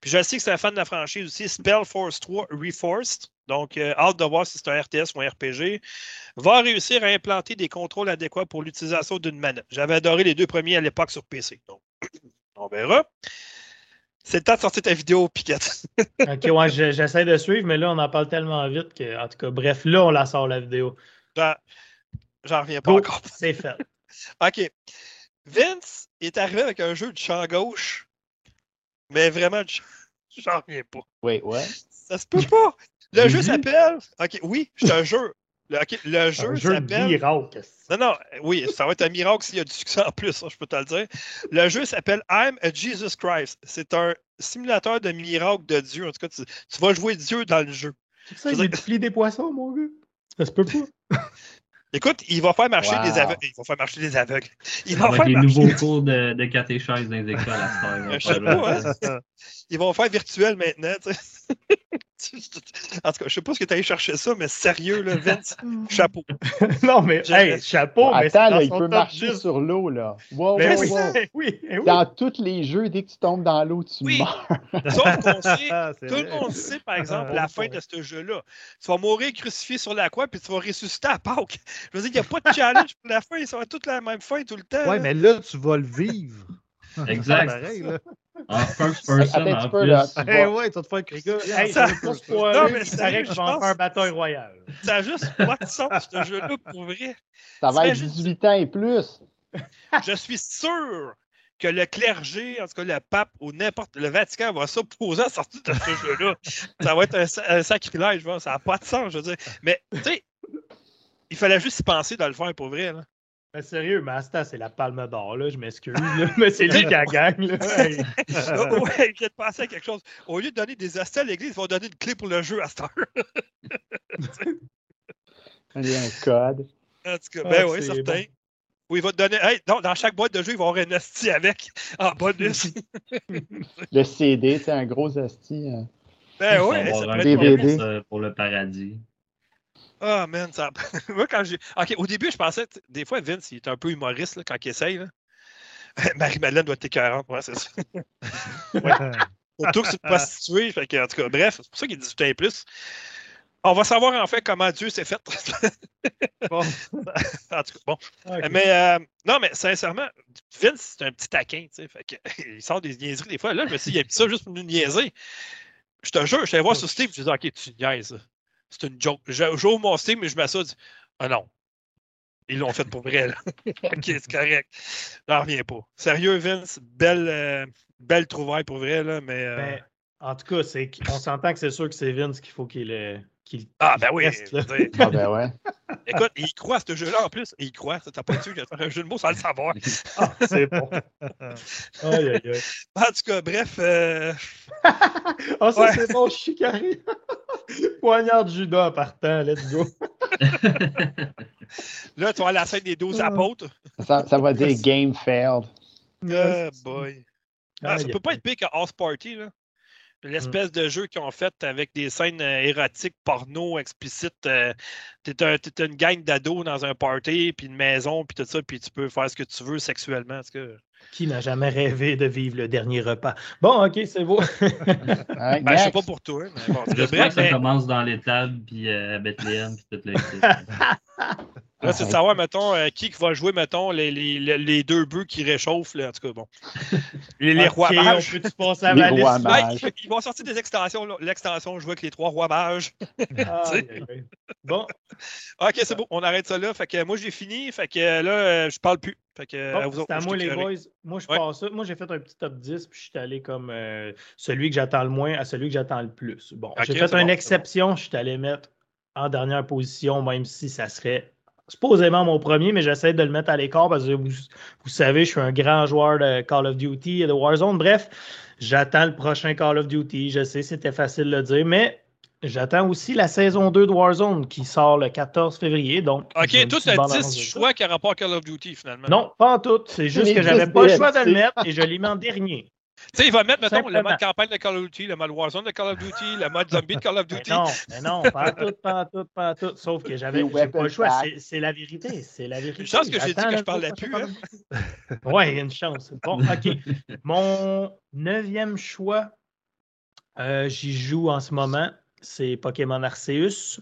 Puis je sais que c'est un fan de la franchise aussi, Spell Force 3 Reforced. Donc, euh, hâte de voir si c'est un RTS ou un RPG. Va réussir à implanter des contrôles adéquats pour l'utilisation d'une manette. J'avais adoré les deux premiers à l'époque sur PC. Donc, [CLEARS THROAT] on verra. C'est le temps de sortir ta vidéo, Piquette. [LAUGHS]
ok, ouais, je- j'essaie de suivre, mais là, on en parle tellement vite que, en tout cas, bref, là, on la sort la vidéo.
J'en, j'en reviens pas encore. [LAUGHS]
c'est fait. [LAUGHS]
OK. Vince est arrivé avec un jeu de champ gauche, mais vraiment, j'en reviens pas.
Wait, what?
Ça se peut pas. Le jeu s'appelle. OK, oui, je te [LAUGHS] jure. Le, ok, le jeu
Un jeu
s'appelle.
miracle.
Non, non, oui, ça va être un miracle s'il y a du succès en plus, je peux te le dire. Le jeu s'appelle I'm a Jesus Christ. C'est un simulateur de miracle de Dieu. En tout cas, tu, tu vas jouer Dieu dans le jeu.
C'est ça, il multiplie des poissons, mon gars. Ça se peut pas. [LAUGHS] [LAUGHS]
Écoute, il va faire marcher
Wow.
des aveugles. Il va faire marcher des aveugles. Il va
Avec
faire
les
marcher
nouveaux cours de, de catéchèse dans les écoles à cette heure,
Je sais pas, hein. Ils vont faire virtuel maintenant. [LAUGHS] en tout cas, je sais pas ce que tu allé chercher ça, mais sérieux, là, Vince, chapeau. [LAUGHS]
non, mais,
Je-
hey, chapeau, mais
Attends, là, il peut marcher
10.
sur l'eau, là. Wow, wow, [LAUGHS]
oui,
wow.
eh oui, oui.
Dans tous les jeux, dès que tu tombes dans l'eau, tu
Oui.
meurs.
Sauf qu'on sait,
Ah,
tout le monde sait, par exemple,
Ah,
la
bon
fin de ce jeu-là. Tu vas mourir crucifié sur la croix, puis tu vas ressusciter à Pâques. Je veux dire, il n'y a pas de challenge pour la fin. Ça va être toute la même fin tout le temps.
Ouais,
là.
mais là, tu vas le vivre.
Exact.
Pareil, là.
En [LAUGHS] first person,
un petit
en
peu, là.
plus.
Eh
vas-
ouais, tu vas te faire
hey,
Ça- Non, mais
c'est que
je pense-
faire bataille royale.
Ça n'a juste pas de sens, ce jeu-là, pour vrai.
Ça va être
T'imagines-
18 ans et plus. [LAUGHS]
Je suis sûr que le clergé, en tout cas le pape ou n'importe le Vatican va s'opposer à la sortie de ce jeu-là. [LAUGHS] Ça va être un, un sacrilège, je vois. ça n'a pas de sens, je veux dire. Mais tu sais, il fallait juste y penser de le faire pour vrai. Là.
Mais sérieux, Masta, c'est la palme d'or, là, je m'excuse, [LAUGHS] mais c'est lui qui a gagne, là. Hey.
Oh, ouais, je viens de penser à quelque chose. Au lieu de donner des hosties à l'église, ils vont donner une clé pour le jeu à cette heure. [LAUGHS]
Il y a un code.
En tout cas,
Ah,
ben oui,
c'est
certain.
bon.
Ou il va te donner. Hey, non, dans chaque boîte de jeu, il va y avoir un hostie avec [LAUGHS] en bonus.
Le CD, c'est un gros asti. euh.
ben oui,
va
ça peut
un
DVD.
euh, pour le paradis.
Ah, man, ça. [LAUGHS] Moi, quand j'ai. Ok, au début, je pensais. Des fois, Vince, il est un peu humoriste là, quand il essaye. Là. [LAUGHS] Marie-Madeleine doit être 40, ouais, c'est ça. [LAUGHS] Surtout que c'est une prostituée. Fait que, en tout cas, bref, c'est pour ça qu'il 18 ans et plus. On va savoir en fait comment Dieu s'est fait.
Bon.
en tout cas, bon.
Ok.
Mais euh, non, mais sincèrement, Vince, c'est un petit taquin, tu sais. Fait que, il sort des niaiseries des fois. Là, je me suis dit, il a mis ça juste pour nous niaiser. Je te jure, je suis allé voir sur Steam, je me dis, OK, tu niaises. C'est une joke. J'ouvre mon Steam et je m'assois, ah non. Ils l'ont fait pour vrai, là. [LAUGHS] OK, c'est correct. J'en reviens pas. Sérieux, Vince, belle, euh, belle trouvaille pour vrai, là, mais. euh,
Ben, en tout cas, on s'entend que c'est sûr que c'est Vince qu'il faut qu'il le- qu'il
ah, ben oui.
reste,
Ah ben ouais. [LAUGHS]
Écoute, il croit à ce jeu-là en plus. Il croit. T'as pas dit que faire un jeu de mots sans le savoir. [LAUGHS]
Ah, c'est bon. [LAUGHS] Aïe, aïe, aïe.
En tout cas, bref. euh,
Ah, ça,
Ouais.
c'est bon, je suis carré. Poignard de Judas en partant, let's go.
Là, tu vois la scène des 12
Ah.
apôtres.
Ça, ça va dire game failed.
Ah, boy. Ah, ça peut pas être pire que House Party, là. L'espèce de jeu qu'ils ont fait avec des scènes euh, érotiques, porno, explicites. euh, T'es un- t'es une gang d'ados dans un party, puis une maison, puis tout ça, puis tu peux faire ce que tu veux sexuellement. Est-ce que...
Qui n'a jamais rêvé de vivre le dernier repas? Bon, ok, c'est beau. [LAUGHS]
Ben, je sais pas pour toi, mais bon.
J'espère
bref,
que ça
mais
commence dans l'étable, puis euh, à Bethléem, puis tout le [LAUGHS]
là, c'est de savoir, mettons, euh, qui qui va jouer, mettons, les, les, les- deux bœufs qui réchauffent, là, en tout cas, bon. Les, les rois mages.
On peut-tu passer à
rois
liste?
mages.
Ouais, ils vont sortir des extensions. L'extension, je vois avec les trois rois mages. [LAUGHS]
Bon,
Ok, c'est bon, on arrête ça là. Fait que moi, j'ai fini. Fait que euh, là, je parle plus. Fait que, euh, à vous autres,
moi, les boys. Moi, je
Ouais.
passe ça. Moi, j'ai fait un petit top 10, puis je suis allé comme euh, celui que j'attends le moins à celui que j'attends le plus. Bon, j'ai fait une
bon,
exception. Je suis allé mettre en dernière position, même si ça serait supposément mon premier, mais j'essaie de le mettre à l'écart parce que vous, vous savez, je suis un grand joueur de Call of Duty et de Warzone. Bref, j'attends le prochain Call of Duty. Je sais, c'était facile de le dire, mais j'attends aussi la saison 2 de Warzone qui sort le 14 février. Donc,
Ok, as
bande-annonce
10
de ça.
choix qui a rapport à Call of Duty, finalement.
Non, pas en tout. C'est juste que j'avais pas le choix de le mettre et je l'ai mis en dernier.
Tu sais, il va mettre, mettons, le mode campagne de Call of Duty, le mode Warzone de Call of Duty, le mode zombie de Call of
Mais
Duty.
non, mais non, pas en tout, pas en tout, pas en tout. Sauf que j'avais pas le choix. C'est- la vérité. C'est la vérité.
Une chance que j'ai dit que je parlais plus, hein.
of Duty. Ouais, une chance. Bon, OK. Mon neuvième choix, euh, j'y joue en ce moment. C'est Pokémon Arceus.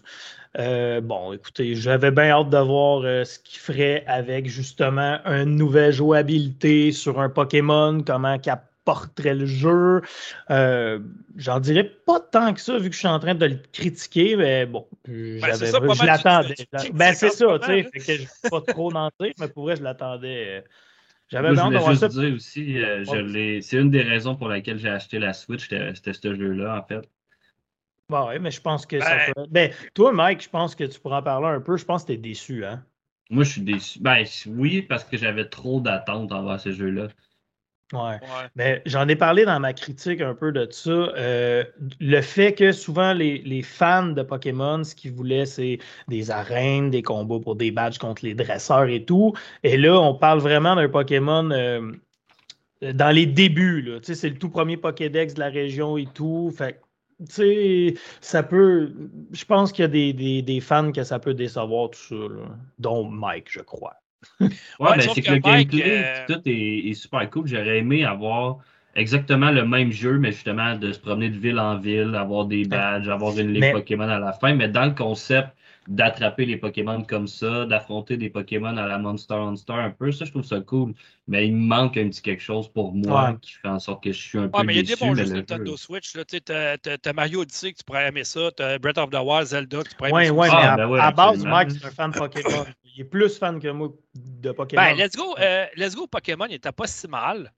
Euh, bon, écoutez, j'avais bien hâte de voir euh, ce qu'il ferait avec justement une nouvelle jouabilité sur un Pokémon, comment qu'il apporterait le jeu. Euh, J'en dirais pas tant que ça, vu que je suis en train de le critiquer, mais bon,
ça,
je l'attendais. Ben, c'est ça,
moment,
tu sais, que je ne pas trop d'en dire, mais pour vrai, je l'attendais. J'avais
je
hâte de voir
juste
ça.
dire aussi, euh, je c'est une des raisons pour laquelle j'ai acheté la Switch, c'était ce jeu-là, en fait.
Bon, ouais, mais je pense que ça
Ben-
peut- Ben, toi, Mike, je pense que tu pourras en parler un peu. Je pense que tu es déçu, hein?
Moi, je suis déçu. Ben, oui, parce que j'avais trop d'attentes envers ce jeu-là.
Ouais.
Ouais.
Mais j'en ai parlé dans ma critique un peu de ça. Euh, le fait que souvent les, les fans de Pokémon, ce qu'ils voulaient, c'est des arènes, des combats pour des badges contre les dresseurs et tout. Et là, on parle vraiment d'un Pokémon euh, dans les débuts. là. Tu sais, C'est le tout premier Pokédex de la région et tout. Fait sais, ça peut. Je pense qu'il y a des, des- des fans que ça peut décevoir tout ça, là. dont Mike, je crois.
Ouais,
Ouais,
ben, c'est
que
que le
Mike,
gameplay,
euh,
tout est, est super cool. J'aurais aimé avoir exactement le même jeu, mais justement de se promener de ville en ville, avoir des badges, avoir une
Mais-
Pokémon à la fin, mais dans le concept d'attraper les Pokémon comme ça, d'affronter des Pokémon à la Monster Hunter un peu, ça je trouve ça cool. Mais il me manque un petit quelque chose pour moi
Ouais.
qui fait en sorte que je suis un peu
Ouais, mais il y a des bons jeux sur
le
Nintendo Switch. T'as, Mario Odyssey que tu pourrais aimer ça. T'as Breath of the Wild, Zelda que tu pourrais aimer ça.
ouais,
aussi.
mais
Ah,
à,
ben ouais,
à base. Mike, c'est un fan de Pokémon. Il est plus fan que moi de Pokémon.
Ben, Let's Go, euh, Let's Go Pokémon, il était pas si mal.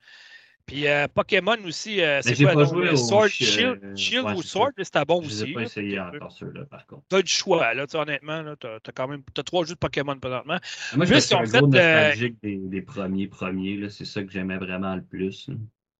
Puis euh, Pokémon aussi, euh, c'est quoi le Sword, Shield,
euh,
Shield
ouais,
ou Sword, c'était bon
Je
aussi.
ai pas essayé encore ceux-là, par contre.
T'as du choix, là, honnêtement. Là, t'as, t'as quand même t'as trois jeux de Pokémon présentement.
Moi, je suis un gros
fait, euh,
nostalgique des, des premiers premiers. C'est ça que j'aimais vraiment le plus. là.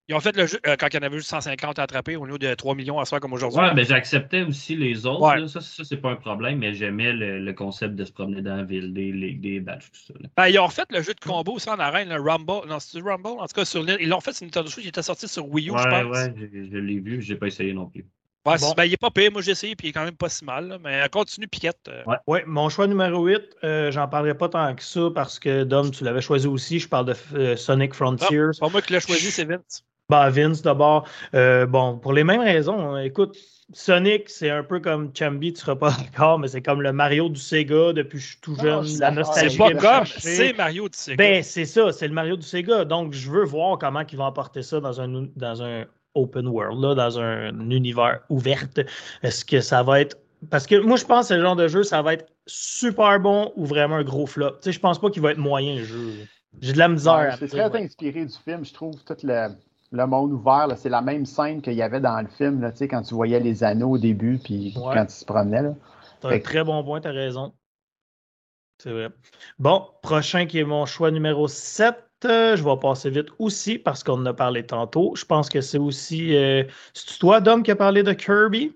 Ils ont fait le jeu euh, quand il y en avait juste 150 à attraper au lieu de 3 millions à faire comme aujourd'hui.
Ouais, ben j'acceptais aussi les autres.
Ouais.
là. Ça, ça c'est pas un problème, mais j'aimais le, le concept de se promener dans la ville, des ligues, des badges, tout ça. là.
Ben, ils ont refait le jeu de combo aussi en arène, le Rumble. Non, c'est Rumble? En tout cas, sur, ils l'ont fait sur Nintendo Switch. Il était sorti sur Wii U, je
Ouais,
pense.
ouais, je, je l'ai vu, j'ai pas essayé non plus.
Ouais,
Bon.
ben, il est pas payé. Moi, j'ai essayé, puis il est quand même pas si mal. là. Mais continue, Piquette. euh.
Oui, mon choix numéro 8, euh, j'en parlerai pas tant que ça parce que Dom, tu l'avais choisi aussi. Je parle de euh, Sonic Frontiers.
C'est pas moi qui l'ai choisi, c'est Vince.
Bah, Vince, d'abord. Euh, bon, pour les mêmes raisons. hein. Écoute, Sonic, c'est un peu comme Chambi, tu seras pas [LAUGHS] d'accord, mais c'est comme le Mario du Sega depuis que je suis tout jeune. la nostalgie.
C'est pas comme, c'est Mario du Sega.
Ben, c'est ça, c'est le Mario du Sega. Donc, je veux voir comment ils vont apporter ça dans un, dans un open world, là, dans un univers ouvert. Est-ce que ça va être. Parce que moi, je pense que ce genre de jeu, ça va être super bon ou vraiment un gros flop. Tu sais, je pense pas qu'il va être moyen, le jeu. J'ai de la misère
Ouais, c'est très
ouais.
inspiré du film, je trouve, tout le, le monde ouvert. C'est la même scène qu'il y avait dans le film, là, tu quand tu voyais les anneaux au début, puis
Ouais.
quand tu se promenais. Là.
T'as un très bon point, t'as raison. C'est vrai. Bon, prochain qui est mon choix numéro 7. euh, je vais passer vite aussi parce qu'on en a parlé tantôt. Je pense que c'est aussi. euh, c'est toi, Dom, qui a parlé de Kirby?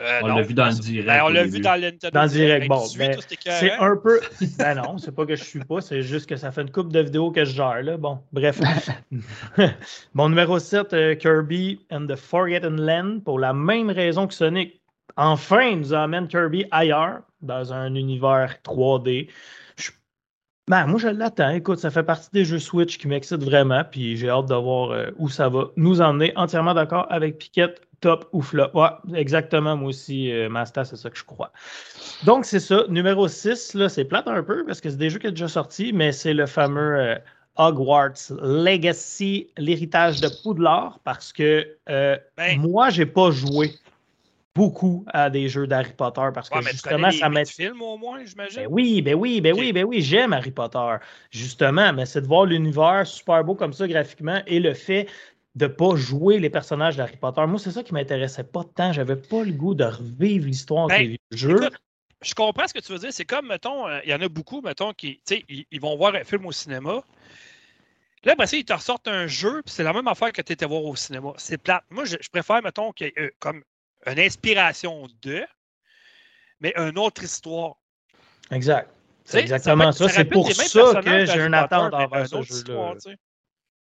Euh,
On l'a vu dans le direct.
Ben, on l'a vu dans le Nintendo
Dans le direct, bon,
18,
ben, C'est un peu. Ben non, c'est pas que je suis pas, c'est juste que ça fait une coupe de vidéos que je gère, là. Bon, bref. [LAUGHS] Mon numéro 7, euh, Kirby and the Forgotten Land, pour la même raison que Sonic. Enfin, il nous amène Kirby ailleurs, dans un univers 3D. Je- Ben, moi, je l'attends. Écoute, ça fait partie des jeux Switch qui m'excitent vraiment, puis j'ai hâte de voir euh, où ça va nous emmener. Entièrement d'accord avec Piquette, top ou flop. Ouais, exactement, moi aussi, euh, Master, c'est ça que je crois. Donc, c'est ça. Numéro 6, là, c'est plate un peu parce que c'est des jeux qui sont déjà sortis, mais c'est le fameux euh, Hogwarts Legacy, l'héritage de Poudlard, parce que euh,
Ben.
moi, j'ai pas joué beaucoup à des jeux d'Harry Potter parce que
Ouais,
justement,
connais
ça
les
m'aide.
films au moins, j'imagine?
Ben oui, ben oui, ben oui, ben oui, j'aime Harry Potter. Justement, mais c'est de voir l'univers super beau comme ça graphiquement et le fait de pas jouer les personnages d'Harry Potter. Moi, c'est ça qui m'intéressait pas tant. J'avais pas le goût de revivre l'histoire
Ben,
des jeux.
Écoute, je comprends ce que tu veux dire. C'est comme, mettons, euh, il y en a beaucoup, mettons, qui, tu sais, ils, ils vont voir un film au cinéma. Là, ça, ils te ressortent un jeu, puis c'est la même affaire que tu étais voir au cinéma. C'est plate. Moi, je, je préfère, mettons, qu'il y ait euh, comme une inspiration de, mais une autre histoire.
Exact. C'est exactement
ça.
C'est pour ça que j'ai une attente envers ce jeu-là.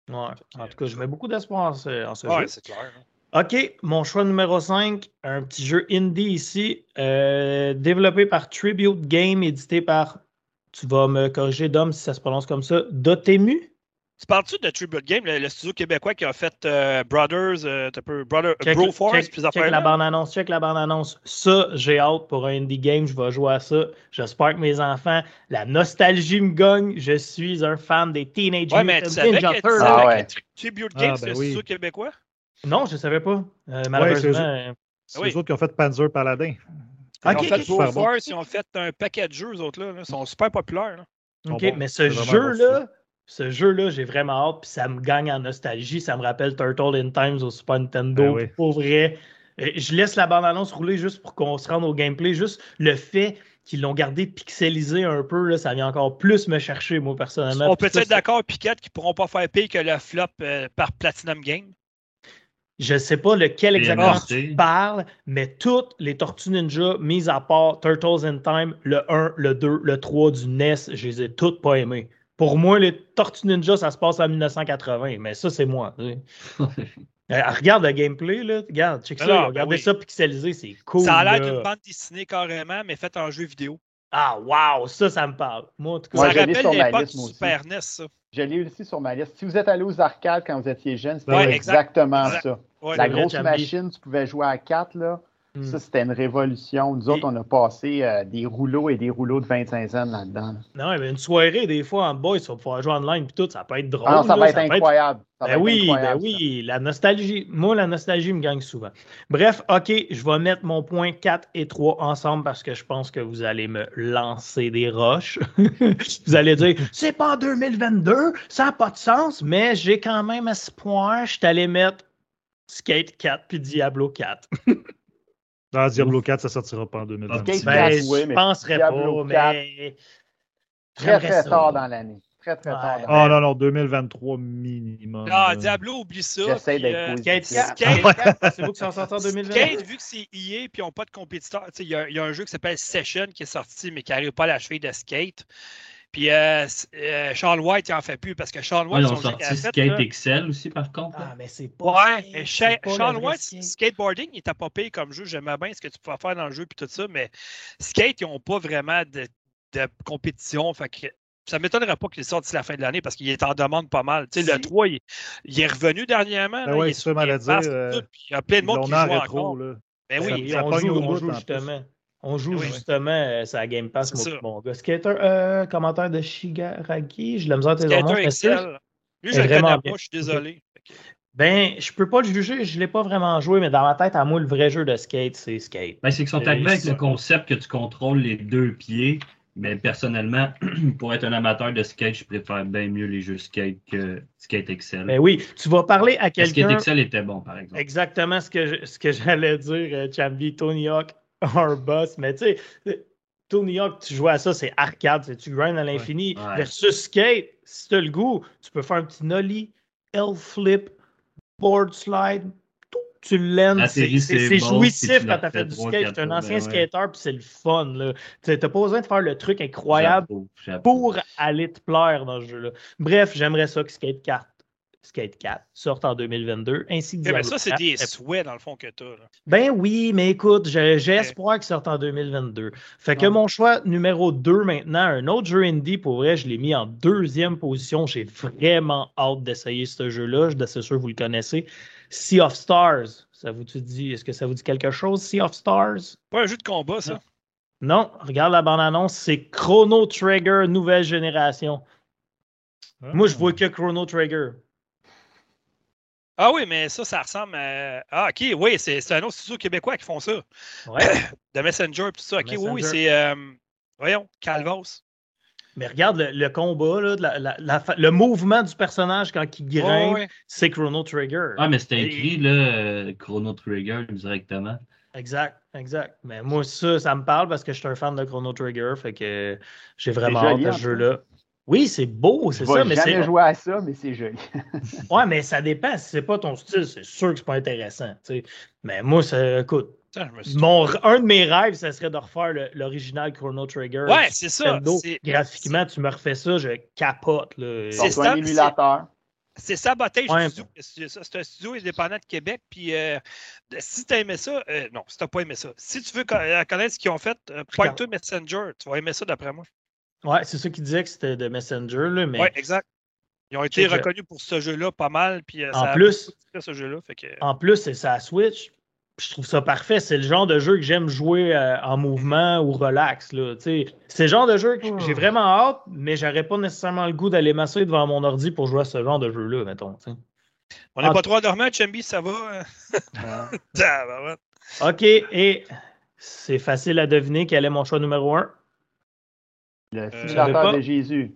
Ouais. En tout cas, je mets beaucoup d'espoir en ce, en ce
Ouais,
jeu.
c'est clair. hein.
OK, mon choix numéro 5, un petit jeu indie ici, euh, développé par Tribute Game, édité par, tu vas me corriger, Dom, si ça se prononce comme ça, Dotemu.
Tu parles-tu de Tribute Game, le, le studio québécois qui a fait euh, Brothers, euh, peu, Brother,
Check,
Broforce,
check-
puis ces
check la bande-annonce, check la bande-annonce. Ça, j'ai hâte pour un indie game, je vais jouer à ça. J'espère que mes enfants, la nostalgie me gagne. Je suis un fan des Teenage
Ouais, mais
Mutant
tu savais
Ninja
que, tu
Turtles.
savais
Ah
que
ouais.
Tri- Tribute Game,
Ah,
c'est
ben oui.
studio québécois?
Non, je ne savais pas. Euh,
c'est
malheureusement.
eux-
euh,
C'est
Oui.
eux autres qui ont fait Panzer Paladin.
Ils
Ok,
ont fait
bon.
Broforce, ils ont fait un paquet de jeux, eux autres, là. là. Ils sont super populaires. là.
OK,
Bon,
mais
c'est
ce jeu-là, ce jeu-là, j'ai vraiment hâte, puis ça me gagne en nostalgie. Ça me rappelle Turtle in Times au Super Nintendo.
Ben oui.
Pour vrai, euh, je laisse la bande-annonce rouler juste pour qu'on se rende au gameplay. Juste le fait qu'ils l'ont gardé pixelisé un peu, là, ça vient encore plus me chercher, moi, personnellement.
On peut
ça,
être d'accord, Piquette, qu'ils pourront pas faire pire que le flop euh, par Platinum Game.
Je sais pas lequel exactement tu parles, mais toutes les Tortues Ninja, mis à part Turtles in Time, le 1, le 2, le 3 du NES, je les ai toutes pas aimées. Pour moi, les Tortues Ninja, ça se passe en 1980, mais ça, c'est moi. [LAUGHS] Euh, regarde le gameplay, là. Regarde, check ça.
Alors, ben
regardez
oui.
ça pixelisé, c'est cool.
ça a l'air d'une bande dessinée carrément, mais faite en jeu vidéo.
Ah, wow, ça, ça me parle. Moi, en tout cas,
Ouais,
ça
je l'ai
rappelle
sur ma
l'époque
liste,
du
moi.
Super NES, ça.
Je l'ai aussi sur ma liste. Si vous êtes allé aux arcades quand vous étiez jeune, c'était
Ouais, exact.
exactement
Exact.
ça.
Ouais,
La grosse machine, tu pouvais jouer à 4, là.
Hmm.
Ça, c'était une révolution. Nous autres,
Et-
on a passé euh, des rouleaux et des rouleaux de 25 cents là-dedans. là.
Non, mais une soirée, des fois, en boys, ça va pouvoir jouer online, puis tout, ça peut être drôle.
Ah non, ça
là,
va être incroyable. Ça va
Ben
être
oui,
incroyable,
ben oui, la nostalgie. Moi, la nostalgie me gagne souvent. Bref, OK, je vais mettre mon point 4 et 3 ensemble parce que je pense que vous allez me lancer des roches. [LAUGHS] vous allez dire, c'est pas en 2022, ça n'a pas de sens, mais j'ai quand même espoir. Je suis allé mettre Skate 4 puis Diablo 4. [LAUGHS]
Dans Diablo 4, ça sortira pas en 2026.
Skate
Ben,
4, oui,
je
mais
penserais
Diablo
pas,
4,
mais.
Très, très
ça.
tard dans l'année. Très, très
Ouais.
tard dans
Oh non, non, 2023 minimum.
Ah,
Euh,
Diablo, oublie ça.
J'essaie d'être
euh,
positif.
Skate 4,
Skate-
Skate 4, c'est vous qui sont sortis en 2020?
Skate, vu que c'est EA et ils n'ont pas de compétiteur, tu sais, il y, a- il y a un jeu qui s'appelle Session qui est sorti, mais qui n'arrive pas à la cheville de Skate. Puis euh, euh, Sean White, il en fait plus parce que Sean
Ouais,
White,
ils ont sorti
fait,
Skate
là,
Excel aussi, par contre.
Ah, mais c'est pas.
Ouais, mais
pas vrai
White,
skate.
skateboarding, il était pas payé comme jeu. J'aimais bien ce que tu pouvais faire dans le jeu puis tout ça, mais skate, ils n'ont pas vraiment de, de compétition. Fait que ça ne m'étonnerait pas qu'il sorte d'ici la fin de l'année parce qu'il est en demande pas mal. Tu sais, le
Si.
3, il, il est revenu dernièrement.
Ben
là,
ouais,
il tout,
euh,
il y a plein de monde
On
qui
en
joue
rétro,
encore.
là.
Ben
Ça-
oui,
Oui,
ça
on joue,
au
on joue
en
justement. On joue
Oui, oui.
justement euh, sur la Game Pass,
ça.
mon gars. Skater, euh, commentaire de Shigaraki, je l'ai misère à tes
Skater Excel. Lui, je
est
le connais
vraiment
pas,
bien.
je suis désolé. Que-
Ben, je peux pas le juger, je l'ai pas vraiment joué, mais dans ma tête, à moi, le vrai jeu de skate, c'est skate.
Ben, c'est qu'ils sont
Et
arrivés avec
ça-
le concept que tu contrôles les deux pieds. Mais personnellement, [CLEARS THROAT] pour être un amateur de skate, je préfère bien mieux les jeux skate que Skate Excel.
Mais oui, tu vas parler à
Le Skate
quelqu'un.
Excel était bon, par exemple.
Exactement ce que, je- ce que j'allais dire, euh, Chambi, Tony Hawk, [LAUGHS] our boss. Mais tu sais, Tony Hawk, tu joues à ça, c'est arcade, tu grind à l'infini.
Ouais.
Versus skate, si tu as le goût, tu peux faire un petit nollie, L-flip, board slide, tout, tu l'aimes.
La
C'est
bon,
jouissif quand tu as fait du skate. Tu es un ancien
ben ouais.
skater, puis c'est le fun. Tu n'as pas besoin de faire le truc incroyable pour aller te plaire dans ce jeu-là. Bref, j'aimerais ça que Skate 4, Skate 4 sorte en 2022, ainsi que
Eh ben,
Diablo
ça, c'est
4.
des souhaits, dans le fond, que tu as.
Ben oui, mais écoute, j'ai espoir qu'il sorte en 2022. Fait que
Ouais.
mon choix numéro 2 maintenant, un autre jeu indie, pour vrai, je l'ai mis en deuxième position. J'ai vraiment hâte d'essayer ce jeu-là. Je C'est sûr que vous le connaissez. Sea of Stars. Ça vous dit, est-ce que ça vous dit quelque chose, Sea of Stars?
Pas un jeu de combat, ça.
Non, regarde la bande-annonce, c'est Chrono Trigger nouvelle génération. Moi, je vois que Chrono Trigger.
Ah oui, mais ça, ça ressemble à. Ah, ok, oui, c'est c'est un autre studio québécois qui font ça.
Ouais. [COUGHS]
De Messenger, tout ça. Ok, oui, oui, c'est. euh, voyons, Calvos.
Mais regarde le, le combat, là, la- la- la fa- le mouvement du personnage quand il grimpe,
ouais.
c'est Chrono Trigger.
Ah, mais c'était
Et-
écrit, là, Chrono Trigger directement.
Exact, exact. Mais moi, ça, ça me parle parce que je suis un fan de Chrono Trigger, fait que j'ai vraiment hâte à ce jeu-là. Oui, c'est beau, c'est ça, mais
jamais jouer à ça, mais c'est joli. [LAUGHS]
Ouais, mais ça dépend. Si c'est pas ton style, c'est sûr que c'est pas intéressant. tu sais. Mais moi, ça, écoute,
Putain,
mon, un de mes rêves, ça serait de refaire le- l'original Chrono Trigger.
Ouais, c'est ça.
Graphiquement, tu me refais ça, je capote.
C'est
un émulateur.
C'est Sabotage
Ouais.
Studio. C'est un studio indépendant de Québec. Puis euh, si tu as aimé ça, euh, non, si tu pas aimé ça, si tu veux euh, connaître ce qu'ils ont fait, euh. Point 2 Messenger, tu vas aimer ça d'après moi.
Ouais, c'est ça qui disait que c'était de Messenger, là, mais
Oui, exact. Ils ont été
je-
reconnus pour ce jeu-là pas mal. Puis, euh,
En
ça
plus-
ce jeu-là. Fait que,
en plus, c'est sa Switch. Je trouve ça parfait. C'est le genre de jeu que j'aime jouer euh, en mouvement ou relax. là. Tu sais, C'est le genre de jeu que j'ai vraiment hâte, mais j'aurais pas nécessairement le goût d'aller m'asseoir devant mon ordi pour jouer à ce genre de jeu-là, mettons.
on n'a
en-
pas trop dormi, Chambi, ça va. euh? Ah, ouais. [LAUGHS]
OK, et c'est facile à deviner quel est mon choix numéro un.
Le
Euh,
simulateur de Jésus.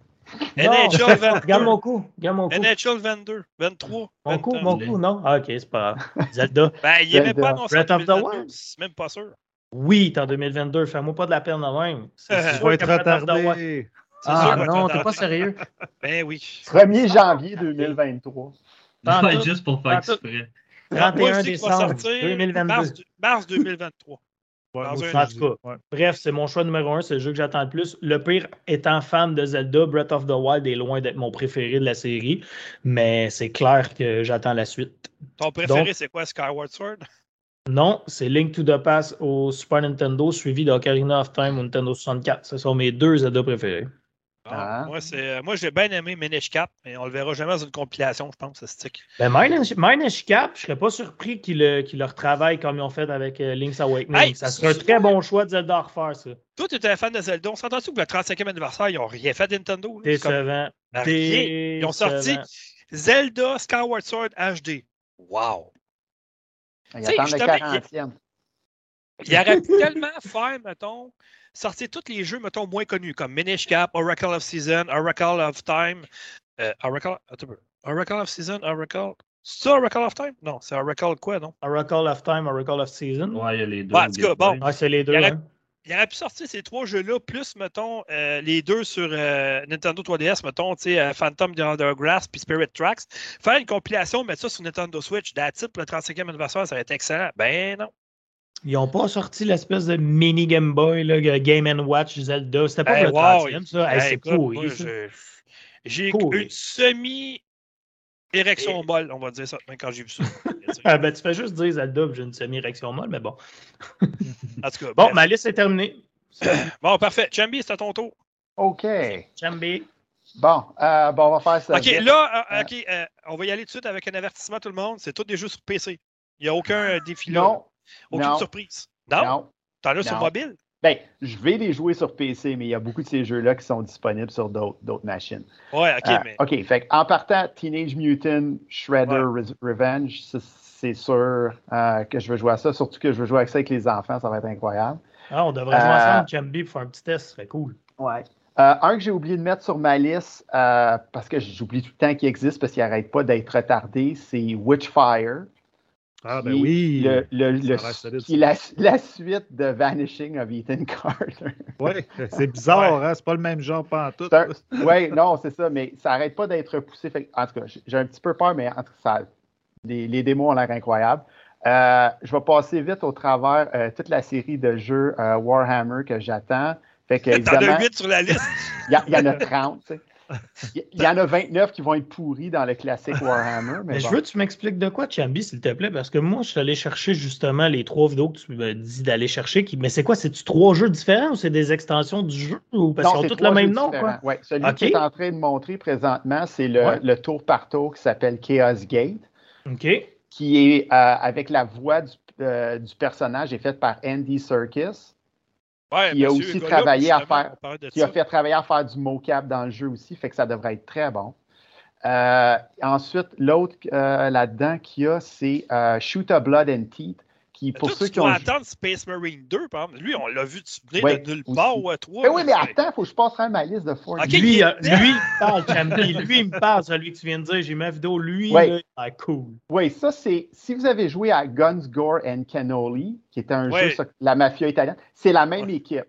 NHL 22.
Regarde mon coup. Regarde mon coup.
NHL 22, 23.
Mon coup,
21.
mon coup, non? Ah, OK, c'est pas grave. [LAUGHS] Zelda.
Ben, il n'aimait
Zelda.
pas annoncé en
Breath of the
2022,
Wild.
C'est même pas sûr.
Oui, t'es en 2022. Fais-moi pas de la peine de même. [LAUGHS]
Vas
que
être retardé.
C'est
Ah non, t'es pas sérieux. [LAUGHS]
Ben oui.
1er janvier 2023.
Pas en
Ouais,
tout.
juste pour faire exprès.
31
Moi, je dis qu'il va
décembre
sortir?
2022.
Mars, du- mars 2023.
Ouais,
Dans un
En tout
ouais.
Bref, c'est mon choix numéro un, c'est le jeu que j'attends le plus. Le pire, étant fan de Zelda, Breath of the Wild est loin d'être mon préféré de la série, mais c'est clair que j'attends la suite.
Ton préféré, c'est quoi, Skyward Sword?
Non, c'est Link to the Past au Super Nintendo, suivi d'Ocarina of Time au Nintendo 64. Ce sont mes deux Zelda préférés.
Ah,
Ah.
Moi, c'est, moi, j'ai bien aimé Minish Cap, mais on le verra jamais dans une compilation, je pense, ce stick.
Ben, Cap, je serais pas surpris qu'ils le, qu'ils le retravaillent comme ils ont fait avec euh, Link's Awakening.
Hey,
ça serait un très bon choix de Zelda à refaire, ça.
Toi, tu étais un fan de Zelda. On s'entend-tu que le 35e anniversaire, ils n'ont rien fait de Nintendo? là? Comme-
Décevant.
Ils ont sorti. Zelda Skyward Sword HD. Wow!
Il
sais,
attend le
justement,
40e.
Il aurait pu tellement faire, mettons, sortir tous les jeux, mettons, moins connus, comme Minish Cap, Oracle of Season, Oracle of Time. Euh, Oracle, attends un peu. Oracle of Season, Oracle. C'est ça, Oracle of Time? Non, c'est Oracle quoi, non?
Oracle of Time, Oracle of Season.
Ouais, il y a les deux.
Ouais, en tout cas, bon.
Ah, c'est les deux.
Il y aurait-
hein?
Il aurait pu sortir ces trois jeux-là, plus, mettons, euh, les deux sur euh, Nintendo 3DS, mettons, tu sais, euh, Phantom the Undergrass puis Spirit Tracks. Faire une compilation, mettre ça sur Nintendo Switch, that's it, pour le 35e anniversaire, ça va être excellent. Ben non.
Ils n'ont pas sorti l'espèce de mini Game Boy, là, Game Watch Zelda. C'était pas
Hey,
le
wow.
30e, ça. Hey,
Hey,
c'est cool.
J'ai une semi-érection molle, on va dire ça, même quand j'ai vu ça. [LAUGHS]
Ah, ben, tu fais juste dire Zelda, puis j'ai une semi-érection molle, mais bon. [LAUGHS]
En tout cas,
Bon,
bref.
ma liste est terminée. [CLEARS THROAT]
bon, parfait. Chambi, c'est à ton tour.
OK.
Chambi.
Bon, euh, bon, on va faire ça.
OK,
vite.
là, euh,
Euh,
OK, euh, on va y aller tout de suite avec un avertissement, tout le monde. C'est tous des jeux sur PC. Il n'y a aucun euh, défi là.
Non,
Aucune
non,
surprise. Non?
non.
T'en as sur mobile?
Ben, je vais les jouer sur PC, mais il y a beaucoup de ces jeux-là qui sont disponibles sur d'autres machines.
Ouais, OK,
Euh,
mais.
OK, fait en partant, Teenage Mutant Shredder Re- Revenge, c'est sûr euh, que je veux jouer à ça, surtout que je veux jouer avec ça avec les enfants, ça va être incroyable.
Ah, on devrait jouer
Euh,
ensemble, Chambi, pour faire un petit test. Ce serait cool.
Ouais. Euh, un que j'ai oublié de mettre sur ma liste, euh, parce que j'oublie tout le temps qu'il existe, parce qu'il n'arrête pas d'être retardé, c'est Witchfire.
Ah, ben
qui
oui.
Le, qui la, la suite de Vanishing of Ethan Carter. [LAUGHS]
Oui, c'est bizarre, hein? C'est pas le même genre pantoute.
Oui, non, c'est ça, mais ça n'arrête pas d'être. Fait que, en tout cas, j'ai- un petit peu peur, mais en tout cas, ça- les, les démos ont l'air incroyables. Euh, je vais passer vite au travers euh, toute la série de jeux euh, Warhammer que j'attends. Fait que, [LAUGHS]
T'en as
évidemment,
8 sur la liste.
il y, y en a 30. [LAUGHS] Il y- en a 29 qui vont être pourris dans le classique Warhammer. [LAUGHS] Mais,
Mais je veux que tu m'expliques de quoi, Chambi, s'il te plaît, parce que moi, je suis allé chercher justement les trois vidéos que tu me dis d'aller chercher. qui- Mais c'est quoi? C'est-tu trois jeux différents ou c'est des extensions du jeu? Ou parce qu'ils ont tous le même nom, quoi?
Ouais, celui
Ok.
qui est en train de montrer présentement, c'est le,
Ouais.
le tour par tour qui s'appelle Chaos Gate.
OK.
qui est euh, avec la voix du, euh, du personnage est faite par Andy Serkis,
Ouais,
Il a aussi travaillé à faire- qui a fait travailler à faire du mocap dans le jeu aussi, fait que ça devrait être très bon. Euh, ensuite, l'autre euh, là-dedans qu'il y a, c'est euh, Shoot a Blood and Teeth, qui
Mais
pour
toi,
ceux
tu
qui
dois
ont.
attendre Space Marine 2, par exemple. Lui, on l'a vu venir
Ouais,
de nulle part ou à toi.
Eh oui, mais attends, il faut que je passe à ma liste de Ford.
Ok.
Lui, euh, lui, il me parle. Lui, il me parle, celui que tu viens de dire. J'ai ma vidéo. Lui,
Ouais.
là, cool.
Oui, ça, c'est. Si vous avez joué à Guns, Gore and Cannoli, qui était un
Ouais.
jeu sur la mafia italienne, c'est la même
Ouais.
équipe.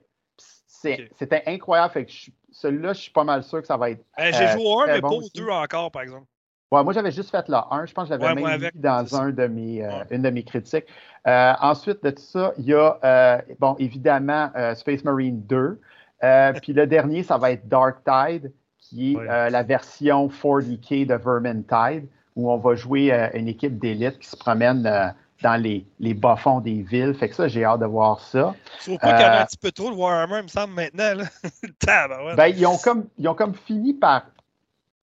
C'était incroyable. Fait que je- celui-là, je suis pas mal sûr que ça va être
Ben, J'ai
Euh,
joué au 1,
très
mais
bon
pas
aussi.
2 encore, par exemple.
Ouais, moi, j'avais juste fait le 1. Je pense que je l'avais
Ouais,
même mis dans un de mes, euh,
Ouais.
une de mes critiques. Euh, ensuite de tout ça, il y a, euh, bon, évidemment, euh, Space Marine 2. Euh, Puis le dernier, ça va être Dark Tide, qui est euh, la version 40K de Vermintide, où on va jouer euh, une équipe d'élite qui se promène euh, dans les, les bas-fonds des villes. Fait que ça, j'ai hâte de voir ça.
Je trouve pas qu'il y en a un petit peu trop de Warhammer, il me semble, maintenant. Là. [LAUGHS]
Ben, ils ont comme, ils ont comme fini par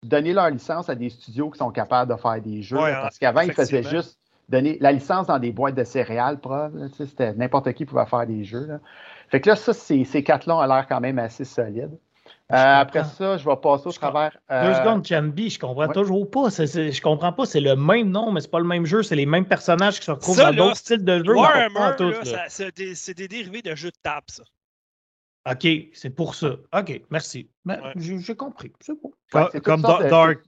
donner leur licence à des studios qui sont capables de faire des jeux.
Ouais,
là,
hein,
parce qu'avant, ils faisaient juste donner la licence dans des boîtes de céréales, C'était n'importe qui pouvait faire des jeux. Là. Fait que là, ça, c'est- ces quatre-là ont l'air quand même assez solides. Euh, après ça, je vais passer au
Je
travers.
Deux
euh,
secondes, Chambi, je comprends
ouais.
toujours pas. C'est- c'est- je comprends pas. C'est le même nom, mais c'est pas le même jeu. C'est les mêmes personnages qui se retrouvent
Ça,
dans d'autres styles de
Warhammer, ça- c'est des, des dérivés de jeux de table, ça.
OK, c'est pour ça. OK, merci. Ben,
Ouais.
j'ai compris. C'est bon.
Ouais,
Comme,
c'est
Da-
de-
Dark.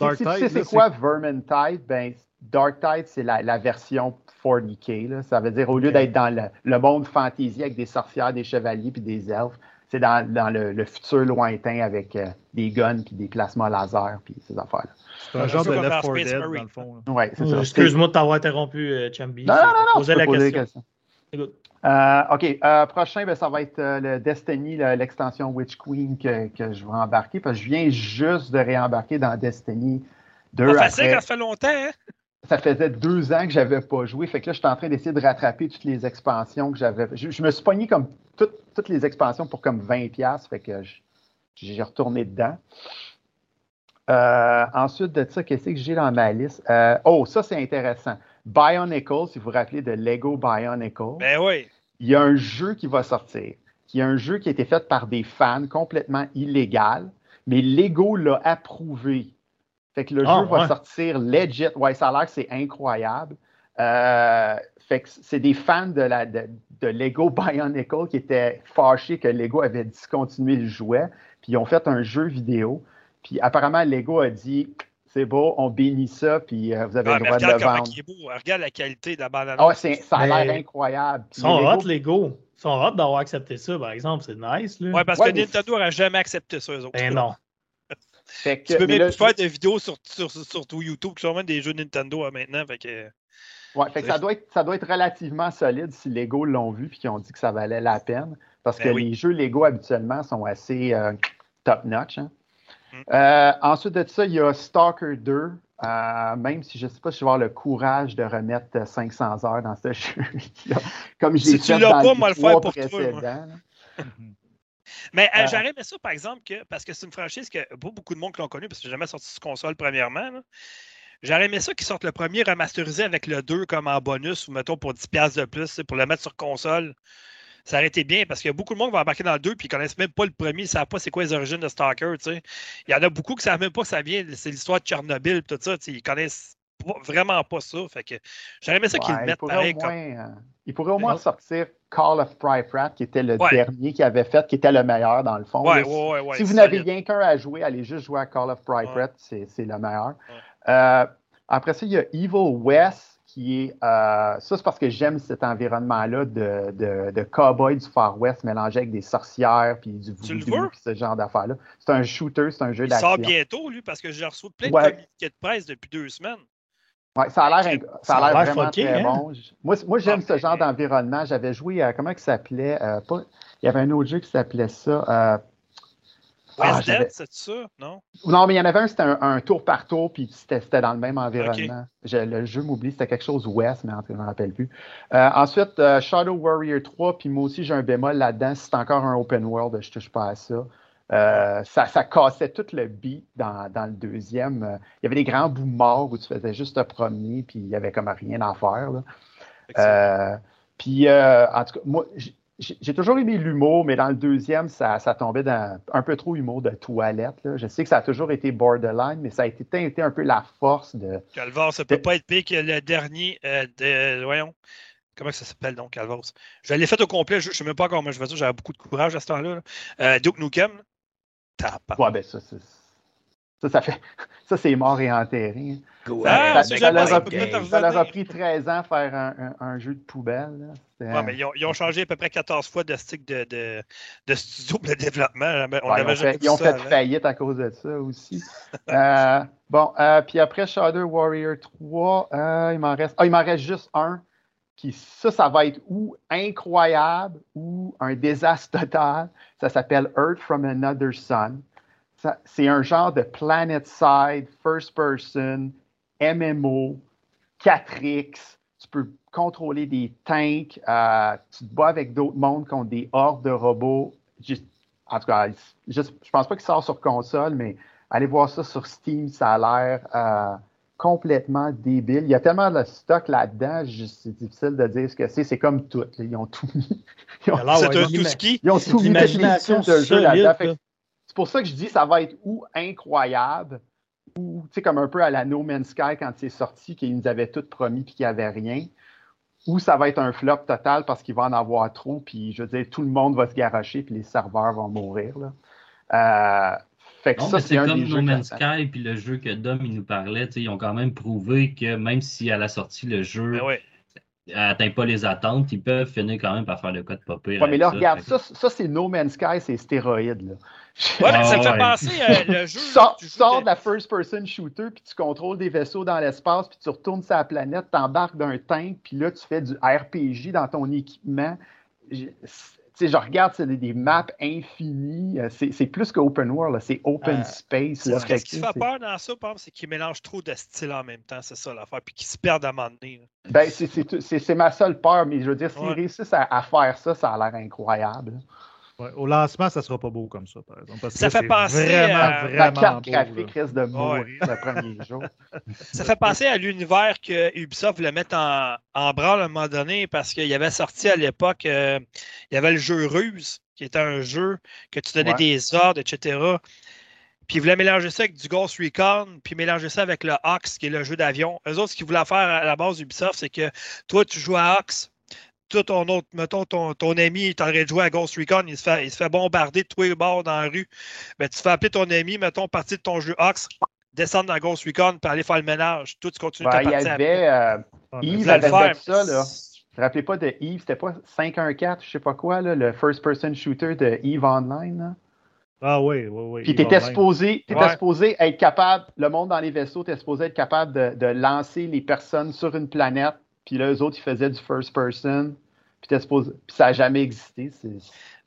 Dark
si tu sais c'est quoi Vermintide, ben Dark Tide, c'est la, la version 40K. Là. Ça veut dire au lieu d'être dans le, le monde fantasy avec des sorcières, des chevaliers puis des elfes, c'est dans, dans le, le futur lointain avec euh, des guns puis des plasmas laser puis ces affaires-là.
C'est un genre de Left
dans
4
Space
Dead,
Marine.
dans le fond. là.
Ouais, c'est ça.
Euh, Excuse-moi de t'avoir interrompu, euh, Chambi.
Non, non, non, non, peux
la question.
Euh, OK. euh, prochain, ben, ça va être euh, le Destiny, le- l'extension Witch Queen que, que je vais embarquer parce que je viens juste de réembarquer dans Destiny 2.
Pas facile
après-
ça fait longtemps, hein?
ça faisait deux ans que j'avais pas joué. Fait que là, je suis en train d'essayer de rattraper toutes les expansions que j'avais. Je, je me suis pogné comme toutes, toutes les expansions pour comme 20$. Fait que j'ai retourné dedans. Euh, ensuite de ça, qu'est-ce que j'ai dans ma liste? Euh, oh, ça, c'est intéressant. Bionicle, si vous vous rappelez de Lego Bionicle,
Ben oui.
il y a un jeu qui va sortir, qui est un jeu qui a été fait par des fans complètement illégal, mais Lego l'a approuvé. Fait que le
Ah,
jeu va sortir legit. Ouais, ça a l'air que c'est incroyable. Euh, fait que c'est des fans de, la, de, de Lego Bionicle qui étaient fâchés que Lego avait discontinué le jouet, puis ils ont fait un jeu vidéo. Puis apparemment, Lego a dit c'est beau, on bénit ça, puis euh, vous avez
Ah,
le droit de le vendre.
il est beau. Regarde la qualité de la bande
Ah ouais, c'est- ça a l'air incroyable.
Ils sont
Lego-
hot, les go. Ils sont hot d'avoir accepté ça, par exemple. C'est nice, là.
Ouais, parce
Ouais,
que
mais-
Nintendo n'aurait jamais accepté ça, eux autres.
Ben non. [LAUGHS]
Fait que-
Tu peux même
là,
plus faire de vidéos sur, sur, sur, sur YouTube qui sont même des jeux Nintendo hein, maintenant. Fait que...
Ouais, fait que ça doit, être, ça doit être relativement solide si Lego l'ont vu et qu'ils ont dit que ça valait la peine. Parce
Ben
que
oui.
les jeux Lego habituellement sont assez euh, top-notch. hein.
Mm.
Euh, ensuite de ça, il y a Stalker 2. euh, même si je ne sais pas si je vais avoir le courage de remettre euh, 500 heures dans ce [LAUGHS] jeu. Comme je l'ai
Si tu
fait
l'as
dans
pas, moi, le faire pour toi. [LAUGHS] Mais euh,
Euh,
j'aurais aimé ça, par exemple, que, parce que c'est une franchise que pas beaucoup de monde qui l'ont connu, parce que c'est jamais sorti sur console, premièrement. là. J'aurais aimé ça qu'ils sortent le premier remasterisé avec le 2 comme en bonus, ou mettons pour 10$ de plus, tu pour le mettre sur console. Ça aurait été bien, parce qu'il y a beaucoup de monde qui va embarquer dans le 2 puis ils connaissent même pas le premier, ils savent pas c'est quoi les origines de Stalker, tu sais. Il y en a beaucoup qui savent même pas que ça vient, c'est l'histoire de Tchernobyl, et tout ça, tu sais, ils connaissent pas- vraiment pas ça. Fait que j'aurais aimé ça qu'ils
Ouais,
le
il
mettent
pourrait
pareil
au
comme.
moins, euh, il pourrait au moins sortir Call of Rat, qui était le
Ouais.
dernier qu'il avait fait, qui était le meilleur dans le fond.
Ouais,
là. si vous n'avez rien qu'un à jouer, allez juste jouer à Call of. Rat, c'est c'est le meilleur. Euh, après ça, il y a Evil West, qui est. euh, ça, c'est parce que j'aime cet environnement-là de, de, de cowboy du Far West mélangé avec des sorcières puis du voodoo puis ce genre d'affaires-là. C'est un shooter, c'est un jeu
Il
d'action.
sort bientôt, lui, parce que j'ai reçu plein de communiqués de presse depuis deux semaines.
Ouais, ça a l'air ça a l'air
l'air
vraiment
fucké,
très
hein?
bon. Moi, moi j'aime
Ah,
ce genre d'environnement. J'avais joué à comment il s'appelait euh, pas- Il y avait un autre jeu qui s'appelait ça. euh, Ah,
c'est ça? Non?
Non, mais il y en avait un, c'était un, un tour par tour, puis c'était dans le même environnement. Je- le jeu m'oublie, c'était quelque chose ouest, mais en tout cas, je ne me rappelle plus. Euh, ensuite, euh, Shadow Warrior 3, puis moi aussi, j'ai un bémol là-dedans. C'est encore un open world, je touche pas à ça. Euh, ça, ça cassait tout le beat dans, dans le deuxième. Il y avait des grands bouts morts où tu faisais juste te promener, puis il y avait comme rien à faire. là. Puis, euh, en tout cas, moi, j'ai toujours aimé l'humour, mais dans le deuxième, ça, ça tombait dans un peu trop humour de toilette. là. Je sais que ça a toujours été borderline, mais ça a été, été un peu la force de.
Calvars, ça peut pas être pire que le dernier euh, de. Voyons. Comment ça s'appelle donc, Calvars? Je l'ai fait au complet, je ne sais même pas comment je vais dire, j'avais beaucoup de courage à ce temps-là. là. Euh, Duke Nukem. Tabarnak.
Ouais, ben ça, c'est- ça, ça fait. [LAUGHS] Ça, c'est mort et enterré. ça, leur a pris,
peut-être
ça leur a
revenir.
pris 13 ans à faire un, un- un jeu de poubelle.
Ouais, mais ils ont, ils ont changé à peu près 14 fois de stick de, de, de studio pour le développement. On
Ouais, ils ont fait,
vu
ils ont
ça
fait
avant.
faillite à cause de ça aussi. [LAUGHS] Euh, bon, euh, puis après Shadow Warrior 3, euh, il m'en reste. Ah, il m'en reste juste un. Puis ça, ça va être ou incroyable ou un désastre total. Ça s'appelle Earth from Another Sun. C'est un genre de Planet Side, First Person, MMO, 4X. Tu peux contrôler des tanks. euh, tu te bats avec d'autres mondes contre des hordes de robots. Juste- en tout cas, juste- je pense pas qu'il sort sur console, mais allez voir ça sur Steam. Ça a l'air euh, complètement débile. Il y a tellement de stock là-dedans, c'est difficile de dire ce que c'est. C'est comme tout. là. Ils ont tout mis. [LAUGHS] Ils ont,
Alors, ouais,
tout ski.
ils ont tout mis les jeu là-dedans. C'est pour ça que je dis ça va être ou incroyable, ou tu sais, comme un peu à la No Man's Sky quand c'est sorti, qu'ils nous avaient tout promis puis qu'il n'y avait rien, ou ça va être un flop total parce qu'il va en avoir trop, puis je veux dire, tout le monde va se garocher puis les serveurs vont mourir. Là. Euh, fait que
Non,
ça,
mais
c'est
comme
des
No Man's. Sky puis le jeu que Dom il nous parlait, ils ont quand même prouvé que même si à la sortie le jeu
Ben ouais.
atteint pas les attentes, ils peuvent finir quand même par faire le code pas pire
Ouais, mais là, regarde, ça, ça c'est No Man's Sky, c'est stéroïde. Là.
Ouais, mais
Ah,
ça me fait
ouais.
penser euh, le [LAUGHS]
Tu
jeu.
sors,
tu
sors de- la first-person shooter, puis tu contrôles des vaisseaux dans l'espace, puis tu retournes sur la planète, t'embarques d'un tank, puis là, tu fais du RPG dans ton équipement. Je, tu sais, je regarde, c'est des, des maps infinies. euh, C'est plus qu'open world, c'est open
Euh,
space. là.
Ce
Fait
qui fait peur dans ça, par exemple, c'est qu'ils mélangent trop de styles en même temps, c'est ça l'affaire, puis qu'ils se perdent à un moment donné.
ben, c'est- ma seule peur, mais je veux dire, s'ils
Ouais.
réussissent à, à faire ça, ça a l'air incroyable.
Ouais, au lancement, ça sera pas beau comme ça, par exemple. parce
Ça fait penser
vraiment,
à-
La
vraiment
carte
beau,
graphique
là.
risque de mourir le premier jour. [LAUGHS]
Ça fait penser à l'univers que Ubisoft voulait mettre en, en branle à un moment donné parce qu'il y avait sorti à l'époque, euh, il y avait le jeu Ruse, qui était un jeu que tu donnais
Ouais.
des ordres, etc. Puis ils voulaient mélanger ça avec du Ghost Recon, puis mélanger ça avec le Ox, qui est le jeu d'avion. Eux autres, ce qu'ils voulaient faire à la base Ubisoft, c'est que toi, tu joues à Ox, toi, ton autre, mettons, ton, ton ami est en train de jouer à Ghost Recon, il se fait, il se fait bombarder de tous les bords dans la rue. Ben, tu fais appeler ton ami, mettons, partir de ton jeu Ox, descendre dans Ghost Recon, puis aller faire le ménage. Toi, tu continues
Ben,
ta
il y
partie après.
avait. euh, Yves avait
faire,
fait ça, là. Vous vous rappelez pas de Eve, c'était pas 514, je sais pas quoi, là, le first-person shooter de Eve Online. Là?
Ah oui, oui, oui.
Puis
va bien.
supposé, t'étais
Ouais.
supposé être capable, le monde dans les vaisseaux, t'es supposé être capable de, de lancer les personnes sur une planète puis là, eux autres, ils faisaient du first person, puis, supposé- puis ça n'a jamais existé.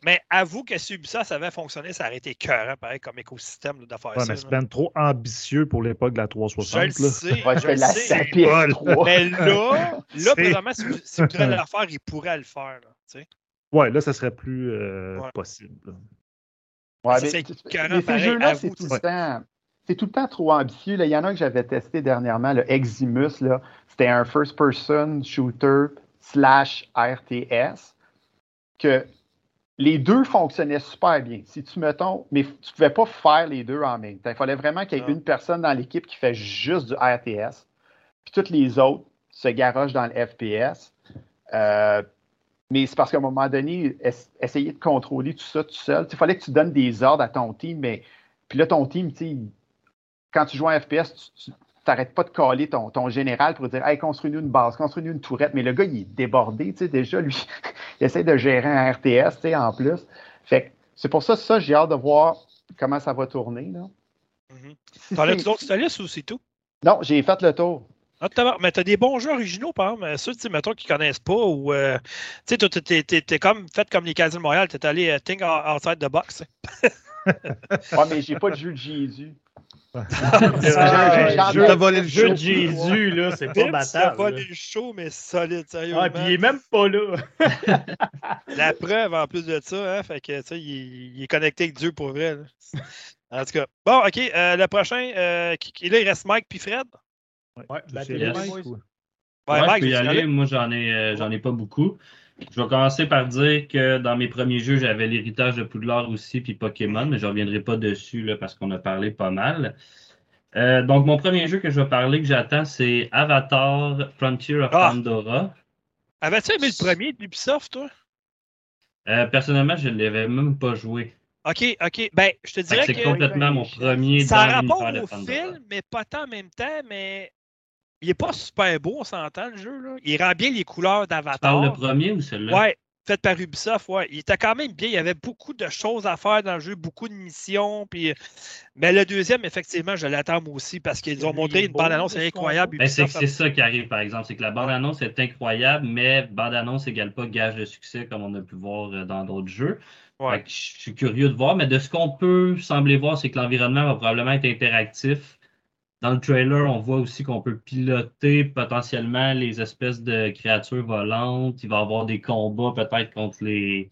Mais avoue que si Ubisoft avait fonctionné, ça aurait été écœurant, pareil, comme écosystème faire
Ouais,
ça.
mais c'est ben trop ambitieux pour l'époque de la
Je
360.
le
là.
sais,
Ouais,
je le
la
sais.
sa PS3.
Mais là, là, présentement, si, vous- si vous voudrais [LAUGHS] le faire, il pourrait le faire. Là, tu sais.
Ouais, là, ça serait plus euh,
Ouais.
possible.
Ouais, mais, ces jeux-là, c'est tout, le temps- c'est tout le temps trop ambitieux. là. Il y en a un que j'avais testé dernièrement, le Eximus. là. C'était un first-person shooter slash RTS que les deux fonctionnaient super bien. Si tu mettons, mais tu ne pouvais pas faire les deux en même temps. Il fallait vraiment qu'il y ait
Non.
une personne dans l'équipe qui fait juste du RTS, puis toutes les autres se garochent dans le FPS. Euh, mais c'est parce qu'à un moment donné, es- essayer de contrôler tout ça tout seul, il fallait que tu donnes des ordres à ton team, mais puis là, ton team, quand tu joues en FPS, tu n'arrêtes pas de caler ton, ton général pour dire Hey, construis-nous une base, construis-nous une tourette. Mais le gars, il est débordé, tu sais, déjà, lui, [LAUGHS] il essaie de gérer un RTS, tu sais, en plus. Fait que c'est pour ça, ça, j'ai hâte de voir comment ça va tourner. Là.
Mhm.
Si
T'en d'autres ou c'est tout?
Non, j'ai fait le tour.
Ah, mais t'as des bons jeux originaux, par exemple. euh, Ceux, tu mettons, qui connaissent pas ou. euh, tu sais, t'es- comme fait comme les Canadiens de Montréal, t'es allé euh, think outside the box. [LAUGHS]
Ah, mais j'ai pas de jeu de Jésus.
Ah, le jeu-
volé le
le jeu de
show.
Jésus, là, c'est pas battable.
C'est pas les shows, mais solide, sérieusement.
Ah, puis il est même pas là. [LAUGHS]
La preuve, en plus de ça, hein, fait que, tu sais, il, il est connecté avec Dieu pour vrai. là. En tout cas. Bon, OK, euh, le prochain, euh, qui, qui- là, il reste Mike puis Fred?
Ouais,
Ouais,
Ouais,
Mike,
je peux y aller? Moi, j'en ai, euh, j'en ai pas beaucoup. Je vais commencer par dire que dans mes premiers jeux, j'avais l'héritage de Poudlard aussi, puis Pokémon, mais je reviendrai pas dessus là, parce qu'on a parlé pas mal. Euh, donc, mon premier jeu que je vais parler, que j'attends, c'est Avatar Frontier of
Ah!
Pandora.
Avais-tu aimé le premier de Ubisoft, toi?
Euh, personnellement, je ne l'avais même pas joué.
OK, OK. Ben, je te
Fait que
dirais
C'est complètement mon premier
ça
dans
rapport
de
au film, mais pas tant en même temps, mais il est pas super beau, on s'entend, le jeu. Là. Il rend bien les couleurs
Tu parles
d'Avatar.
le premier ou celui-là?
Ouais, fait par Ubisoft, ouais. Il était quand même bien. Il y avait beaucoup de choses à faire dans le jeu, beaucoup de missions. Puis... Mais le deuxième, effectivement, je l'attends moi aussi parce qu'ils ont montré une bande-annonce
de ce
incroyable.
Ben, c'est ça qui arrive, par exemple. C'est que la bande-annonce est incroyable, mais bande-annonce égale pas gage de succès comme on a pu voir euh, dans d'autres jeux.
Ouais.
Je suis curieux de voir, mais de ce qu'on peut sembler voir, c'est que l'environnement va probablement être interactif. Dans le trailer, on voit aussi qu'on peut piloter potentiellement les espèces de créatures volantes. Il va y avoir des combats peut-être contre les,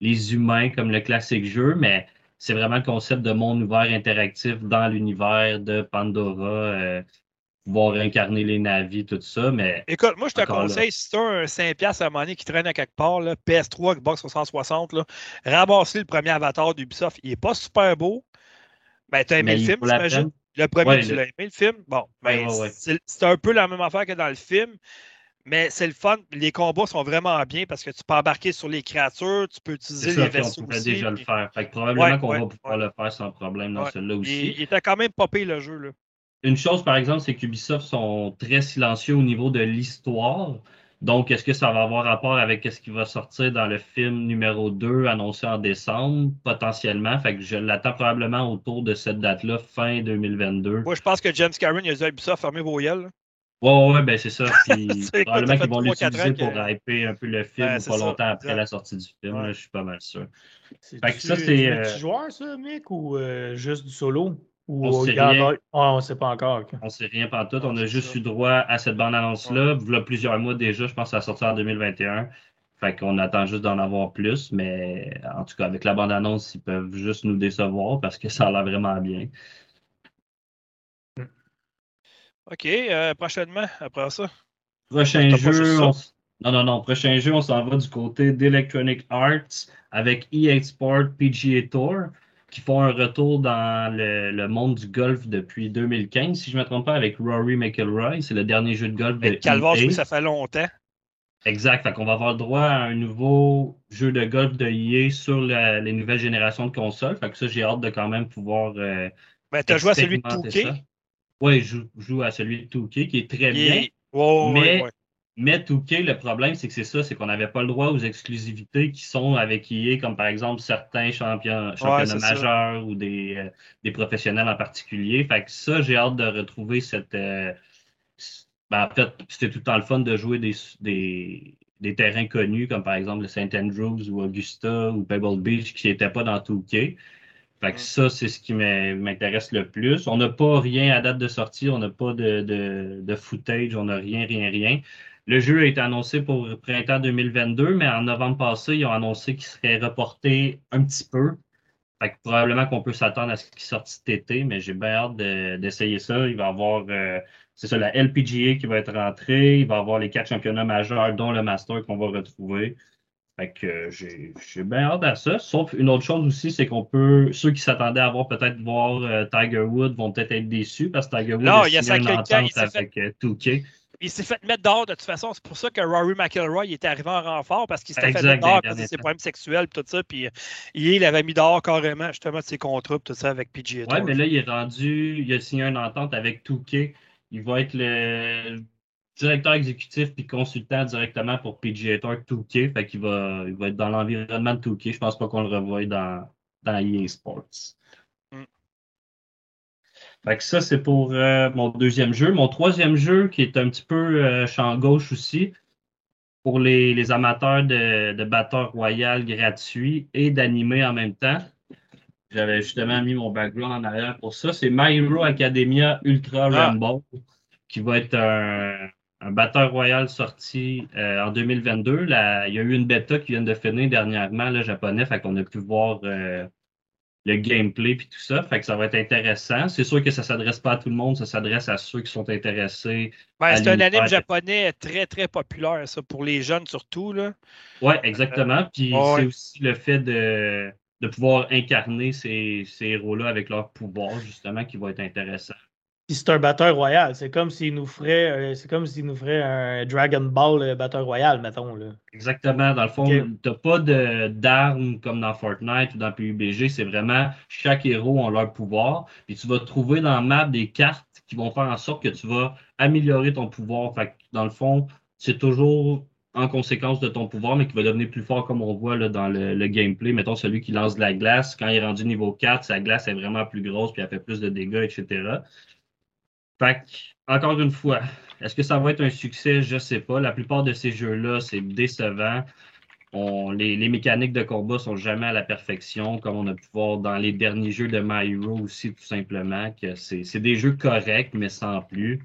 les humains comme le classique jeu, mais c'est vraiment le concept de monde ouvert interactif dans l'univers de Pandora, euh, pouvoir incarner les navis, tout ça, mais
Écoute, moi, je te
là.
conseille, si tu as un 5$ à un moment donné qui traîne à quelque part, là, PS3, Xbox 360, là, ramasse le premier avatar d'Ubisoft. Il n'est pas super beau. Ben, tu as aimé
Mais
le
il
film, t'imagines? Le premier,
Ouais,
tu l'as aimé, le film? Bon, ben,
Ouais, ouais, ouais.
c'est un peu la même affaire que dans le film, mais c'est le fun. Les combats sont vraiment bien parce que tu peux embarquer sur les créatures, tu peux utiliser
ça,
les
on
vaisseaux
pourrait
aussi,
déjà le faire. Fait que probablement qu'on va pouvoir le faire sans problème dans celui-là
Il,
aussi.
il était quand même popé le jeu. Là.
Une chose, par exemple, c'est qu'Ubisoft sont très silencieux au niveau de l'histoire. Donc, est-ce que ça va avoir rapport avec ce qui va sortir dans le film numéro 2 annoncé en décembre, potentiellement? Fait que je l'attends probablement autour de cette date-là, fin 2022.
Moi, je pense que James Cameron, il a dit à Ubisoft, fermez vos yeux.
Ouais, ouais, ouais, ben c'est ça. [LAUGHS] Puis probablement qu'ils vont l'utiliser pour
que-
hyper un peu le film pas
ça,
longtemps après la sortie du film.
Ouais.
là, je suis pas mal sûr.
C'est
Fait que ça, c'est, euh,
multijoueur, ça, Mick, ou euh, juste du solo? Ou
On sait rien.
Ah, on sait pas encore.
On sait rien pas tout. On a
c'est
juste
ça.
eu droit à cette bande-annonce-là. Il y a plusieurs mois déjà, je pense que ça sortir en 2021. Fait qu'on attend juste d'en avoir plus. Mais en tout cas, avec la bande-annonce, ils peuvent juste nous décevoir parce que ça a l'air vraiment bien.
OK, euh, prochainement, après ça?
Prochain jeu, on non, non, non. Prochain jeu, on s'en va du côté d'Electronic Arts avec EA Sport PGA Tour qui font un retour dans le, le monde du golf depuis 2015, si je ne me trompe pas, avec Rory McIlroy. C'est le dernier jeu de golf de EA.
oui, ça fait longtemps.
Exact. Fait qu'on va avoir droit à un nouveau jeu de golf de EA sur la- les nouvelles générations de consoles. Fait que ça, j'ai hâte de quand même pouvoir euh,
Ben, tu as joué à celui de
expérimenter
2K.
ça. Ouais, je joue, je joue à celui de 2K qui est très
Il
bien.
ouais,
mais
ouais.
Mais 2K, le problème, c'est que c'est ça, c'est qu'on n'avait pas le droit aux exclusivités qui sont avec EA, comme par exemple certains champions, championnats
ça.
majeurs ou des, euh, des professionnels en particulier. Fait que ça, j'ai hâte de retrouver cette, euh, Ben, en fait, c'était tout le temps le fun de jouer des, des, des terrains connus, comme par exemple le St. Andrews ou Augusta ou Pebble Beach, qui n'étaient pas dans tout Fait que ça, c'est ce qui m'intéresse le plus. On n'a pas rien à date de sortie, on n'a pas de, de, de, footage, on n'a rien, rien, rien. Le jeu a été annoncé pour printemps 2022, mais en novembre passé, ils ont annoncé qu'il serait reporté un petit peu. Fait que probablement qu'on peut s'attendre à ce qu'il sorte cet été, mais j'ai bien hâte d'essayer ça. Il va y avoir, euh, c'est ça, la LPGA qui va être rentrée. Il va y avoir les quatre championnats majeurs, dont le Master qu'on va retrouver. Fait que euh, j'ai bien hâte à ça. Sauf une autre chose aussi, c'est qu'on peut, ceux qui s'attendaient à voir peut-être voir euh, Tiger Woods vont peut-être être déçus parce que Tiger Woods
non,
a
il y a
signé une entente avec
fait...
2K
il s'est fait mettre dehors de toute façon. C'est pour ça que Rory McIlroy était arrivé en renfort parce qu'il s'était fait mettre dehors cause de ses problèmes sexuels et tout ça. Puis il avait mis dehors carrément justement de ses contrats et tout ça avec PGA Tour.
Ouais, mais là, il est rendu, il a signé une entente avec 2K. Il va être le directeur exécutif puis consultant directement pour PGA Tour 2K. Fait qu'il va, il va être dans l'environnement de 2K. Je pense pas qu'on le revoie dans, dans EA Sports. Fait que ça, c'est pour euh, mon deuxième jeu. Mon troisième jeu, qui est un petit peu euh, champ gauche aussi, pour les, les amateurs de, de Battle Royale gratuit et d'animer en même temps. J'avais justement mis mon background en arrière pour ça. C'est My Hero Academia Ultra
Ah.
Rumble, qui va être un, un Battle Royale sorti euh, en 2022. Là, il y a eu une bêta qui vient de finir dernièrement, le japonais, fait qu'on a pu voir euh, le gameplay puis tout ça. Fait que ça va être intéressant. C'est sûr que ça s'adresse pas à tout le monde, ça s'adresse à ceux qui sont intéressés.
Ben, c'est un anime japonais très très populaire, ça, pour les jeunes surtout. Là.
Ouais, exactement. Puis
ouais, ouais.
c'est aussi le fait de, de pouvoir incarner ces, ces héros-là avec leur pouvoir, justement, qui va être intéressant.
Puis c'est un batteur royal. C'est comme s'il nous ferait euh, c'est comme s'il nous ferait un Dragon Ball euh, batteur royal, mettons. Là.
Exactement. Dans le fond,
Ok.
t'as pas d'armes comme dans Fortnite ou dans PUBG. C'est vraiment chaque héros a leur pouvoir. Puis tu vas trouver dans la map des cartes qui vont faire en sorte que tu vas améliorer ton pouvoir. Fait que, dans le fond, c'est toujours en conséquence de ton pouvoir, mais qui va devenir plus fort comme on voit là, dans le, le gameplay. Mettons celui qui lance de la glace, quand il est rendu niveau 4, sa glace est vraiment plus grosse, puis elle fait plus de dégâts, etc. Fait encore une fois, est-ce que ça va être un succès? Je sais pas. La plupart de ces jeux-là, c'est décevant. Les, mécaniques de combat sont jamais à la perfection, comme on a pu voir dans les derniers jeux de My Hero aussi, tout simplement, que c'est des jeux corrects, mais sans plus.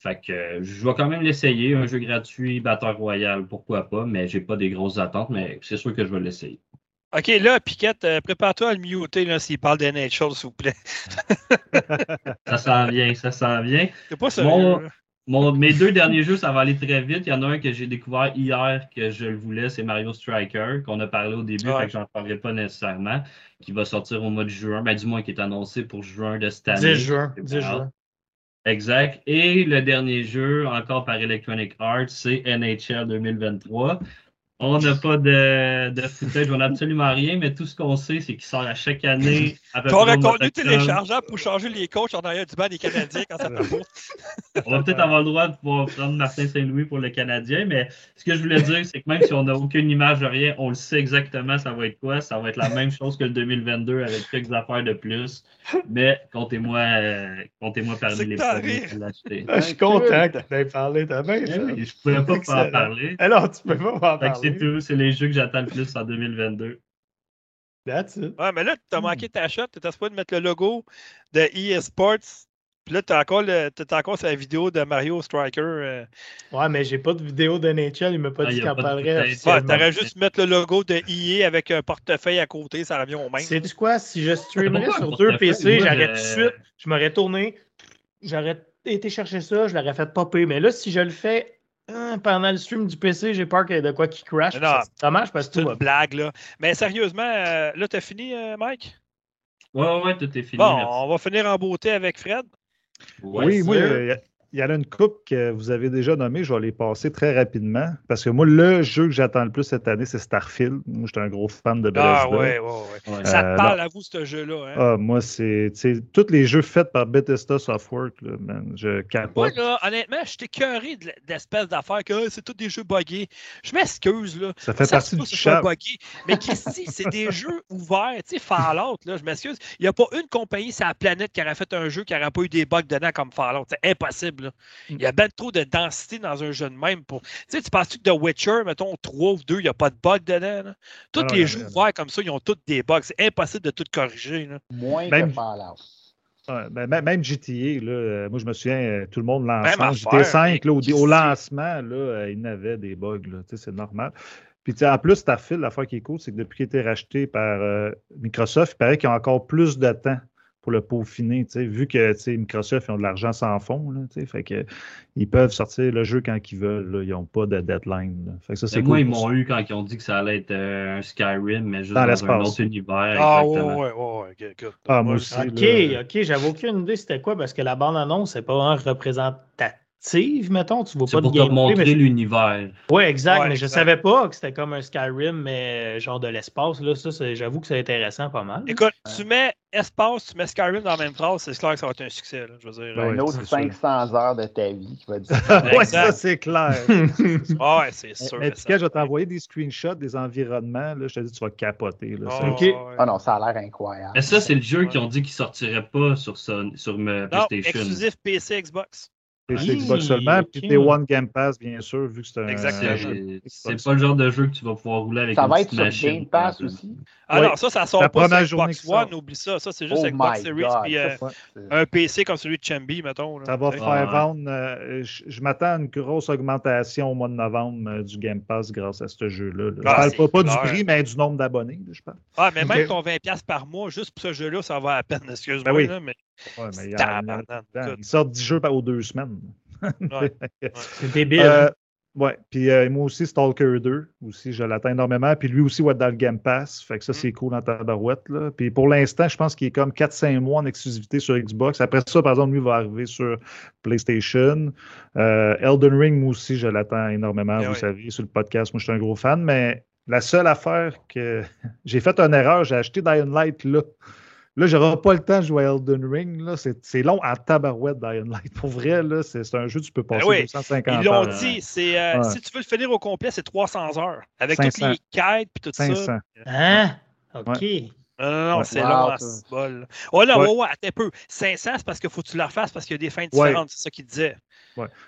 Fait que je vais quand même l'essayer. Un jeu gratuit, Battle Royale, pourquoi pas, mais j'ai pas des grosses attentes, mais c'est sûr que je vais l'essayer.
OK, là, Piquette, euh, prépare-toi à le muter là, s'il parle de NHL, s'il vous plaît. [LAUGHS]
Ça s'en vient, ça s'en vient.
C'est pas sérieux.
Mon-. Mon, mes deux derniers jeux, ça va aller très vite. Il y en a un que j'ai découvert hier que je le voulais, c'est Mario Striker, qu'on a parlé au début,
Ouais.
fait que j'en parlerai pas nécessairement, qui va sortir au mois de juin, ben, du moins qui est annoncé pour juin de cette année.
10 juin.
J'ai
10
hâte.
juin.
Exact. Et le dernier jeu, encore par Electronic Arts, c'est NHL 2023. On n'a pas de, de footage, on n'a absolument rien, mais tout ce qu'on sait, c'est qu'il sort à chaque année. À peu
contenu
d'octobre.
téléchargeable pour changer les coachs en arrière du banc des Canadiens quand ça.
On va peut-être avoir le droit de pouvoir prendre Martin Saint-Louis pour le Canadien, mais ce que je voulais dire, c'est que même si on n'a aucune image de rien, on le sait exactement ça va être quoi. Ça va être la même chose que le 2022 avec quelques affaires de plus. Mais comptez-moi euh, comptez-moi parmi
que
les
rire.
pour l'acheter.
Je suis content que tu bien
Eh Je pouvais pas pas en parler.
Alors, tu peux pas m'en
Fait que c'est tout. C'est les jeux que j'attends le plus en 2022.
That's it.
Ouais, mais là, t'as
Hmm.
manqué ta shot. T'étais supposé de mettre le logo de EA Sports. Puis là, t'as encore, le, t'as encore sa vidéo de Mario Striker. euh.
Ouais, mais j'ai pas de vidéo de NHL. Il m'a pas
Ah,
dit qu'il en
de
parlerait.
Ouais, t'aurais juste mettre le logo de EA avec un portefeuille à côté, ça revient au même.
Sais-tu quoi? Si je streamerais sur deux? PC, j'aurais tout de suite, je m'aurais tourné, j'aurais été chercher ça, je l'aurais fait popper. Mais là, si je le fais hein, pendant le stream du PC, j'ai peur qu'il y ait de quoi qui crash.
Non.
Ça, C'est dommage parce que
C'est
tout
une blague, là. Mais sérieusement, euh, là, t'as fini, euh, Mike?
Ouais, ouais, tout est fini.
Bon,
merci.
on va finir en beauté avec Fred.
Ouais,
oui, oui. euh, Il y en a une coupe que vous avez déjà nommée, je vais les passer très rapidement. Parce que moi, le jeu que j'attends le plus cette année, c'est Starfield. Moi, j'étais un gros fan de Bethesda.
Ah, ouais, ouais, ouais.
ouais.
Ça
Euh,
te parle à vous, ce jeu-là. Hein?
Ah, moi, c'est. Tous les jeux faits par Bethesda Softworks, là, man, je
Moi,
capote.
là, honnêtement, je suis écœuré de l- d'espèces d'affaires que c'est tous des jeux buggés. Je m'excuse, là.
Ça fait
Ça
partie du
buggé. Mais Christy, c'est des [LAUGHS] jeux ouverts. Tu sais, Fallout, là, je m'excuse. Il n'y a pas une compagnie sur la planète qui aurait fait un jeu qui n'aurait pas eu des bugs dedans comme Fallout. C'est impossible. Là. Il y a bien trop de densité dans un jeu de même. Pour... Tu sais, tu penses que The Witcher, mettons, 3 ou 2, il n'y a pas de bug dedans? Là? Tous
Ah
les
y
jeux ouverts comme ça, ils ont tous des bugs. C'est impossible de tout corriger. Là.
Moins
Même-
que Fallout.
Ouais, ben, même- GTA, là, euh, moi je me souviens, euh, tout le monde
affaire,
GTA 5, là, au, lancement, là, euh, il n'avait des bugs, c'est normal. Puis en plus, Starfield, l'affaire qui est cool, c'est que depuis qu'il a été racheté par euh, Microsoft, il paraît qu'ils ont encore plus de temps pour le peaufiner, tu sais, vu que tu sais, Microsoft ils ont de l'argent sans fond, là, tu sais, fait que ils peuvent sortir le jeu quand ils veulent, là, ils n'ont pas de deadline. là. Fait que ça, c'est
Et moi,
cool
ils m'ont eu quand ils ont dit que ça allait être euh, un Skyrim, mais juste
Dans
dans, un autre univers.
Ah, ouais,
exactement.
ouais, ouais.
Ah, moi aussi.
Ok,
là.
ok, j'avais aucune idée c'était quoi parce que la bande-annonce n'est pas vraiment représentative, mettons. Tu vois
C'est
pas de
pour te
gameplay.
montrer
mais...
l'univers.
Ouais, exact,
Ouais,
mais je
exact.
savais pas que c'était comme un Skyrim, mais genre de l'espace. Là, ça, j'avoue que c'est intéressant pas mal.
Écoute, tu mets espace, tu mets Skyrim dans la même phrase, c'est clair que ça va être un succès. Là, je veux dire.
Ben
un
oui,
autre
c'est sûr.
500 heures de ta vie qui va dire. [LAUGHS]
Exact.
ça, c'est clair.
Ah [LAUGHS] ouais, c'est sûr.
Mais je vais t'envoyer des screenshots des environnements, là, je te dis, tu vas capoter. Là,
Ah, ouais.
Ah non, ça a l'air incroyable.
Mais ça, c'est le jeu
Ouais.
qu'ils ont dit qu'il sortirait pas sur, son- sur me-
Non,
PlayStation.
exclusif PC, Xbox.
C'est chez
Ah,
Xbox seulement, puis t'es One Game Pass, bien sûr, vu que c'est un.
Exactement.
C'est pas le genre de jeu que tu vas pouvoir rouler avec
Ça
une
va être
petite
sur
machine.
Game Pass aussi.
Ah
Ouais.
non, ça, ça sort
La
pas sur Xbox. One, oublie ça. Ça, c'est juste
Oh
Xbox Series puis euh, un PC comme celui de Chambi, mettons. là.
Ça va faire vendre. euh, je je m'attends à une grosse augmentation au mois de novembre euh, du Game Pass grâce à ce jeu-là. là. Je
Ah,
parle pas, du prix, mais du nombre d'abonnés, je parle.
Ah, mais même ton 20$ par mois, juste pour ce jeu-là, ça va à peine, excuse-moi.
Ben oui.
mais
Ouais, mais il y a- ils sortent 10 jeux par aux deux semaines.
Ouais. [LAUGHS]
C'est débile.
Euh, ouais, puis euh, moi aussi, Stalker 2, aussi, je l'attends énormément. Puis lui aussi, va être dans le Game Pass? Fait que ça,
Mm.
c'est cool dans ta barouette. Là. Puis pour l'instant, je pense qu'il est comme 4-5 mois en exclusivité sur Xbox. Après ça, par exemple, lui va arriver sur PlayStation. Euh, Elden Ring, moi aussi, je l'attends énormément.
Eh
vous
oui.
savez, sur le podcast, moi, je suis un gros fan. Mais la seule affaire que [LAUGHS] j'ai fait une erreur, j'ai acheté Dying Light là. Là, j'aurai pas le temps de jouer à Elden Ring. là. C'est c'est long en tabarouette, Dying Light. Pour vrai, là, c'est c'est un jeu que tu peux passer
Ben oui.
250
Ils l'ont
heures.
dit, c'est euh,
Ouais.
si tu veux le finir au complet, c'est 300 heures. Avec
500.
toutes les quêtes et tout
500.
ça.
Hein? OK.
Non, non, non,
Ouais.
c'est
Wow,
long
ça.
ce bol. Oh là,
Ouais.
ouais, ouais, attends un peu. 500, c'est parce qu'il faut que tu le refasses parce qu'il y a des fins
Ouais.
différentes. C'est ça qu'il disait.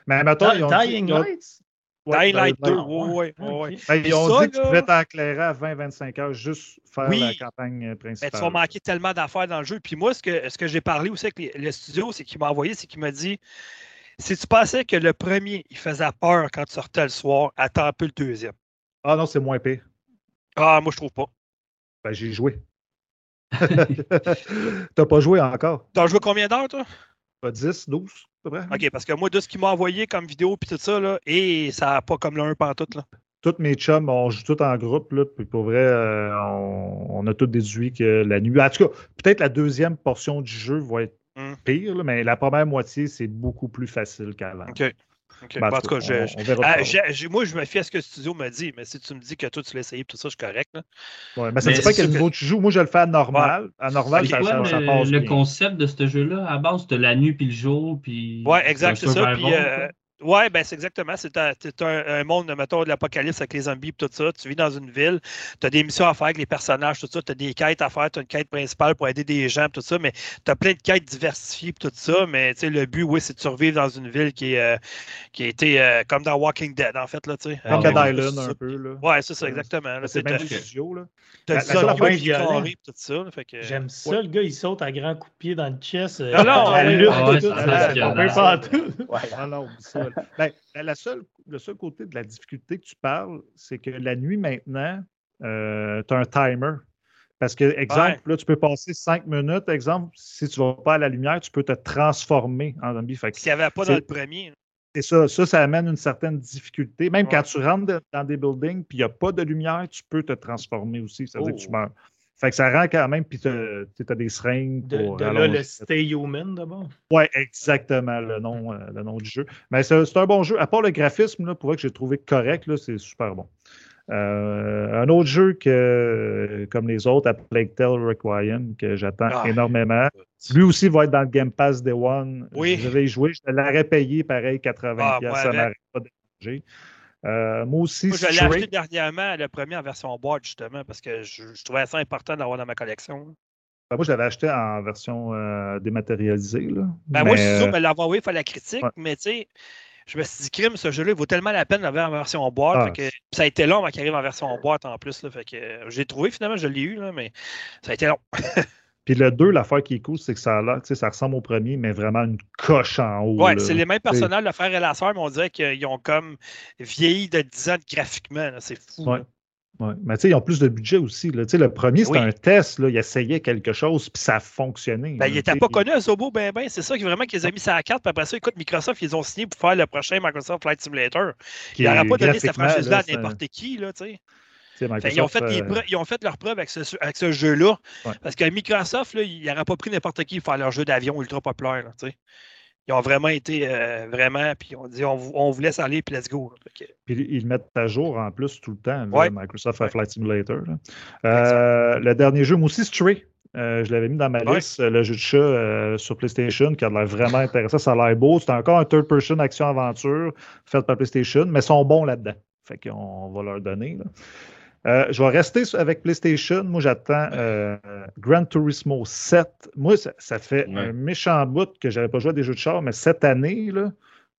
Mais mettons, ils ont dit-
Dying Lights?
Ouais,
Dying Light 2,
Light.
ouais, ouais.
Ben, ils ont
Ça,
dit que tu pouvais t'éclairer à 20-25 heures, juste faire
Oui.
la campagne principale.
tu vas manquer tellement d'affaires dans le jeu. Puis moi, ce que, ce que j'ai parlé aussi avec les- le studio, c'est qu'il m'a envoyé, c'est qu'il m'a dit si tu pensais que le premier, il faisait peur quand tu sortais le soir, attends un peu le deuxième.
Ah non, c'est moins pire.
Ah, moi, je trouve pas.
Ben, j'ai joué. [LAUGHS] T'as pas joué encore?
T'as joué combien d'heures, toi?
Pas 10, 12,
OK, parce que moi, de ce qu'il m'a envoyé comme vidéo puis tout ça, là, et ça n'a pas comme 1 pantoute, là.
Tous mes chums, on joue tous en groupe, là, puis pour vrai, euh, on, on a tous déduit que la nuit. En tout cas, peut-être la deuxième portion du jeu va être
Hmm.
pire, là, mais la première moitié, c'est beaucoup plus facile qu'avant.
OK.
Ben,
en tout cas, je-
on,
je-
on verra.
Ah, moi, je me fie à ce que le studio m'a dit, mais si tu me dis que toi, tu l'as essayé et tout ça, je suis correct. Là.
Ouais, mais ça ne pas
c'est
quel niveau tu joues. Moi, je le fais à normal. À normal, ça,
quoi
ça, ça
le,
passe
le
bien.
concept de ce jeu-là? À base, t'as la nuit puis le jour, puis...
Ouais, exact, c'est ça. Puis, euh, ouais, ben c'est exactement. C'est un, un- un monde, mettons, de l'apocalypse avec les zombies et tout ça. Tu vis dans une ville, tu as des missions à faire avec les personnages, tout ça. Tu as des quêtes à faire, tu as une quête principale pour aider des gens, tout ça. Mais tu as plein de quêtes diversifiées et tout ça. Mais tu sais, le but, oui, c'est de survivre dans une ville qui, est, euh, qui a été euh, comme dans Walking Dead, en fait. Là, tu sais.
Comme
Ouais,
Dead
ouais,
Island,
ça.
un peu. Là.
Ouais, c'est ça, exactement. là.
C'est même
as-
studio. Là.
t'as
La-
du
la seule
zombie
affaire
qui carré et tout ça. là, fait que-
J'aime ça, le gars, il saute à grands coups de pied dans le chest. euh,
Ah non,
ah.
Ah non, oublie ça. [LAUGHS] Ben, la- seule, le seul côté de la difficulté que tu parles, c'est que la nuit maintenant, tu as un timer. Parce que, exemple, là, tu peux passer cinq minutes. Exemple, si tu ne vas pas à la lumière, tu peux te transformer en zombie. Que
S'il n'y avait pas dans le premier.
c'est ça, ça, ça amène une certaine difficulté. Même
Ouais.
quand tu rentres de- dans des buildings puis il n'y a pas de lumière, tu peux te transformer aussi. Ça veut dire que tu
Oh.
meurs. Fait que ça rend quand même, puis tu as des seringues
De,
pour
de là,
rallonger.
le Stay Human, d'abord?
Oui, exactement le nom, euh, le nom du jeu. Mais c'est un bon jeu. À part le graphisme, là, pour vrai que j'ai trouvé correct, là, c'est super bon. Euh, un autre jeu que, comme les autres, à Plague Tale Requiem, que j'attends
Ah.
énormément. Lui aussi va être dans le Game Pass Day One.
Oui.
Je vais y jouer. Je l'aurais payé pareil 80$.
Ah, moi
ça m'aurait pas dérangé. Euh, moi aussi,
Moi, je l'ai acheté dernièrement, le premier en version boîte, justement, parce que je, je trouvais ça important d'avoir dans ma collection.
Ben, moi, je l'avais acheté en version euh, dématérialisée. Là.
Ben, moi, je suis
Mais,
sûr, me l'avoir envoyé, il fallait la critique,
Ouais.
mais tu sais, je me suis dit, crime, ce jeu-là, il vaut tellement la peine de l'avoir en version boîte.
Ah.
fait que- ça a été long avant qu'il arrive en version boîte en plus. Là, fait que euh, j'ai trouvé finalement, je l'ai eu, là, mais ça a été long. [LAUGHS]
Puis le 2, l'affaire qui est cool, c'est que ça, sais, ça ressemble au premier, mais vraiment une coche en haut.
Ouais,
là.
c'est les mêmes personnages, le frère et la sœur, mais on dirait qu'ils ont comme vieilli de 10 ans graphiquement. là, C'est fou.
Ouais.
là.
Ouais. Mais tu sais, ils ont plus de budget aussi. Là. Le premier, c'était
Oui.
un test. Là. Ils essayaient quelque chose, puis ça a fonctionné.
Ben,
là,
il n'était pas connu, Zobo, ben, ben. C'est ça qui vraiment qu'ils ont mis ça à la carte. Puis après ça, écoute, Microsoft, ils ont signé pour faire le prochain Microsoft Flight Simulator.
Qui
Ils n'auraient pas donné cette franchise-là
là,
à
un-
n'importe qui, là, tu sais.
tu sais,
Fait, ils, ont fait
euh,
preuves- ils ont fait leurs preuves avec ce, avec ce jeu-là.
Ouais.
Parce que Microsoft, là, ils n'auraient pas pris n'importe qui pour faire leur jeu d'avion ultra populaire. là. Ils ont vraiment été euh, vraiment, puis on dit on, vous- on vous laisse aller, puis let's go. que-
Puis ils le mettent à jour en plus tout le temps,
Ouais.
Microsoft Flight Simulator. Euh, le dernier jeu, moi aussi, Stray. Euh, je l'avais mis dans ma
Ouais.
liste, le jeu de chat euh, sur PlayStation, qui a l'air vraiment intéressant. Ça a l'air beau. C'est encore un third-person action-aventure fait par PlayStation, mais ils sont bons là-dedans. Fait qu'on va leur donner. là. Euh, je vais rester avec PlayStation. Moi, j'attends euh, Gran Turismo 7. Moi, ça, ça fait
Ouais.
un méchant bout que je n'avais pas joué à des jeux de char, mais cette année, là,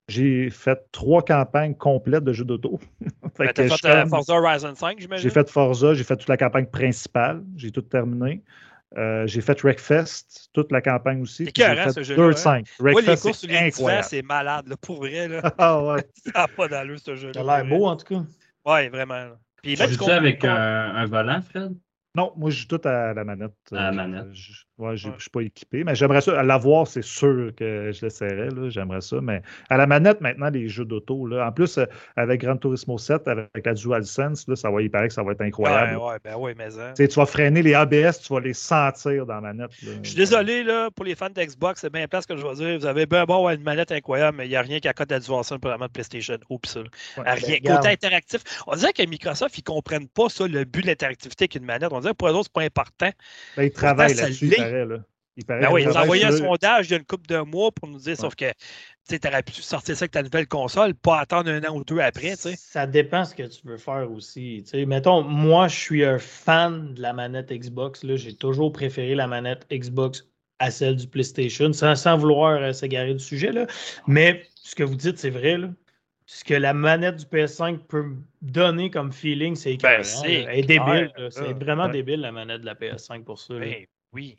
j'ai fait trois campagnes complètes de jeux d'auto. [LAUGHS] Fait
Ben,
que
fait
suis
euh, Forza Horizon 5, j'imagine?
j'ai fait Forza, j'ai fait toute la campagne principale, j'ai tout terminé. Euh, j'ai fait Wreckfest, toute la campagne aussi.
C'est
fait
ce jeu-là, hein?
Dirt 5.
Moi, les courses sur
c'est
les c'est malade, là, pour vrai. Là. [LAUGHS]
Ah ouais. [LAUGHS]
Ça n'a pas d'allure, ce jeu-là.
Ça a l'air beau, en tout cas.
Oui, vraiment. là. Puis
Tu joues
qu'on-
avec un, un volant, Fred?
Non, moi, je joue tout à la manette.
À la manette.
Je ouais, je suis pas équipé, mais j'aimerais ça. À l'avoir, c'est sûr que je l'essaierais. J'aimerais ça. Mais à la manette, maintenant, les jeux d'auto. En plus, euh, avec Gran Turismo 7, avec la DualSense, là, ça va, il paraît que ça va être incroyable.
Ouais, ouais, ben ouais, mais hein.
Tu vas freiner les ABS, tu vas les sentir dans la manette. là.
Je suis désolé là, pour les fans d'Xbox, c'est bien place que je vais dire. Vous avez bien beau avoir une manette incroyable, mais il n'y a rien qu'à côté de la DualSense pour la manette PlayStation. Oups, rien.
ben, regarde.
Côté interactif, on dirait que Microsoft, ils ne comprennent pas ça, le but de l'interactivité qu'une manette. On dirait que pour eux autres, c'est pas important.
Ben, ils travaillent là-dessus. Paraît. Là. Il paraît
Ben oui, ils ont
travaillent
envoyé un sondage il y a une couple de mois pour nous dire, sauf que tu aurais pu sortir ça avec ta nouvelle console, pas attendre un an ou deux après. tu sais.
Ça dépend ce que tu veux faire aussi. tu sais. mettons, moi, je suis un fan de la manette Xbox. là. J'ai toujours préféré la manette Xbox à celle du PlayStation, sans, sans vouloir euh, s'égarer du sujet. Là. Mais ce que vous dites, c'est vrai. Là. Ce que la manette du PS5 peut me donner comme feeling, c'est
Ben,
est débile. C'est
là.
vraiment
Ouais.
débile, la manette de la PS5 pour ça.
Ben oui.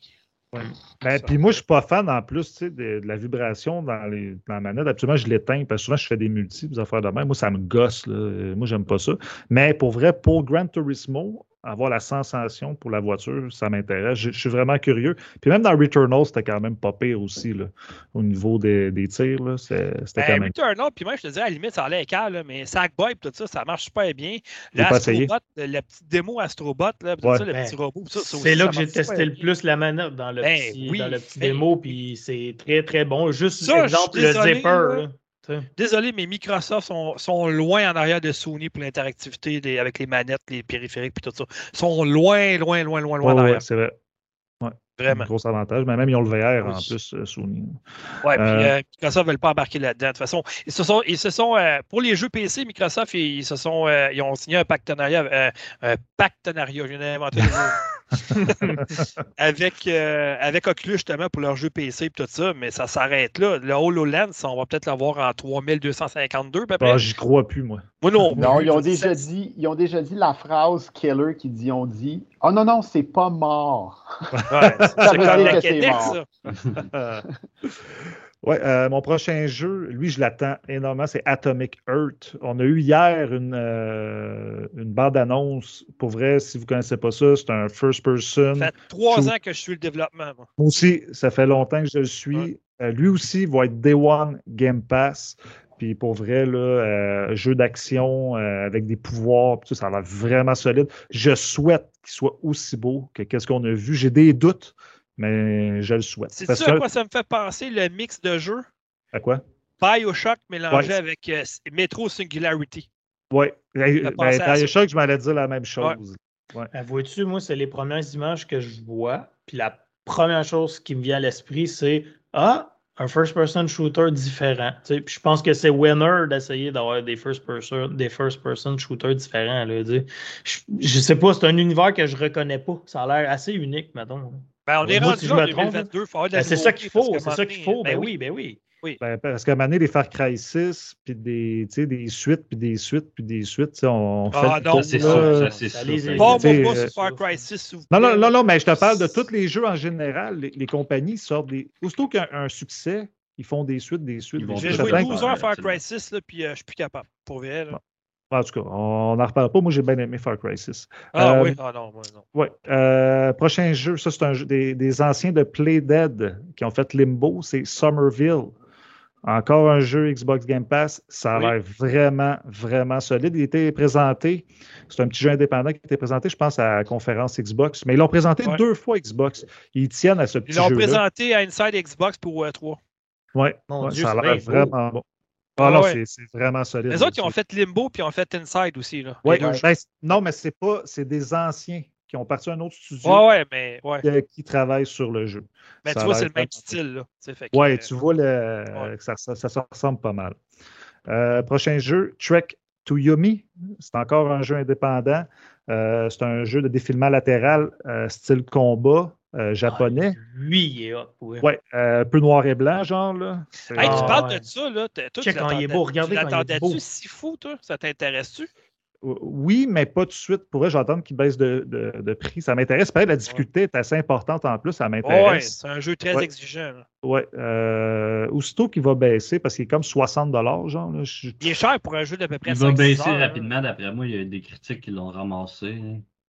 Ben, puis moi, je suis pas fan en plus tu sais, de, de la vibration dans, les, dans la manette. Absolument, je l'éteins parce que souvent, je fais des multis, des affaires de même. Moi, ça me gosse. Là. Moi, j'aime pas ça. Mais pour vrai, pour Gran Turismo, avoir la sensation pour la voiture, ça m'intéresse. Je, je suis vraiment curieux. Puis même dans Returnal, c'était quand même pas pire aussi, là, au niveau des, des tirs. C'était quand
Ben,
même.
Returnal, puis moi, je te dis, à la limite, ça allait écart, là, mais Sackboy, tout ça, ça marche super bien. Astrobot, le- la petite démo Astrobot, là, puis tout
Ouais.
ça, le
Ben,
petit robot,
C'est là que j'ai testé le plus la manette dans le
Ben,
petit,
oui,
dans le petit
ben,
démo, puis c'est très très bon. Juste
Ça,
exemple, le
désolé,
zipper.
là. Désolé, mais Microsoft sont, sont loin en arrière de Sony pour l'interactivité avec les manettes, les périphériques et tout ça. Ils sont loin, loin, loin, loin, loin en
ouais,
arrière.
c'est vrai.
Vraiment.
Un gros avantage. Mais même, ils ont le VR en
Oui.
plus, euh, Sony.
Ouais, puis
Euh,
euh, Microsoft ne veulent pas embarquer là-dedans. De toute façon, ils se sont, ils se sont euh, pour les jeux PC, Microsoft, ils, se sont, euh, ils ont signé un partenariat, euh, un partenariat, je viens d'inventer le mot. [LAUGHS] avec, euh, avec Oculus justement pour leurs jeux PC et tout ça, mais ça s'arrête là. Le HoloLens, on va peut-être l'avoir en 3252 à peu près.
Ah, J'y crois plus, moi.
Moi non,
Non,
plus.
ils ont déjà dit, ils ont déjà dit la phrase killer qui dit, on dit, oh non, non, c'est pas mort.
Ouais, [LAUGHS]
Ça
c'est comme la Québec,
mort.
ça. [LAUGHS]
ouais, euh, mon prochain jeu, lui, je l'attends énormément, c'est Atomic Earth. On a eu hier une, euh, une bande-annonce. Pour vrai, si vous ne connaissez pas ça, c'est un first person.
Ça fait trois
Shoot.
ans que je suis le développement. moi.
Moi aussi, ça fait longtemps que je le suis.
Ouais.
Euh, lui aussi va être Day One Game Pass. Puis pour vrai, là, euh, jeu d'action euh, avec des pouvoirs, tout, ça a l'air vraiment solide. Je souhaite qu'il soit aussi beau que qu'est-ce qu'on a vu. J'ai des doutes, mais je le souhaite.
C'est ça à
que-
quoi ça me fait penser le mix de jeux?
à quoi?
Bioshock mélangé
Ouais.
avec euh, Metro Singularity.
Oui. Ben. Bioshock, je m'allais dire la même chose.
Vois-tu, moi, c'est les premières images que je vois. Puis la première chose qui me vient à l'esprit, c'est Ah, un first-person shooter différent. Tu sais, puis je pense que c'est winner d'essayer d'avoir des first-person des first-person shooters différents. Là, tu sais. je, je sais pas, c'est un univers que je reconnais pas. Ça a l'air assez unique, mettons.
Ben, on est rendu
si
en
me trompe,
2022. il faut avoir de la
Ben, c'est ça qu'il faut, c'est ça qu'il faut. Ben
ben
oui, ben oui.
Ben, parce qu'à un moment donné, les Far Cry 6, puis des, tu sais, des suites, puis des suites, puis des suites, on fait
Ah, non,
c'est. Ça, c'est
ça
moi pas
euh,
sur Far Cry 6, s'il vous
Non,
plaît.
non, non, non, mais je te parle de tous les jeux en général. Les, les compagnies sortent des. Aussitôt qu'il y a un succès, ils font des suites, des suites.
Ils
des
J'ai joué
J'attends
12
que-
heures à Far. Cry 6, là, puis euh, je suis plus capable. Pour vrai, là.
En tout cas, on n'en reparle pas. Moi, j'ai bien aimé Far Cry 6.
Ah
Euh,
oui, ah non, moi non.
Ouais. Euh, prochain jeu, ça, c'est un jeu des, des anciens de Play Dead qui ont fait Limbo, c'est Somerville. Encore un jeu Xbox Game Pass. Ça a
Oui.
l'air vraiment, vraiment solide. Il était présenté, c'est un petit jeu indépendant qui était présenté, je pense, à la conférence Xbox. Mais ils l'ont présenté
Ouais.
deux fois Xbox. Ils tiennent à ce petit
Ils l'ont
jeu-là.
présenté à Inside Xbox pour euh, 3.
Ouais,
Mon
ouais, ça a l'air
beau.
vraiment bon. Ah
Ah
non,
ouais.
c'est- c'est vraiment solide.
Les autres, ils ont fait Limbo puis ils ont fait Inside aussi. Là,
Ouais, ben, non, mais c'est pas, c'est des anciens qui ont parti à un autre studio
Ouais, ouais, mais ouais.
qui, qui travaillent sur le jeu.
Mais
Ça
tu
a
vois, c'est le même style. Là. Tu sais, fait que,
Ouais,
euh,
tu vois le, ça, ça, ça se ressemble pas mal. Euh, prochain jeu, Trek to Yomi. C'est encore un jeu indépendant. Euh, c'est un jeu de défilement latéral, euh, style combat euh, japonais.
Ah, lui, il est hot. Ouais.
Ouais, euh, un peu noir et blanc, genre. Là.
Hey, tu
Ah,
parles
ouais.
de ça, là. Toi,
Check
tu
quand il est beau, regardez
tu l'attendais-tu si fou, toi? Ça t'intéresse-tu?
Oui, mais pas tout de suite. Pour vrai, j'entends qu'il baisse de, de- de prix. Ça m'intéresse. Pareil, la difficulté est assez importante en plus. Ça
Ouais,
m'intéresse.
c'est un jeu très
Ouais.
exigeant.
Ouais. Euh, aussitôt qu'il va baisser, parce qu'il est comme 60 genre. Là, je-
Il est cher pour un jeu d'à peu près
Il va
5-6
baisser
heures,
rapidement, d'après moi. Il y a des critiques qui l'ont ramassé.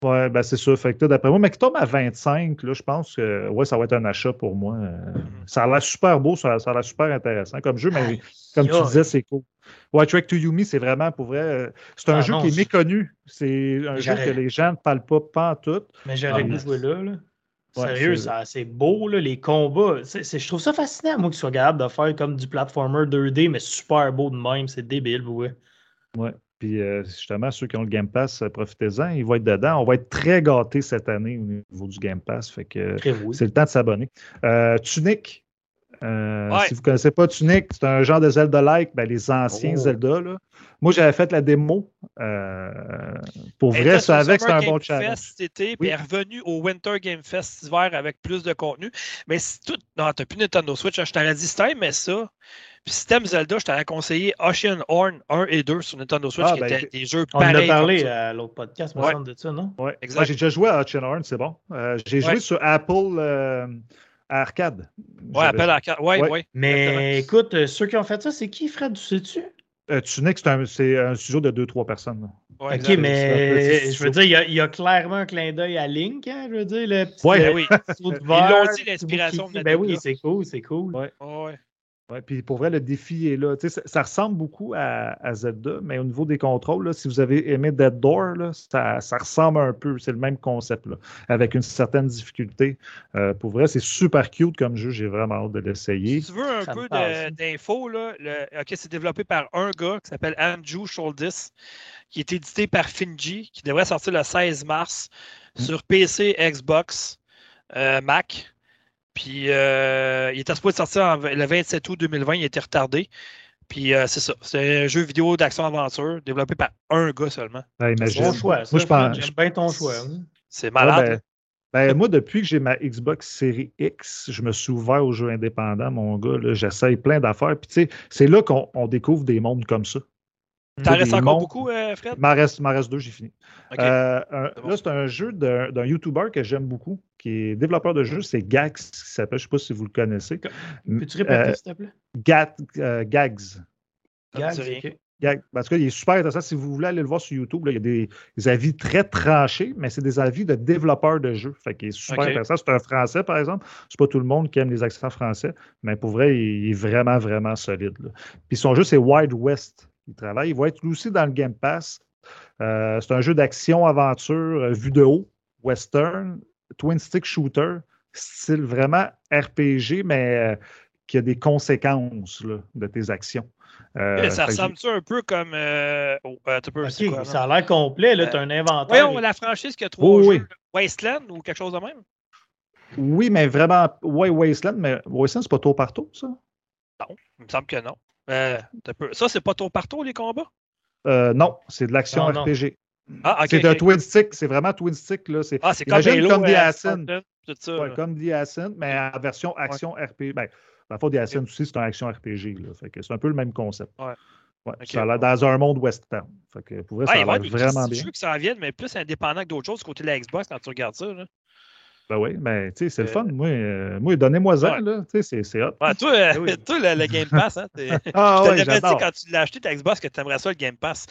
Ouais, ben c'est sûr. Fait que d'après moi, mais qui tombe à 25, là, je pense que ouais, ça va être un achat pour moi. Euh, Ça a l'air super beau, ça, ça a l'air super intéressant comme jeu, mais comme tu disais, c'est cool. Ouais, Trek to Yumi, c'est vraiment pour vrai. euh, C'est un
Ah
jeu
non,
qui est méconnu. C'est un jeu que les gens ne parlent pas, pas en tout.
Mais j'aurais
Ah,
pu
mais-
jouer là. là.
Ouais,
Sérieux,
c'est-
beau, là, les combats. Je trouve ça fascinant, moi, qu'ils soient capables de faire comme du platformer 2D, mais super beau de même. C'est débile, ouais.
Ouais. Puis euh, justement, ceux qui ont le Game Pass, euh, profitez-en. Ils vont être dedans. On va être très gâtés cette année au niveau du Game Pass. Fait que c'est le temps de s'abonner. Euh, Tunic. Euh,
Ouais.
Si vous ne connaissez pas Tunic, c'est un genre de Zelda-like, ben, les anciens
Oh.
Zelda. Là. Moi, j'avais fait la démo. Pour vrai, ça avec, c'est
Summer
un bon challenge.
Fest cet été,
Oui.
puis est revenue au Winter Game Fest hiver avec plus de contenu. Mais si tout. Non, t'as plus Nintendo Switch. hein, Je t'aurais dit, t'aimais ça, puis si t'aimes Zelda, je t'aurais conseillé Ocean Horn 1 et 2 sur Nintendo Switch,
Ah,
qui
ben,
étaient des jeux
On en a
pareils.
parlé à l'autre podcast, me
Ouais.
semble, de ça, non?
Ouais.
Exact.
Moi, j'ai déjà joué à Hutchin Horn, c'est bon. Euh, j'ai joué
Ouais.
sur Apple euh, arcade.
Ouais, la carte. Ouais,
Ouais.
ouais.
Mais écoute, euh, ceux qui ont fait ça, c'est qui, Fred? Tu sais-tu?
Euh, Tunic, c'est un, c'est un studio de 2-3 personnes.
ouais
ok, mais je veux dire, il y, a, il y a clairement un clin d'œil à Link, hein, je veux dire, le petit,
Ouais.
Ben
euh,
oui.
saut de
Ils l'ont dit, l'inspiration venait
Ben
de
oui, c'est cool, c'est cool.
Ouais.
Ouais.
Ouais, puis pour vrai, le défi est là. Ça, ça ressemble beaucoup à, à Zelda, mais au niveau des contrôles, là, si vous avez aimé Dead Door, là, ça, ça ressemble un peu. C'est le même concept, là, avec une certaine difficulté. Euh, pour vrai, c'est super cute comme jeu. J'ai vraiment hâte de l'essayer.
Si tu veux un
Ça
peu d'infos, là, le- ok, c'est développé par un gars qui s'appelle Andrew Schuldis, qui est édité par Finji, qui devrait sortir le 16 mars
Mm.
sur PC, Xbox, euh, Mac. Puis euh, il était supposé sortir en- le 27 août 2020, il a été retardé. Puis euh, c'est ça. C'est un jeu vidéo d'action-aventure développé par un gars seulement.
Ah,
C'est bon choix. Ça,
Moi, je pense.
J'aime bien ton choix. hein.
C'est
Ouais,
malade.
ben, ben, moi, depuis que j'ai ma Xbox Series X, je me suis ouvert aux jeux indépendants, mon gars. là. J'essaye plein d'affaires. Puis, tu sais, c'est là qu'on on découvre des mondes comme ça.
T'en restes encore
mondes-
beaucoup, euh, Fred?
Il m'en reste, reste deux, j'ai fini. Euh, un-
C'est bon.
Là, c'est un jeu d'un YouTuber que j'aime beaucoup, qui est développeur de jeux, c'est Gax, qui s'appelle, je ne sais pas si vous le connaissez.
Peux-tu répéter,
Euh,
s'il te plaît?
Gat- euh, Gags.
Ça me
Gag,
dit rien.
ok.
Gag. Parce qu'il est super intéressant. Si vous voulez aller le voir sur YouTube, là, il y a des, des avis très tranchés, mais c'est des avis de développeurs de jeux. Fait qu'il est super intéressant. C'est un français, par exemple. C'est pas tout le monde qui aime les accents français, mais pour vrai, il est vraiment, vraiment solide. là. Puis son jeu, c'est Wild West. Il travaille. Il va être aussi dans le Game Pass. Euh, c'est un jeu d'action-aventure euh, vu de haut, western, twin stick shooter, style vraiment RPG, mais euh, qui a des conséquences là, de tes actions. Euh,
Eh, ça ressemble-tu un peu comme. Euh... oh, peu, quoi,
ça a l'air complet. Là, tu as un inventaire.
Voyons, la franchise qui a trois
Oui,
jeux,
oui.
Wasteland ou quelque chose de même?
Oui, mais vraiment, ouais, Wasteland, mais Wasteland, c'est pas tour par tour, ça?
Il me semble que non. Euh, peu- Ça, c'est pas tour par tour, les combats?
Euh, non, c'est de l'action
non.
RPG.
Ah, ok.
c'est un twin stick, c'est vraiment twin stick. Là. C'est,
Ah, c'est comme
imagine
Halo,
comme The
euh,
Ascent.
Ça.
ouais, comme The Ascent, mais en version action RPG. Ben, le fond, The Ascent aussi, c'est un action RPG. Là. Fait que c'est un peu le même concept.
Ouais.
Ouais,
Ok.
ça dans un monde western. Fait que pour vrai, ça
Ah,
a l'air vraiment bien.
jeux qui s'en viennent, mais plus indépendants que d'autres choses du côté de la Xbox quand tu regardes ça. Là.
Ben oui, mais tu sais, c'est le
Euh,
fun. Moi, euh, moi donnez-moi-en,
Ouais.
là. Tu sais, c'est, c'est hot.
Ouais, toi, euh,
oui. [LAUGHS]
toi, le, le Game Pass, hein, [LAUGHS] [LAUGHS]
Ah
je
ouais,
te l'avais dit quand tu l'as acheté ta Xbox que tu aimerais ça le Game Pass?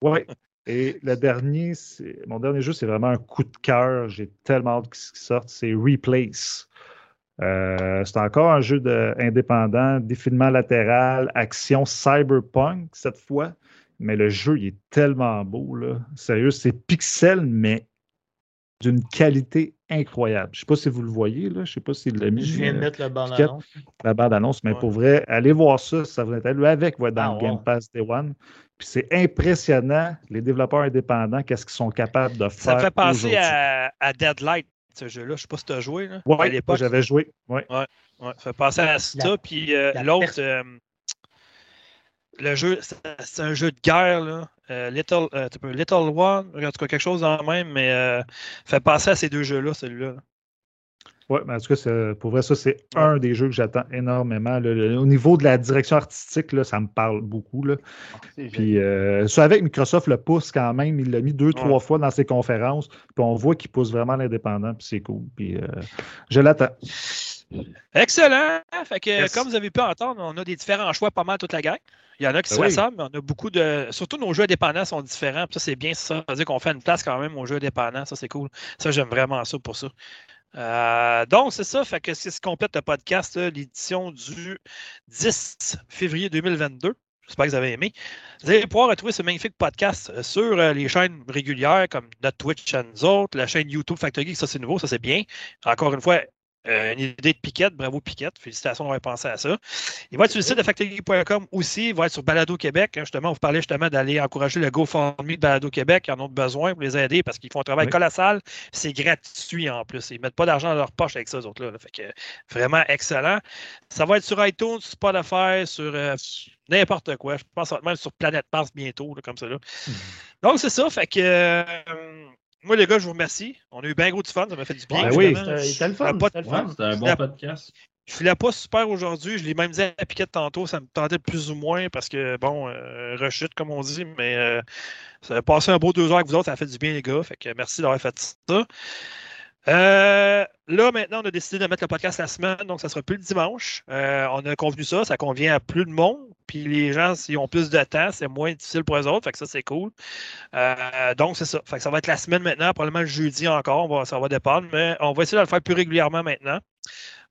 Oui. Et le dernier, c'est- mon dernier jeu, c'est vraiment un coup de cœur. J'ai tellement hâte qu'il sorte. C'est Replace. Euh, c'est encore un jeu de, indépendant, défilement latéral, action cyberpunk cette fois. Mais le jeu, il est tellement beau. Là. Sérieux, c'est pixel, mais d'une qualité incroyable. Je ne sais pas si vous le voyez. Là. Je ne sais pas s'il l'a mis.
Je viens de mettre le bon
Piquette.
annonce.
la bande-annonce, mais
Ouais.
pour vrai, allez voir ça, ça vous intéresse. Avec va dans
Ah,
le Game. Pass Day One. Puis c'est impressionnant, les développeurs indépendants, qu'est-ce qu'ils sont capables de faire.
Ça fait penser à, à Deadlight, ce jeu-là. Je sais pas si tu as joué. L'époque.
j'avais joué. Ouais.
Ouais, ça fait penser à ça.
La-
Puis euh,
la
l'autre, euh, le jeu, c'est un jeu de guerre, là. Euh, Little, euh, tu peux- Little One, en tout cas quelque chose dans le même, mais euh, fait penser à ces deux jeux-là, celui-là.
Ouais, mais en tout cas, c'est- pour vrai, ça, c'est un des jeux que j'attends énormément. là. Le- au niveau de la direction artistique, là, ça me parle beaucoup. Là.
C'est
Puis euh, ça, avec Microsoft le pousse quand même. Il l'a mis deux, trois fois dans ses conférences. Puis on voit qu'il pousse vraiment l'indépendant. Puis c'est cool. Puis euh, je l'attends.
Excellent! Fait que,
Yes.
comme vous avez pu entendre, on a des différents choix pas mal toute la gang. Il y en a qui se
Ben oui.
ressemblent, mais on a beaucoup de. Surtout nos jeux indépendants sont différents. Ça, c'est bien ça. Ça veut dire qu'on fait une place quand même aux jeux indépendants. Ça, c'est cool. Ça, j'aime vraiment ça pour ça. Euh, donc, c'est ça. Fait que c'est ce qui complète le podcast, l'édition du 10 février 2022. J'espère que vous avez aimé. Vous allez pouvoir retrouver ce magnifique podcast euh, sur euh, les chaînes régulières comme notre Twitch et nous autres, la chaîne YouTube Factory, ça c'est nouveau, ça c'est bien. Encore une fois, euh, une idée de Piquette, bravo Piquette, félicitations d'avoir pensé à ça. Il va être sur le site de factorygeek.com aussi, il va être sur Balado Québec. hein, justement, on vous parlait justement d'aller encourager le GoFundMe de Balado Québec, ils en ont besoin pour les aider parce qu'ils font un travail
Oui.
colossal, c'est gratuit en plus. Ils ne mettent pas d'argent dans leur poche avec ça, eux autres-là. là. Fait que vraiment excellent. Ça va être sur iTunes, Spotify, sur euh, n'importe quoi. Je pense même sur Planète Mars bientôt, là, comme ça. là. Donc, c'est ça. Fait que euh, moi, les gars, je vous remercie. On a eu bien gros du fun. Ça m'a fait du bien.
Ben oui.
C'était le fun. c'était
Ouais, un bon podcast.
Je filais pas super aujourd'hui. Je l'ai même dit à Piquette tantôt. Ça me tentait plus ou moins parce que, bon, euh, rechute, comme on dit. Mais euh, ça a passé un beau deux heures avec vous autres. Ça a fait du bien, les gars. Fait que merci d'avoir fait ça. Euh, là, maintenant, on a décidé de mettre le podcast la semaine, donc ça sera plus le dimanche. Euh, on a convenu ça, ça convient à plus de monde. Puis les gens, s'ils ont plus de temps, c'est moins difficile pour eux autres. Fait que ça, c'est cool. Euh, donc, c'est ça. Fait que ça va être la semaine maintenant, probablement le jeudi encore. Ça va dépendre, mais on va essayer de le faire plus régulièrement maintenant.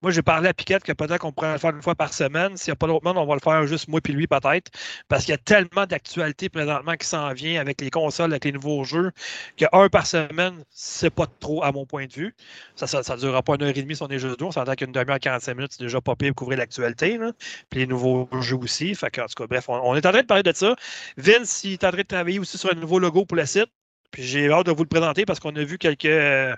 Moi, j'ai parlé à Piquette que peut-être qu'on pourrait le faire une fois par semaine. S'il n'y a pas d'autre monde, on va le faire juste moi puis lui peut-être. Parce qu'il y a tellement d'actualités présentement qui s'en vient avec les consoles, avec les nouveaux jeux, que un par semaine, c'est pas trop à mon point de vue. Ça ne durera pas une heure et demie si on est juste deux. On s'entend qu'une demi-heure, 45 minutes, c'est déjà pas pire pour couvrir l'actualité. Puis les nouveaux jeux aussi. Fait en tout cas, bref, on, on est en train de parler de ça. Vince, il est en train de travailler aussi sur un nouveau logo pour le site. Puis j'ai hâte de vous le présenter parce qu'on a vu quelques. euh,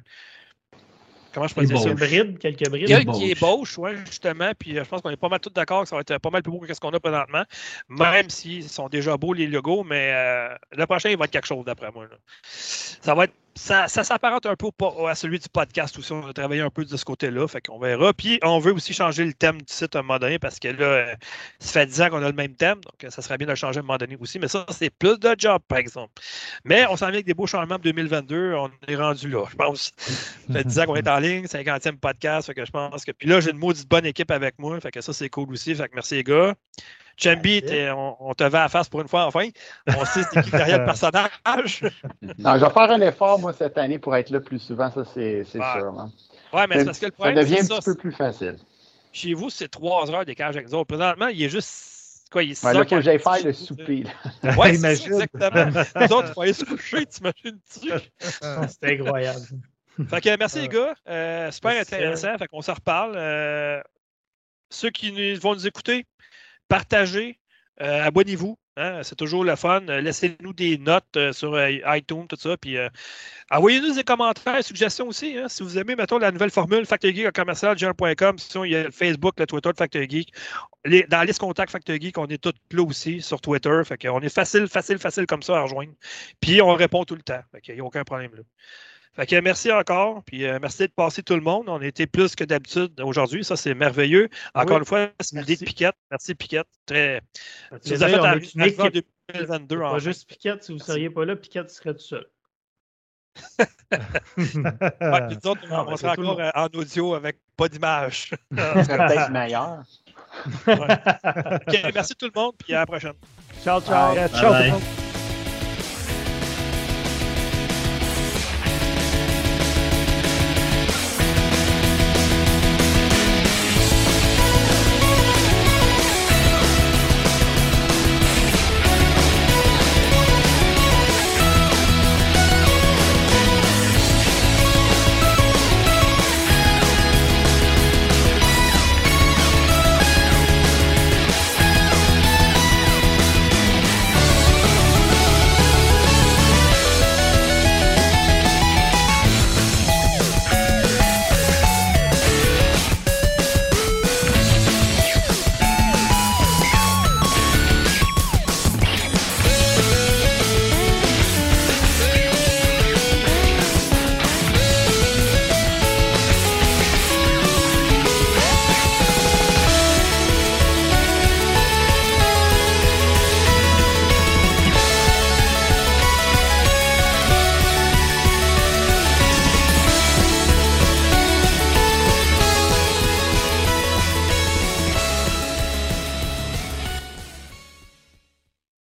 comment je peux
Des
dire ça?
bons.
Quelques brides, quelques brides?
Il y a
Ébauche.
qui ébauche, ouais, justement. Puis euh, je pense qu'on est pas mal tous d'accord que ça va être pas mal plus beau que ce qu'on a présentement. Même s'ils sont déjà beaux, les logos, mais euh, le prochain, il va être quelque chose d'après moi. là. Ça va être. Ça, ça s'apparente un peu à celui du podcast aussi. On va travailler un peu de ce côté-là. Fait qu'on verra. Puis on veut aussi changer le thème du site à un moment donné parce que là, euh, ça fait 10 ans qu'on a le même thème. Donc euh, ça serait bien de le changer à un moment donné aussi. Mais ça, c'est plus de job, par exemple. Mais on s'en vient avec des beaux changements pour 2022. On est rendu là, je pense. Ça fait 10 ans qu'on est en ligne, 50e podcast. Fait que je pense que. Puis là, j'ai une maudite bonne équipe avec moi. Fait que ça, c'est cool aussi. Fait que merci les gars. Chambi, on, on te va à face pour une fois enfin. On sait c'est qui derrière le [LAUGHS] personnage.
Non, je vais faire un effort, moi, cette année, pour être là plus souvent, ça, c'est sûr. hein.
Ouais, mais c'est
Ça,
parce que le
ça
problème,
devient
c'est
un
ça.
petit peu plus facile.
Chez vous, c'est 3 heures d'écart avec nous autres. Présentement, il est juste. Quoi, il est 6
Ouais, là, faut que j'aille faire le souper.
Ouais, c'est ça,
Imagine.
exactement. [LAUGHS] Nous autres, il faut aller se coucher, t'imagines-tu?
C'était incroyable.
Fait que merci les gars. Euh, super
Merci.
intéressant. Fait qu'on s'en reparle. Euh, ceux qui nous- vont nous écouter, partagez, euh, abonnez-vous. Hein, c'est toujours le fun. Laissez-nous des notes euh, sur euh, iTunes, tout ça. Puis envoyez-nous des commentaires, suggestions aussi. Hein, si vous aimez, mettons, la nouvelle formule Factor Geek à commercial.com. Sinon, il y a le Facebook, le Twitter de Factor Geek. Dans la liste contact Factor Geek, on est tous là aussi sur Twitter. Fait qu'on est facile, facile, facile comme ça à rejoindre. Puis on répond tout le temps. Qu'il n'y a aucun problème là. Fait que merci encore, puis euh, merci de passer tout le monde. On a été plus que d'habitude aujourd'hui, ça c'est merveilleux. Encore
Oui.
une fois, c'est l'idée de. Piquette. Merci Piquette. Très, tu nous as fait
on une
arriver en
équipe.
2022
Pas
enfin.
juste Piquette, si vous ne seriez pas là, Piquette serait tout seul. [LAUGHS]
Ouais, puis nous autres, on, on sera encore euh, en audio avec pas d'image. [LAUGHS]
Ça serait peut-être [LAUGHS] meilleur.
Ok, merci tout le monde, puis à la prochaine.
Ciao, ciao.
Ouais, ciao tout le
Bye.
monde.